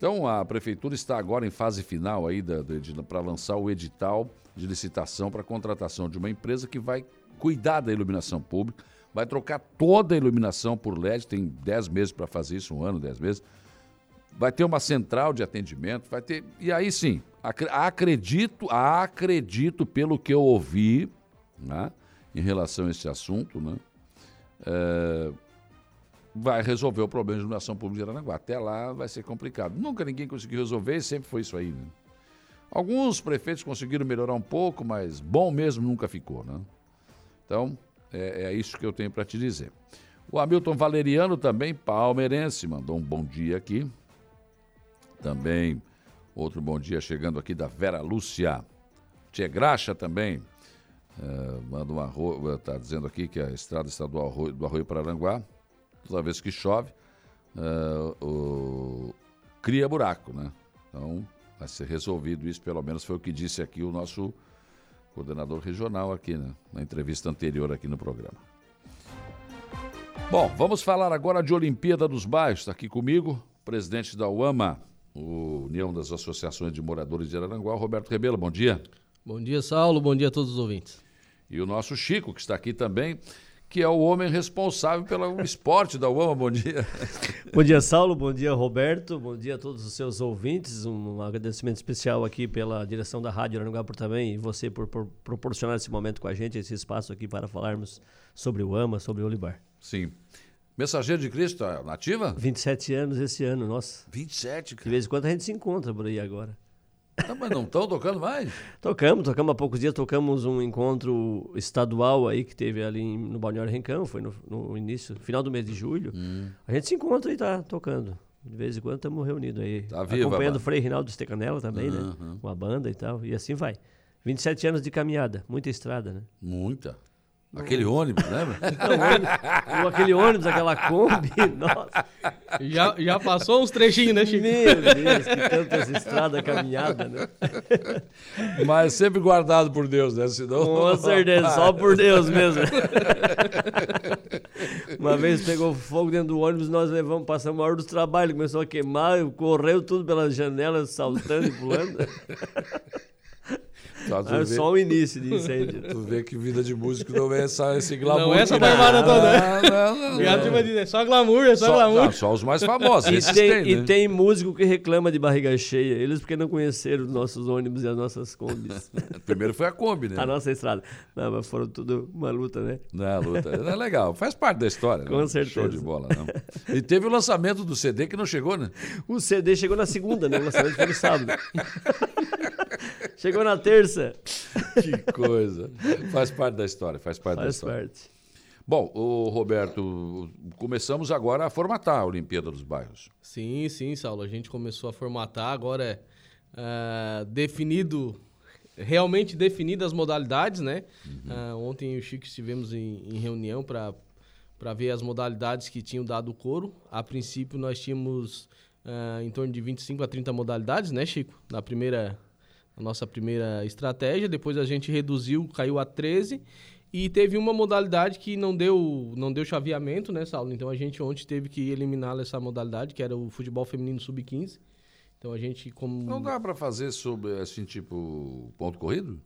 Então a prefeitura está agora em fase final aí para lançar o edital de licitação para contratação de uma empresa que vai cuidar da iluminação pública, vai trocar toda a iluminação por LED, tem 10 meses para fazer isso, um ano, 10 meses. Vai ter uma central de atendimento, vai ter. E aí sim, Acredito, acredito pelo que eu ouvi né, em relação a esse assunto, né, é, vai resolver o problema de iluminação pública de Aranaguá. Até lá vai ser complicado. Nunca ninguém conseguiu resolver e sempre foi isso aí. Né? Alguns prefeitos conseguiram melhorar um pouco, mas bom mesmo nunca ficou. Né? Então, é, é isso que eu tenho para te dizer. O Hamilton Valeriano também, palmeirense, mandou um bom dia aqui. Também Outro bom dia chegando aqui da Vera Lúcia. Tia Graxa também. É, manda um arroio, está dizendo aqui que a estrada estadual do Arroio, do Arroio Pararanguá, toda vez que chove, é, o, cria buraco, né? Então, vai ser resolvido isso, pelo menos foi o que disse aqui o nosso coordenador regional aqui, né? Na entrevista anterior aqui no programa. Bom, vamos falar agora de Olimpíada dos Bairros. Está aqui comigo, presidente da UAMA, o União das Associações de Moradores de Araranguá, Roberto Rebelo. Bom dia. Bom dia, Saulo. Bom dia a todos os ouvintes. E o nosso Chico, que está aqui também, que é o homem responsável pelo esporte da UAMA. Bom dia. Bom dia, Saulo. Bom dia, Roberto. Bom dia a todos os seus ouvintes. Um agradecimento especial aqui pela direção da Rádio Araranguá por também e você por, por proporcionar esse momento com a gente, esse espaço aqui para falarmos sobre o AMA, sobre o Olibar. Sim. Mensageiro de Cristo, nativa? 27 anos esse ano, nossa. 27, cara. De vez em quando a gente se encontra por aí agora. Não, mas não estão tocando mais? Tocamos, tocamos há poucos dias, tocamos um encontro estadual aí que teve ali no Balneário Rencão, foi no, no início, final do mês de julho. Hum. A gente se encontra e tá tocando. De vez em quando estamos reunidos aí. Tá viva, acompanhando o Frei Rinaldo Stecanella também, uhum. né? Com a banda e tal. E assim vai. 27 anos de caminhada, muita estrada, né? Muita. Aquele ônibus, lembra? Não, aquele ônibus, aquela Kombi, nossa. Já, já passou uns trechinhos, né, Chico? Meu Deus, que tantas estradas caminhada, né? Mas sempre guardado por Deus, né? Senão... Com certeza, só por Deus mesmo. Uma vez pegou fogo dentro do ônibus, nós levamos, passamos a hora do trabalho, começou a queimar, correu tudo pelas janelas, saltando e pulando. Tá, é vê, só o início de incêndio. Tu vê que vida de músico não é só esse glamour. Não é essa barbada toda. Não, não, não. é só glamour, é só, só glamour. Não, só os mais famosos. E tem, tem, né? e tem músico que reclama de barriga cheia. Eles porque não conheceram os nossos ônibus e as nossas combis. Primeiro foi a Kombi, né? A nossa estrada. Não, mas foram tudo uma luta, né? Não, é luta. É legal. Faz parte da história. Com né? certeza. Show de bola. Não. E teve o lançamento do CD que não chegou, né? O CD chegou na segunda, né? O lançamento foi no sábado. chegou na terça. que coisa. Faz parte da história, faz parte faz da história. Parte. Bom, o Roberto, começamos agora a formatar a Olimpíada dos Bairros. Sim, sim, Saulo. A gente começou a formatar, agora é uh, definido, realmente definidas as modalidades, né? Uhum. Uh, ontem eu e o Chico estivemos em, em reunião para para ver as modalidades que tinham dado o coro. A princípio, nós tínhamos uh, em torno de 25 a 30 modalidades, né, Chico? Na primeira a nossa primeira estratégia. Depois a gente reduziu, caiu a 13. E teve uma modalidade que não deu, não deu chaveamento, né, Saulo? Então a gente ontem teve que eliminar essa modalidade, que era o futebol feminino sub-15. Então a gente como Não dá para fazer sobre assim tipo ponto corrido?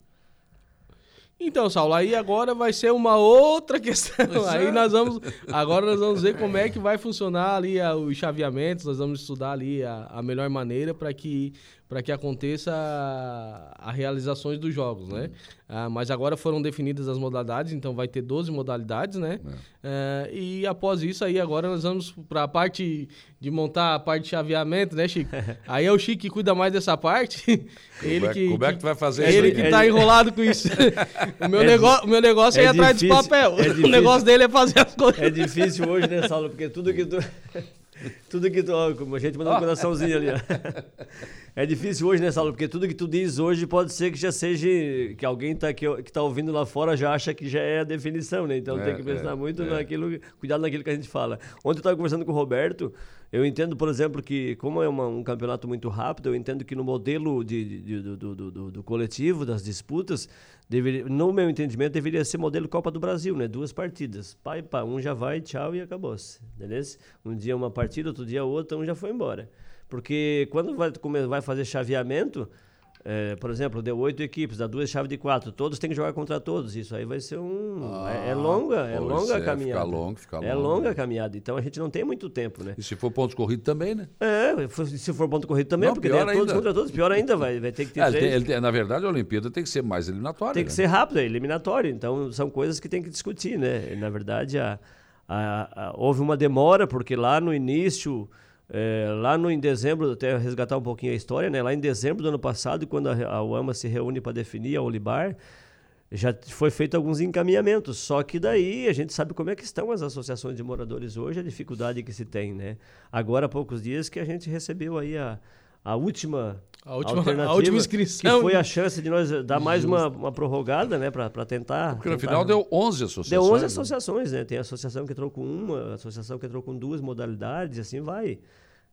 Então, Saulo, aí agora vai ser uma outra questão. aí nós vamos. Agora nós vamos ver como é que vai funcionar ali a, os chaveamentos, nós vamos estudar ali a, a melhor maneira para que para que aconteça a, a realizações dos jogos, né? Ah, mas agora foram definidas as modalidades, então vai ter 12 modalidades, né? É. e após isso aí agora nós vamos para a parte de montar a parte de chaveamento, né, Chico? aí é o Chico que cuida mais dessa parte. ele é que, como é que tu vai fazer é isso? Ele que tá enrolado com isso. o meu, é negócio, o meu negócio é, ir atrás dos papel. o negócio dele é fazer as coisas. É difícil hoje, né, Saulo? Porque tudo que tu tudo que tu. Ó, a gente mandou um coraçãozinho ali, ó. É difícil hoje, né, Saulo? Porque tudo que tu diz hoje pode ser que já seja. que alguém tá, que, que tá ouvindo lá fora já acha que já é a definição, né? Então é, tem que pensar é, muito é. naquilo. Cuidado naquilo que a gente fala. Ontem eu estava conversando com o Roberto. Eu entendo, por exemplo, que, como é uma, um campeonato muito rápido, eu entendo que no modelo de, de, de do, do, do, coletivo, das disputas, deveria, no meu entendimento, deveria ser modelo Copa do Brasil, né? Duas partidas. Pai, pá, um já vai, tchau e acabou-se. Beleza? Um dia uma partida, outro dia outra, um já foi embora. Porque quando vai, vai fazer chaveamento, é, por exemplo, deu oito equipes, dá duas chaves de quatro, todos têm que jogar contra todos. Isso aí vai ser um. Ah, é, é, longa, é longa a é, caminhada. Fica longo, fica É longa a caminhada. Então a gente não tem muito tempo, né? E se for ponto corrido também, né? É, se for ponto corrido também, não, porque daí é todos contra todos. Pior ainda, vai, vai ter que ter. É, ele tem, ele na verdade, a Olimpíada tem que ser mais eliminatória. Tem que né? ser rápido, é eliminatório. Então são coisas que tem que discutir, né? Na verdade, a, a, a, houve uma demora, porque lá no início. É, lá no, em dezembro, até resgatar um pouquinho a história, né? lá em dezembro do ano passado, quando a, a UAMA se reúne para definir a Olibar, já foi feito alguns encaminhamentos, só que daí a gente sabe como é que estão as associações de moradores hoje, a dificuldade que se tem, né? Agora há poucos dias que a gente recebeu aí a, a última a última, a última inscrição. Que foi a chance de nós dar mais uma, uma prorrogada, né? Para tentar. Porque no tentar, final deu 11 associações. Deu 11 né? associações, né? Tem associação que entrou com uma, a associação que entrou com duas modalidades, assim vai.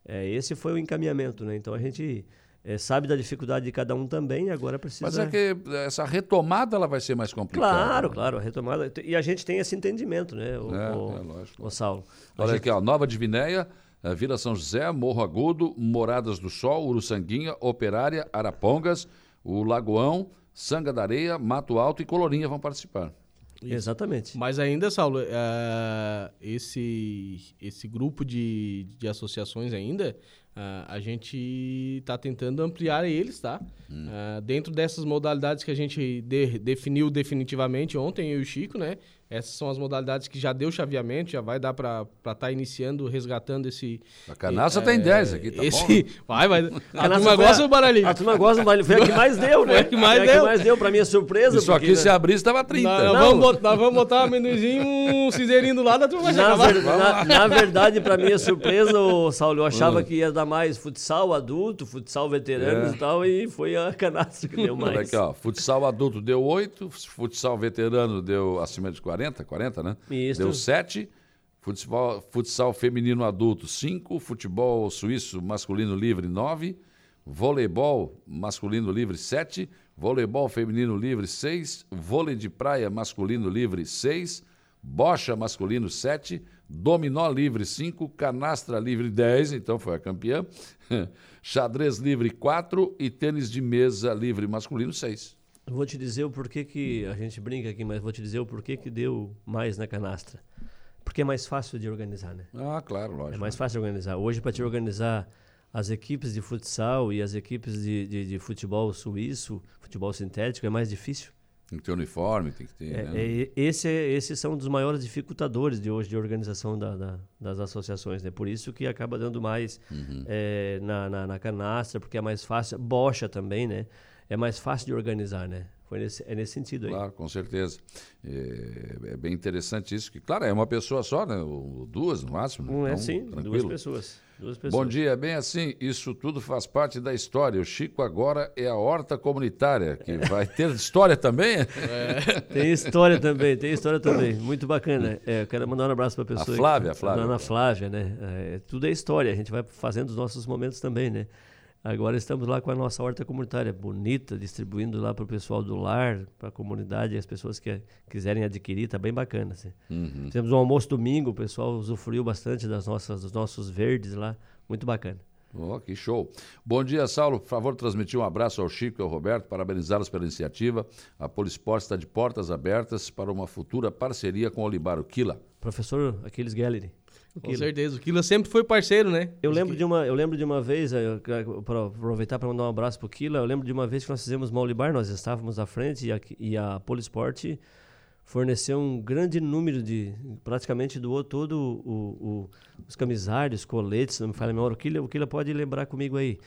É, esse foi o encaminhamento, né? Então a gente é, sabe da dificuldade de cada um também, agora precisa. Mas é que essa retomada ela vai ser mais complicada. Claro, né? claro, a retomada. E a gente tem esse entendimento, né, o, é, o, é lógico. o Saulo. Olha gente... aqui, ó, Nova Divinéia Vila São José, Morro Agudo, Moradas do Sol, Uruçanguinha, Operária, Arapongas, o Lagoão, Sanga da Areia, Mato Alto e Colorinha vão participar. Exatamente. Mas ainda, Saulo, uh, esse, esse grupo de, de associações ainda, uh, a gente está tentando ampliar eles, tá? Hum. Uh, dentro dessas modalidades que a gente de, definiu definitivamente ontem, eu e o Chico, né? Essas são as modalidades que já deu chaveamento, já vai dar para estar tá iniciando, resgatando esse. A canastra é, tem 10 aqui, tá esse, bom? Né? Vai, vai. A, a turma gosta do baralhinho. A turma gosta do baralhinho. Foi a que mais deu, né? Foi a que mais Foi deu. A que mais deu, para minha surpresa. Isso porque, aqui, né? se abrisse, estava 30. Nós, nós, vamos botar, nós vamos botar um amendoizinho, um cinzeirinho do lado, a turma vai na, ver, na, na, verdade, para minha surpresa, o Saulo, eu achava hum. que ia dar mais futsal adulto, futsal veteranos é. e tal, e foi a canastra que deu mais. Olha aqui, ó. Futsal adulto deu 8, futsal veterano deu acima de 40, 40, né? Isso. Deu 7. Futsal, futsal feminino adulto, 5. Futebol suíço masculino livre, 9. Voleibol masculino livre, 7. Voleibol feminino livre, 6. Vôlei de praia masculino livre, 6. Bocha masculino, 7. Dominó livre, 5. Canastra livre, 10. Então foi a campeã. Xadrez livre, 4. E tênis de mesa livre masculino, 6. Vou te dizer o porquê que a gente brinca aqui, mas vou te dizer o porquê que deu mais na canastra. Porque é mais fácil de organizar, né? Ah, claro, lógico. É mais fácil de organizar. Hoje, para te organizar as equipes de futsal e as equipes de, de, de, futebol suíço, futebol sintético, é mais difícil. Tem que ter uniforme, tem que ter. É, né? é, esse, esses são um dos maiores dificultadores de hoje de organização da, da, das associações. Né? Por isso que acaba dando mais uhum. é, na, na, na, canastra, porque é mais fácil. Bocha também, né? É mais fácil de organizar, né? Foi nesse, é nesse sentido aí. Claro, com certeza. É, é, bem interessante isso, que, claro, é uma pessoa só, né? Ou duas no máximo. Né? Um é então, é sim, tranquilo. duas pessoas. Duas pessoas. Bom dia, bem assim, isso tudo faz parte da história. O Chico agora é a horta comunitária, que vai ter história também? É. Tem história também, tem história também. Muito bacana. É, eu quero mandar um abraço para a pessoa. A Flávia, a Flávia. A Dona Flávia, né? É, tudo é história, a gente vai fazendo os nossos momentos também, né? Agora estamos lá com a nossa horta comunitária bonita, distribuindo lá para o pessoal do lar, para a comunidade, as pessoas que quiserem adquirir, tá bem bacana. Assim. Uhum. Fizemos um almoço domingo, o pessoal usufruiu bastante das nossas, dos nossos verdes lá, muito bacana. Oh, que show. Bom dia, Saulo. Por favor, transmitir um abraço ao Chico e ao Roberto, parabenizá-los pela iniciativa. A Polisport está de portas abertas para uma futura parceria com o Olibaro Quila. Professor Aquiles Gallery. Com certeza. O Quila sempre foi parceiro, né? Eu lembro, de uma, eu lembro de uma vez, para aproveitar para mandar um abraço para o Quila, eu lembro de uma vez que nós fizemos uma Olibar, nós estávamos à frente e a, e a Polisport forneceu um grande número de, praticamente doou todo o, o, os camisários, coletes, não me fala a memória, o Quila, o Quila pode lembrar comigo aí,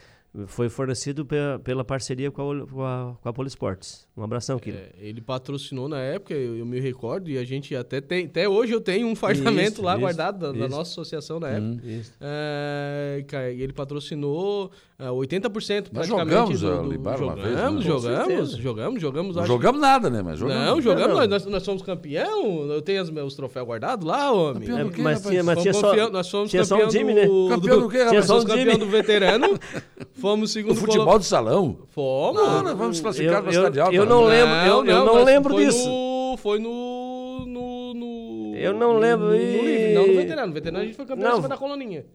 foi fornecido pela, pela parceria com a, com a, com a Polisportes. Um abração, Kilo. É, ele patrocinou na época, eu, eu, me recordo, e a gente até tem. Até hoje eu tenho um fardamento isso, lá isso, guardado da, da, nossa associação na época. Hum, é, ele patrocinou é, 80% praticamente. Nós jogamos do, do, jogamos, vez, né? jogamos, jogamos, jogamos, Não jogamos nada, né? Mas jogamos. Não, jogamos. Nós, nós somos campeão. Eu tenho os meus troféus guardados lá, homem. Campeão do quê, mas tinha, mas tinha só, nós fomos tinha só um time, né? Campeão do quê, rapaz? Tinha só um campeão do veterano. Fomos segundo. O futebol de salão? Fomos. Não, nós vamos classificar para cidade alta. Eu não lembro, eu, eu não lembro disso. Foi no, no, no. Eu não lembro. No, no livre, não no veterano. No veterano a gente foi campeão não. da coloninha.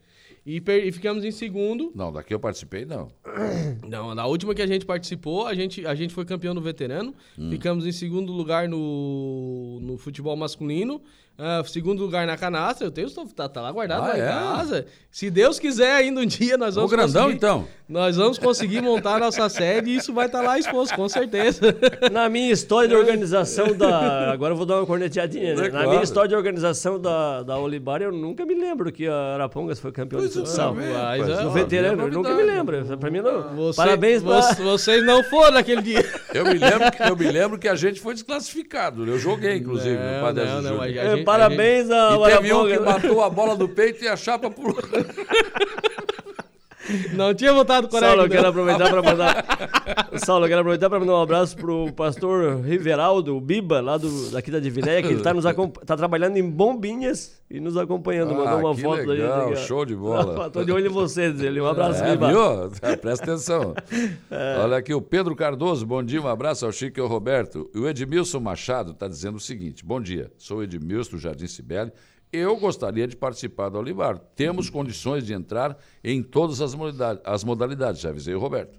E, per, e, ficamos em segundo. Não, daqui eu participei, não. Não, na última que a gente participou, a gente, a gente foi campeão no veterano. Hum. Ficamos em segundo lugar no, no futebol masculino. Uh, segundo lugar na canastra, eu tenho, tá, tá lá guardado ah, lá é? em casa. Se Deus quiser, ainda um dia nós vamos o grandão, então. Nós vamos conseguir montar a nossa sede e isso vai estar tá lá exposto, com certeza. Na minha história de organização da. Agora eu vou dar uma corneteadinha. Né? É, Na claro. minha história de organização da, da Olibar, eu nunca me lembro que a Arapongas foi campeão pois de futsal. Mas, é, no veterano, eu nunca me lembro. Pra mim, não. Você, Parabéns pra... Vocês não foram naquele dia. Eu me, lembro que, eu me lembro que a gente foi desclassificado. Eu joguei, inclusive, não, no Padre não, não, é, Parabéns ao E teve um que matou a bola do peito e a chapa pulou. Não tinha votado correto. Saulo, eu quero aproveitar para mandar. Saulo, eu quero aproveitar para mandar um abraço pro pastor Riveraldo, o Biba, lá do, daqui da Divinéia, que ele está nos tá trabalhando em Bombinhas e nos acompanhando. Ah, Mandou uma foto legal, aí. Show de bola. Estou de olho em vocês, ele. Um abraço, é, Biba. Viu? É, presta atenção. É. Olha aqui, o Pedro Cardoso, bom dia, um abraço ao Chico e ao Roberto. E o Edmilson Machado está dizendo o seguinte: bom dia, sou Edmilson do Jardim Cibele eu gostaria de participar do Olivar. Temos condições de entrar em todas as modalidades, as modalidades já avisei o Roberto.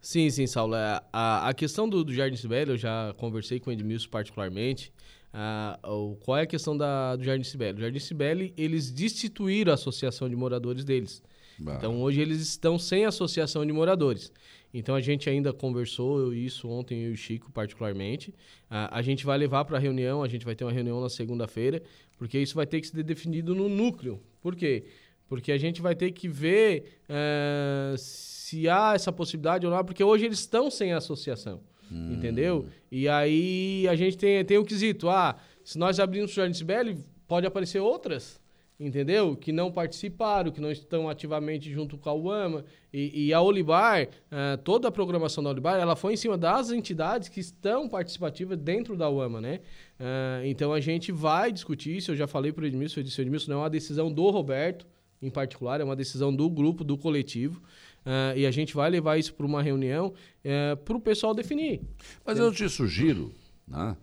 Sim, sim, Saulo. É, a, a questão do, do Jardim Sibeli, eu já conversei com o Edmilson particularmente. Uh, qual é a questão da, do Jardim Sibeli? O Jardim Sibeli, eles destituíram a associação de moradores deles. Bah. Então, hoje eles estão sem associação de moradores. Então, a gente ainda conversou isso ontem, eu e o Chico, particularmente. A gente vai levar para a reunião, a gente vai ter uma reunião na segunda-feira, porque isso vai ter que ser definido no núcleo. Por quê? Porque a gente vai ter que ver uh, se há essa possibilidade ou não, porque hoje eles estão sem associação. Hum. Entendeu? E aí a gente tem, tem o quesito: ah, se nós abrirmos o Jardim Sibeli, pode aparecer outras entendeu? Que não participaram, que não estão ativamente junto com a UAMA. E, e a Olibar, uh, toda a programação da Olibar, ela foi em cima das entidades que estão participativas dentro da UAMA, né? Uh, então a gente vai discutir isso, eu já falei para o Edmilson, eu disse, Edmilson, não é uma decisão do Roberto, em particular, é uma decisão do grupo, do coletivo. Uh, e a gente vai levar isso para uma reunião uh, para o pessoal definir. Mas eu te sugiro, né,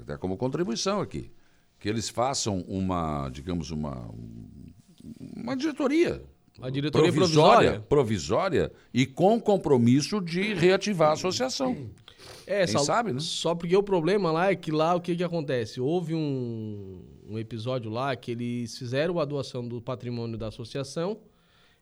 até como contribuição aqui, que eles façam uma, digamos, uma, uma diretoria. Uma diretoria provisória, provisória e com compromisso de reativar a associação. É, Quem só, sabe, né? Só porque o problema lá é que lá o que, que acontece? Houve um, um episódio lá que eles fizeram a doação do patrimônio da associação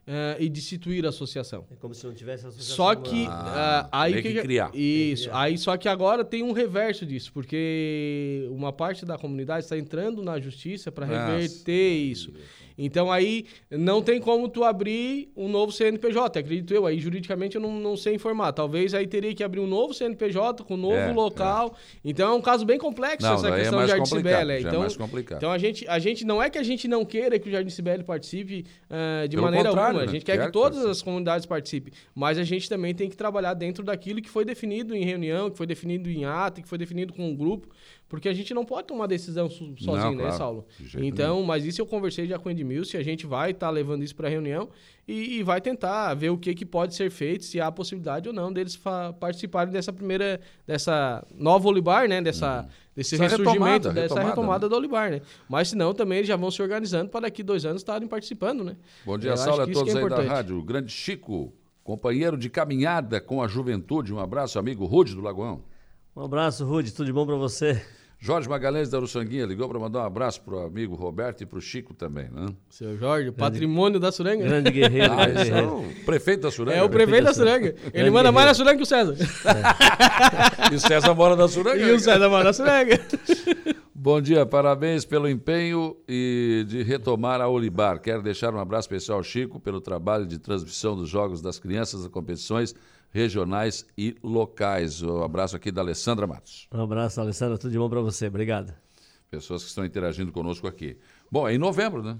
uh, e destituir a associação. É como se não tivesse associação. Só que ah, uh, aí que, que criar. Isso. Que aí só que agora tem um reverso disso, porque uma parte da comunidade está entrando na justiça para reverter isso. Então aí não tem como tu abrir um novo CNPJ, acredito eu. Aí juridicamente eu não, não sei informar. Talvez aí teria que abrir um novo CNPJ com um novo é, local. É. Então é um caso bem complexo não, essa é questão é de Jardim Cibele. É então, mais complicado. então a gente, a gente não é que a gente não queira que o Jardim Cibele participe uh, de Pelo maneira alguma. Né? A gente quer que todas as comunidades participem. Mas a gente também tem que trabalhar dentro daquilo que foi definido em reunião, que foi definido em ato, que foi definido com um grupo. Porque a gente não pode tomar decisão sozinho, não, né, claro, Saulo? Então, nenhum. mas isso eu conversei já com o Edmilson, a gente vai estar tá levando isso para a reunião e, e, vai tentar ver o que, que pode ser feito, se há possibilidade ou não deles participarem dessa primeira, dessa nova Olibar, né? Dessa, uhum. Desse Essa ressurgimento, retomada, dessa retomada, retomada, do Olivar, né? Mas se não, também eles já vão se organizando para daqui dois anos estarem participando, né? Bom dia, Saulo, a que isso todos é aí da rádio. O grande Chico, companheiro de caminhada com a juventude. Um abraço, amigo Rude do Lagoão. Um abraço, Rude, tudo de bom para você. Jorge Magalhães da Uruçanguinha ligou para mandar um abraço pro amigo Roberto e pro Chico também, né? Seu Jorge, o patrimônio da Suranga. Grande guerreiro, Ah, grande é guerreiro. o prefeito da Suranga. É o prefeito da Suranga. Ele Grande manda mais guerreiro. na Suranga que o César. E o César mora na Suranga. E o César mora na Suranga. Bom dia, parabéns pelo empenho e de retomar a Olibar. Quero deixar um abraço especial ao Chico pelo trabalho de transmissão dos jogos das crianças das competições regionais e locais. Um abraço aqui da Alessandra Matos. Um abraço, Alessandra, tudo de bom para você. Obrigado. Pessoas que estão interagindo conosco aqui. Bom, é em novembro, né?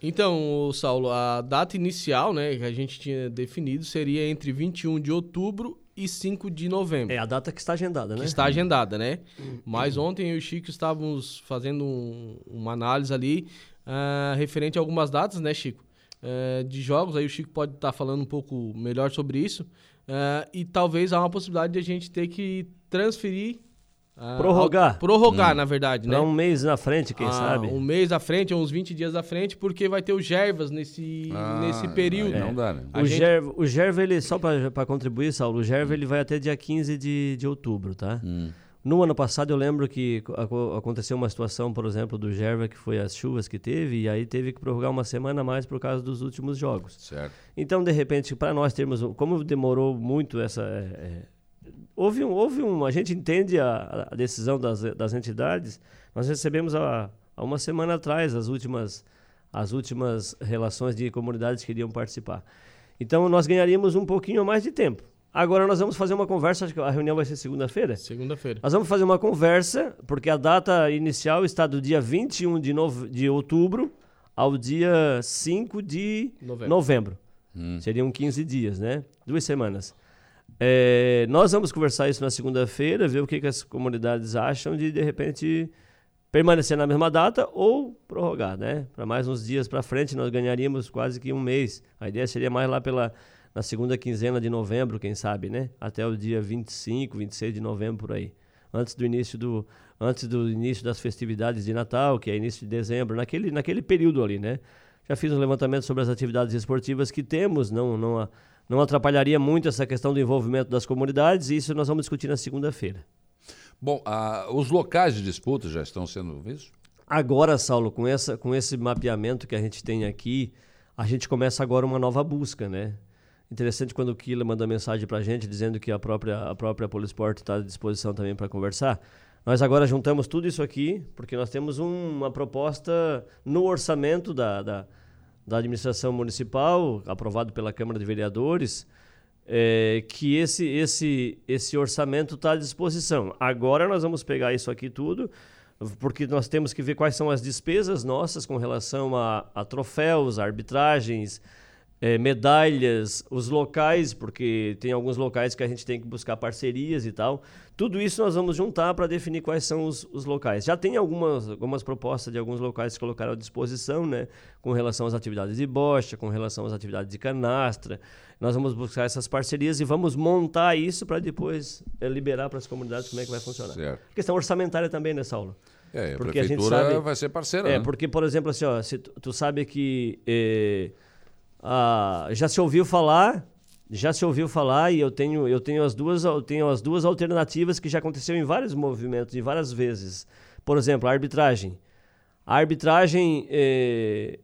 Então, Saulo, a data inicial, né, que a gente tinha definido seria entre 21 de outubro e 5 de novembro. É a data que está agendada, né? que está agendada, né? Mas ontem eu e o Chico estávamos fazendo um- uma análise ali ah, referente a algumas datas, né, Chico? Eh, de jogos, aí o Chico pode estar falando um pouco melhor sobre isso. Ah, e talvez há uma possibilidade de a gente ter que transferir. ah, Prorrogar. ao- prorrogar, na verdade, né? Um mês na frente, quem Ah, sabe? Um mês à frente, uns 20 dias à frente, porque vai ter o Gervas nesse, Ah, nesse período. não dá, né? O, gente- Gerva, o Gerva, ele, só para contribuir, Saulo, o Gerva ele vai até dia 15 de, de outubro, tá? Hum. No ano passado eu lembro que aco- aconteceu uma situação, por exemplo, do Gerva, que foi as chuvas que teve, e aí teve que prorrogar uma semana a mais por causa dos últimos jogos. Certo. Então, de repente, para nós termos, como demorou muito essa. é, é, houve, um, houve um. A gente entende a, a decisão das, das entidades. Nós recebemos há, há uma semana atrás as últimas, as últimas relações de comunidades que iriam participar. Então, nós ganharíamos um pouquinho mais de tempo. Agora, nós vamos fazer uma conversa, acho que a reunião vai ser segunda-feira. Segunda-feira. Nós vamos fazer uma conversa, porque a data inicial está do dia 21 de, nove, de outubro ao dia 5 de Novembro. novembro. Seriam 15 dias, né? Duas semanas. É, nós vamos conversar isso na segunda-feira, ver o que, que as comunidades acham de, de repente, permanecer na mesma data ou prorrogar, né? Para mais uns dias para frente, nós ganharíamos quase que um mês. A ideia seria mais lá pela na segunda quinzena de novembro, quem sabe, né? Até o dia 25, 26 de novembro por aí. Antes do início do antes do início das festividades de Natal, que é início de dezembro, naquele naquele período ali, né? Já fiz um levantamento sobre as atividades esportivas que temos, não não não atrapalharia muito essa questão do envolvimento das comunidades, e isso nós vamos discutir na segunda-feira. Bom, os locais de disputa já estão sendo vistos? Agora, Saulo, com, essa, com esse mapeamento que a gente tem aqui, a gente começa agora uma nova busca, né? Interessante quando o Kila manda mensagem pra gente dizendo que a própria, a própria Polisport está à disposição também para conversar. Nós agora juntamos tudo isso aqui, porque nós temos um- uma proposta no orçamento da, da, da administração municipal, aprovado pela Câmara de Vereadores, é, que esse, esse, esse orçamento está à disposição. Agora nós vamos pegar isso aqui tudo, porque nós temos que ver quais são as despesas nossas com relação a, a troféus, arbitragens, eh, medalhas, os locais, porque tem alguns locais que a gente tem que buscar parcerias e tal. Tudo isso nós vamos juntar para definir quais são os, os locais. Já tem algumas, algumas propostas de alguns locais que colocaram à disposição, né? Com relação às atividades de bocha, com relação às atividades de canastra. Nós vamos buscar essas parcerias e vamos montar isso para depois eh, liberar para as comunidades como é que vai funcionar. Certo. Questão orçamentária também, né, Saulo? É, a Porque a gente prefeitura sabe- vai ser parceira, É, né? porque, por exemplo, assim, ó, se tu, tu sabe que eh, ah, já se ouviu falar, já se ouviu falar e eu tenho, eu tenho as duas, eu tenho as duas alternativas que já aconteceu em vários movimentos, e várias vezes. Por exemplo, a arbitragem. A arbitragem eh,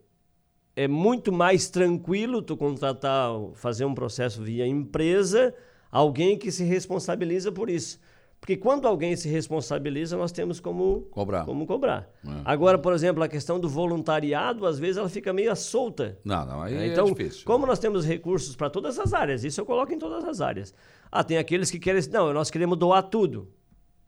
é muito mais tranquilo tu contratar, fazer um processo via empresa, alguém que se responsabiliza por isso. Porque quando alguém se responsabiliza, nós temos como Cobrar. Como cobrar. É. Agora, por exemplo, a questão do voluntariado, às vezes ela fica meio solta. Não, não, aí é então, difícil. como nós temos recursos para todas as áreas, isso eu coloco em todas as áreas. Ah, tem aqueles que querem, não, nós queremos doar tudo.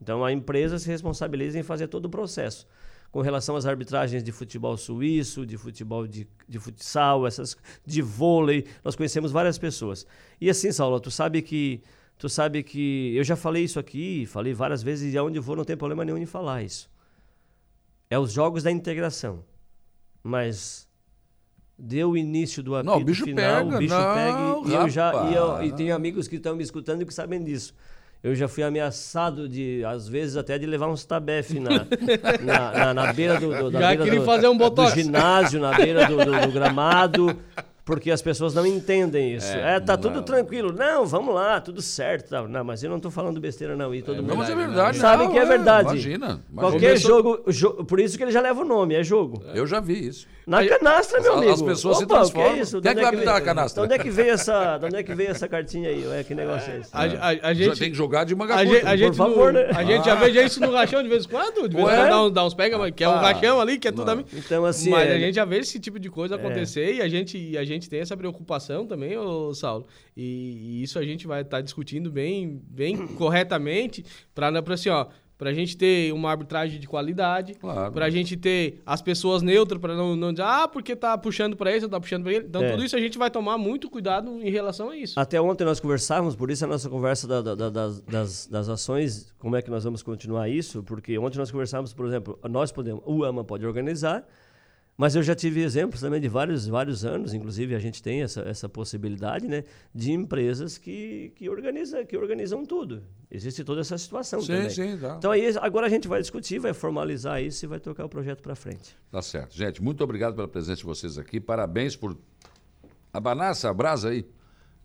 Então a empresa se responsabiliza em fazer todo o processo. Com relação às arbitragens de futebol suíço, de futebol de, de futsal, essas de vôlei, nós conhecemos várias pessoas. E assim, Saulo, tu sabe que tu sabe que eu já falei isso aqui, falei várias vezes e aonde eu vou não tem problema nenhum em falar isso. É os jogos da integração. Mas deu o início do apito Não, o bicho final, pega, o bicho não, pega e, e eu já e, eu, rapaz. e tenho amigos que estão me escutando e que sabem disso. Eu já fui ameaçado de, às vezes, até de levar uns tabef na, na, na, na beira do, do, da Já beira queria do, fazer um botox. do ginásio, na beira do, do- do gramado, porque as pessoas não entendem isso. É, tá tudo tranquilo. Não, vamos lá, tudo certo. Tá. Não, mas eu não tô falando besteira, não. E todo mundo Não, mas é verdade. sabe não, que é verdade. Imagina. imagina. Qualquer jogo, jo- por isso que ele já leva o nome, é jogo. Eu já vi isso. Na canastra, meu As- amigo. as pessoas se Opa, o transformam. Que é isso? Quem é que vai me dar veio- a canastra? De onde é que veio essa, de onde é que veio essa cartinha aí? Ué, que negócio é esse? A, a- a Já gente, tem que jogar de manga a curta. gente, a gente, favor, no- né? a gente já veja isso no rachão de vez em quando. De vez em quando dá, uns- dá uns pega, mas que é um Ah. rachão ali, que é tudo a mim. Então, assim, Mas é- a gente já vê esse tipo de coisa acontecer e a gente, e a gente tem essa preocupação também, ô Saulo. E, e isso a gente vai estar discutindo bem, bem corretamente para assim, ó. Pra gente ter uma arbitragem de qualidade, Claro. pra gente ter as pessoas neutras, pra não, não dizer, ah, porque tá puxando pra esse, tá puxando pra ele. Então, É. tudo isso a gente vai tomar muito cuidado em relação a isso. Até ontem nós conversávamos, por isso a nossa conversa da- da- da- das, das, das ações, como é que nós vamos continuar isso, porque ontem nós conversávamos, por exemplo, nós podemos, o AMA pode organizar, mas eu já tive exemplos também de vários, vários anos, inclusive a gente tem essa, essa possibilidade, né, de empresas que, que, organiza, que organizam tudo. Existe toda essa situação Sim, também. sim, tá. Então aí agora a gente vai discutir, vai formalizar isso e vai tocar o projeto para frente. Tá certo. Gente, muito obrigado pela presença de vocês aqui. Parabéns por abanar essa brasa aí.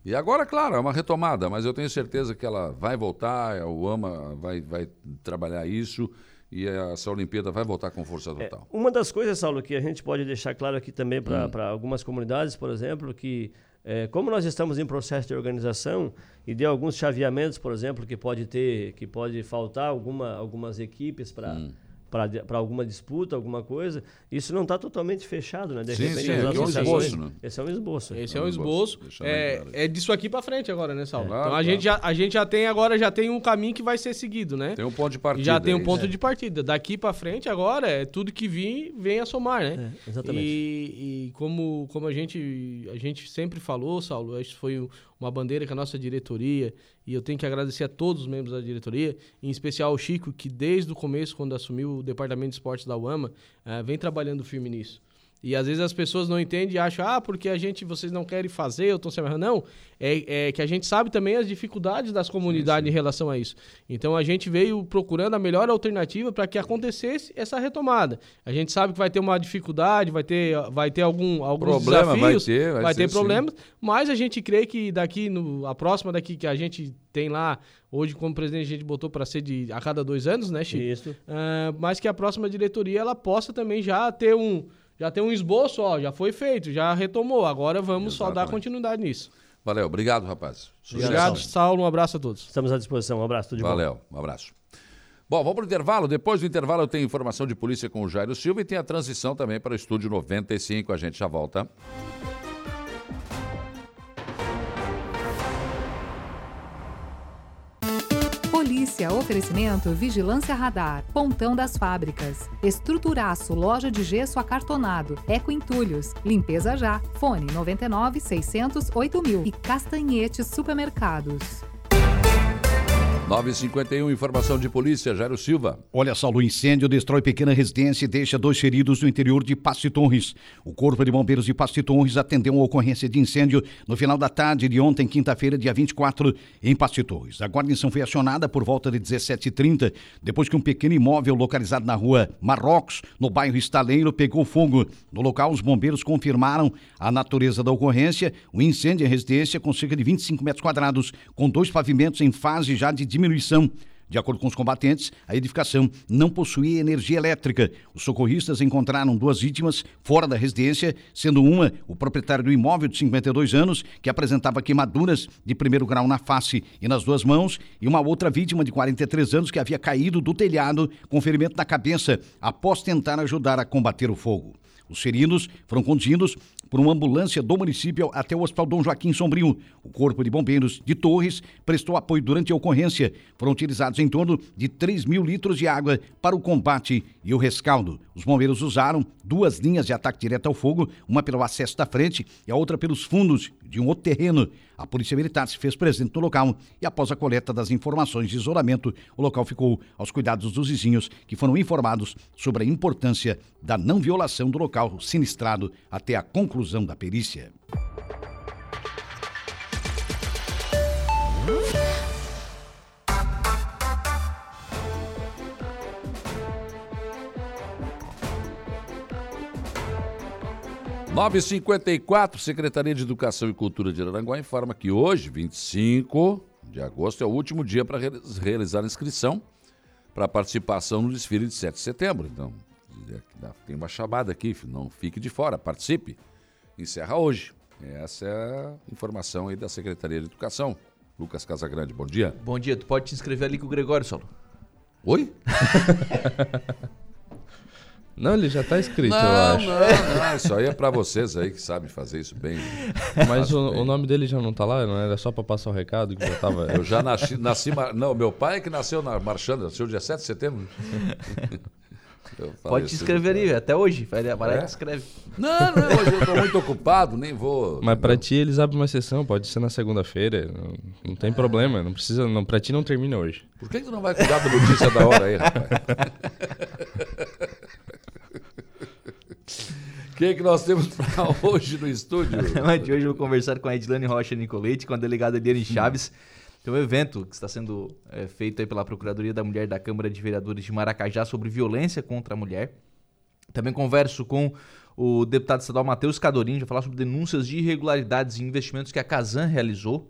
E agora, claro, é uma retomada, mas eu tenho certeza que ela vai voltar, o AMA vai, vai trabalhar isso e essa Olimpíada vai voltar com força total. Uma das coisas, Saulo, que a gente pode deixar claro aqui também para Hum. algumas comunidades, por exemplo, que eh, como nós estamos em processo de organização e de alguns chaveamentos, por exemplo, que pode ter, que pode faltar alguma, algumas equipes para Hum. Para alguma disputa, alguma coisa, isso não está totalmente fechado, né? De Sim, repente, sim, as aqui é um esboço, né? Esse é um esboço. Esse é um um esboço. É, é disso aqui pra frente agora, né, Saulo? Claro, então a claro. gente, já, a gente já tem agora, já tem um caminho que vai ser seguido, né? Tem um ponto de partida. já tem um é ponto isso. de partida. Daqui pra frente agora é tudo que vir vem a somar, né? É, exatamente. E, e como, como a gente a gente sempre falou, Saulo, isso foi uma bandeira que a nossa diretoria e eu tenho que agradecer a todos os membros da diretoria, em especial o Chico, que desde o começo, quando assumiu o departamento de esportes da UAMA, eh, vem trabalhando firme nisso. E às vezes as pessoas não entendem e acham, ah, porque a gente, vocês não querem fazer, eu tô sem Não, é, é que a gente sabe também as dificuldades das comunidades em relação a isso. Então a gente veio procurando a melhor alternativa para que acontecesse essa retomada. A gente sabe que vai ter uma dificuldade, vai ter, vai ter algum, alguns Problema vai desafios, ter, vai ser ter sim. problemas, mas a gente crê que daqui, no, a próxima daqui que a gente tem lá, hoje como presidente a gente botou para ser de a cada dois anos, né, Chico? Isso. Ah, mas que a próxima diretoria ela possa também já ter um já ter um esboço, ó, já foi feito, já retomou. Agora vamos só dar Exatamente. continuidade nisso. Valeu, obrigado, rapaz. Sucesso. Obrigado, Saulo. Um abraço a todos. Estamos à disposição. Um abraço, tudo de bom. Valeu, um abraço. Bom, vamos para o intervalo. Depois do intervalo eu tenho informação de polícia com o Jairo Silva e tem a transição também para o Estúdio 95. A gente já volta. Oferecimento, vigilância radar, pontão das fábricas, estruturaço, loja de gesso acartonado, eco entulhos, limpeza já, fone 99 600 8000 e castanhetes supermercados. 951, informação de polícia, Jairo Silva. Olha só, o incêndio destrói pequena residência e deixa dois feridos no interior de Passe Torres. O Corpo de Bombeiros de Passe Torres atendeu uma ocorrência de incêndio no final da tarde de ontem, quinta-feira, dia 24, em Passe Torres. A guarnição foi acionada por volta de 17h30, depois que um pequeno imóvel localizado na rua Marrocos, no bairro Estaleiro, pegou fogo. No local, os bombeiros confirmaram a natureza da ocorrência, o incêndio em residência com cerca de 25 metros quadrados, com dois pavimentos em fase já de diminuição. De acordo com os combatentes, a edificação não possuía energia elétrica. Os socorristas encontraram duas vítimas fora da residência, sendo uma o proprietário do imóvel de 52 anos, que apresentava queimaduras de primeiro grau na face e nas duas mãos, e uma outra vítima de 43 anos que havia caído do telhado com ferimento na cabeça após tentar ajudar a combater o fogo. Os feridos foram conduzidos por uma ambulância do município até o Hospital Dom Joaquim Sombrio. O Corpo de Bombeiros de Torres prestou apoio durante a ocorrência. Foram utilizados em torno de 3 mil litros de água para o combate e o rescaldo. Os bombeiros usaram duas linhas de ataque direto ao fogo, uma pelo acesso da frente e a outra pelos fundos de um outro terreno. A Polícia Militar se fez presente no local e, após a coleta das informações de isolamento, o local ficou aos cuidados dos vizinhos, que foram informados sobre a importância da não violação do local sinistrado até a conclusão da perícia. 954, Secretaria de Educação e Cultura de Aranguá informa que hoje, 25 de agosto, é o último dia para realizar a inscrição para participação no desfile de 7 de setembro. Então, tem uma chamada aqui, não fique de fora, participe. Encerra hoje. Essa é a informação aí da Secretaria de Educação. Lucas Casagrande, bom dia. Bom dia, tu pode te inscrever ali com o Gregório, Saulo. Oi? Não, ele já está inscrito, não, eu acho. Não, não, isso aí é para vocês aí que sabem fazer isso bem. Mas o, bem. o, nome dele já não está lá? Não era só para passar o recado que já tava... Eu já nasci, nasci... Não, meu pai é que nasceu na Marchanda, nasceu dia 7 de setembro. Pode te inscrever ali, até hoje. Vai, é? escreve. Não, não, hoje eu estou muito ocupado, nem vou. Mas para ti eles abrem uma sessão, pode ser na segunda-feira. Não, não, tem é. problema, não precisa. Não, para ti não termina hoje. Por que, que tu não vai cuidar da notícia da hora aí, rapaz? O que, que nós temos para hoje no estúdio? De hoje eu vou conversar com a Edilane Rocha Nicolete, com a delegada Eliane Chaves. Tem um evento que está sendo é, feito aí pela Procuradoria da Mulher da Câmara de Vereadores de Maracajá sobre violência contra a mulher. Também converso com o deputado estadual Matheus Cadorini, vai falar sobre denúncias de irregularidades em investimentos que a Casan realizou.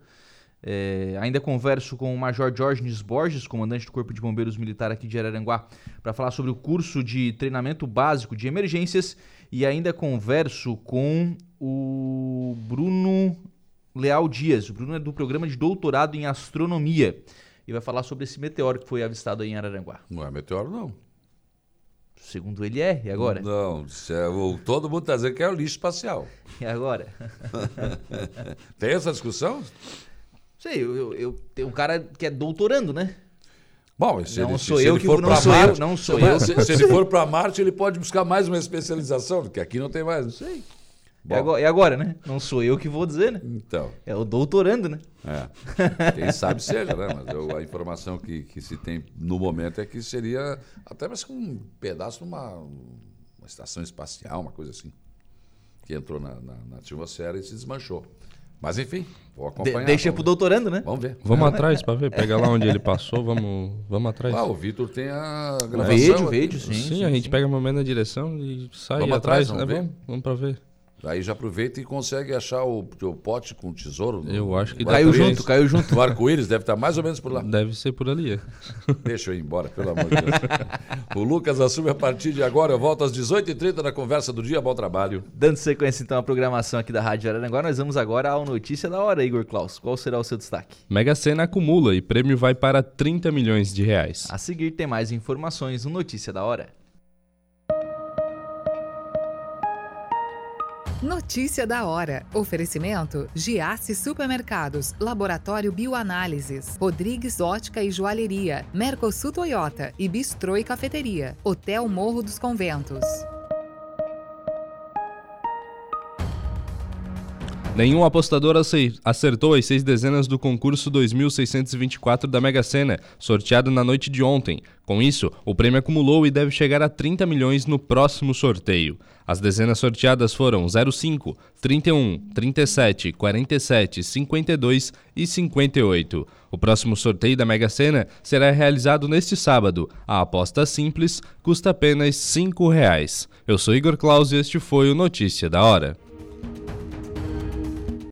É, ainda converso com o Major Jorge Borges, comandante do Corpo de Bombeiros Militar aqui de Araranguá, para falar sobre o curso de treinamento básico de emergências. E ainda converso com o Bruno Leal Dias. O Bruno é do programa de doutorado em astronomia e vai falar sobre esse meteoro que foi avistado aí em Araranguá. Não é meteoro, não. Segundo ele é, e agora? Não, é, todo mundo está dizendo que é o lixo espacial. E agora? Tem essa discussão? Sei, eu, eu, eu tenho um cara que é doutorando, né? Bom, se não ele, sou se eu ele que for não para Marte, eu, não sou eu. Se, se ele for para Marte, ele pode buscar mais uma especialização, porque aqui não tem mais, não sei. E agora, e agora, né? Não sou eu que vou dizer, né? Então. É o doutorando, né? É. Quem sabe seja, né? Mas eu, a informação que, que se tem no momento é que seria até mais que um pedaço de uma, uma estação espacial, uma coisa assim. Que entrou na, na, na atmosfera e se desmanchou. Mas enfim, vou acompanhar. De, deixa pro doutorando, né? Vamos ver. Vamos é. atrás para ver. Pega lá onde ele passou, vamos, vamos atrás. Ah, o Vitor tem a gravação. O vídeo, vídeo, sim. Sim, sim a gente sim. pega o momento na direção e sai vamos atrás. Vamos, né? vamos, vamos para ver. Aí já aproveita e consegue achar o, o pote com o tesouro. Eu acho que caiu junto, caiu junto. O arco-íris deve estar mais ou menos por lá. Deve ser por ali. É. Deixa eu ir embora, pelo amor de Deus. o Lucas assume a partir de agora. Eu volto às 18h30 na conversa do dia. Bom trabalho. Dando sequência então à programação aqui da Rádio Araranguá, nós vamos agora ao Notícia da Hora, Igor Klaus. Qual será o seu destaque? Mega Sena acumula e prêmio vai para 30 milhões de reais. A seguir tem mais informações no Notícia da Hora. Notícia da hora. Oferecimento: Giasse Supermercados, Laboratório Bioanálises, Rodrigues Ótica e Joalheria, Mercosul Toyota e Bistrô e Cafeteria, Hotel Morro dos Conventos. Nenhum apostador acertou as seis dezenas do concurso 2624 da Mega Sena, sorteado na noite de ontem. Com isso, o prêmio acumulou e deve chegar a 30 milhões no próximo sorteio. As dezenas sorteadas foram 05, 31, 37, 47, 52 e 58. O próximo sorteio da Mega Sena será realizado neste sábado. A aposta simples custa apenas R$ 5. Eu sou Igor Claus e este foi o Notícia da Hora.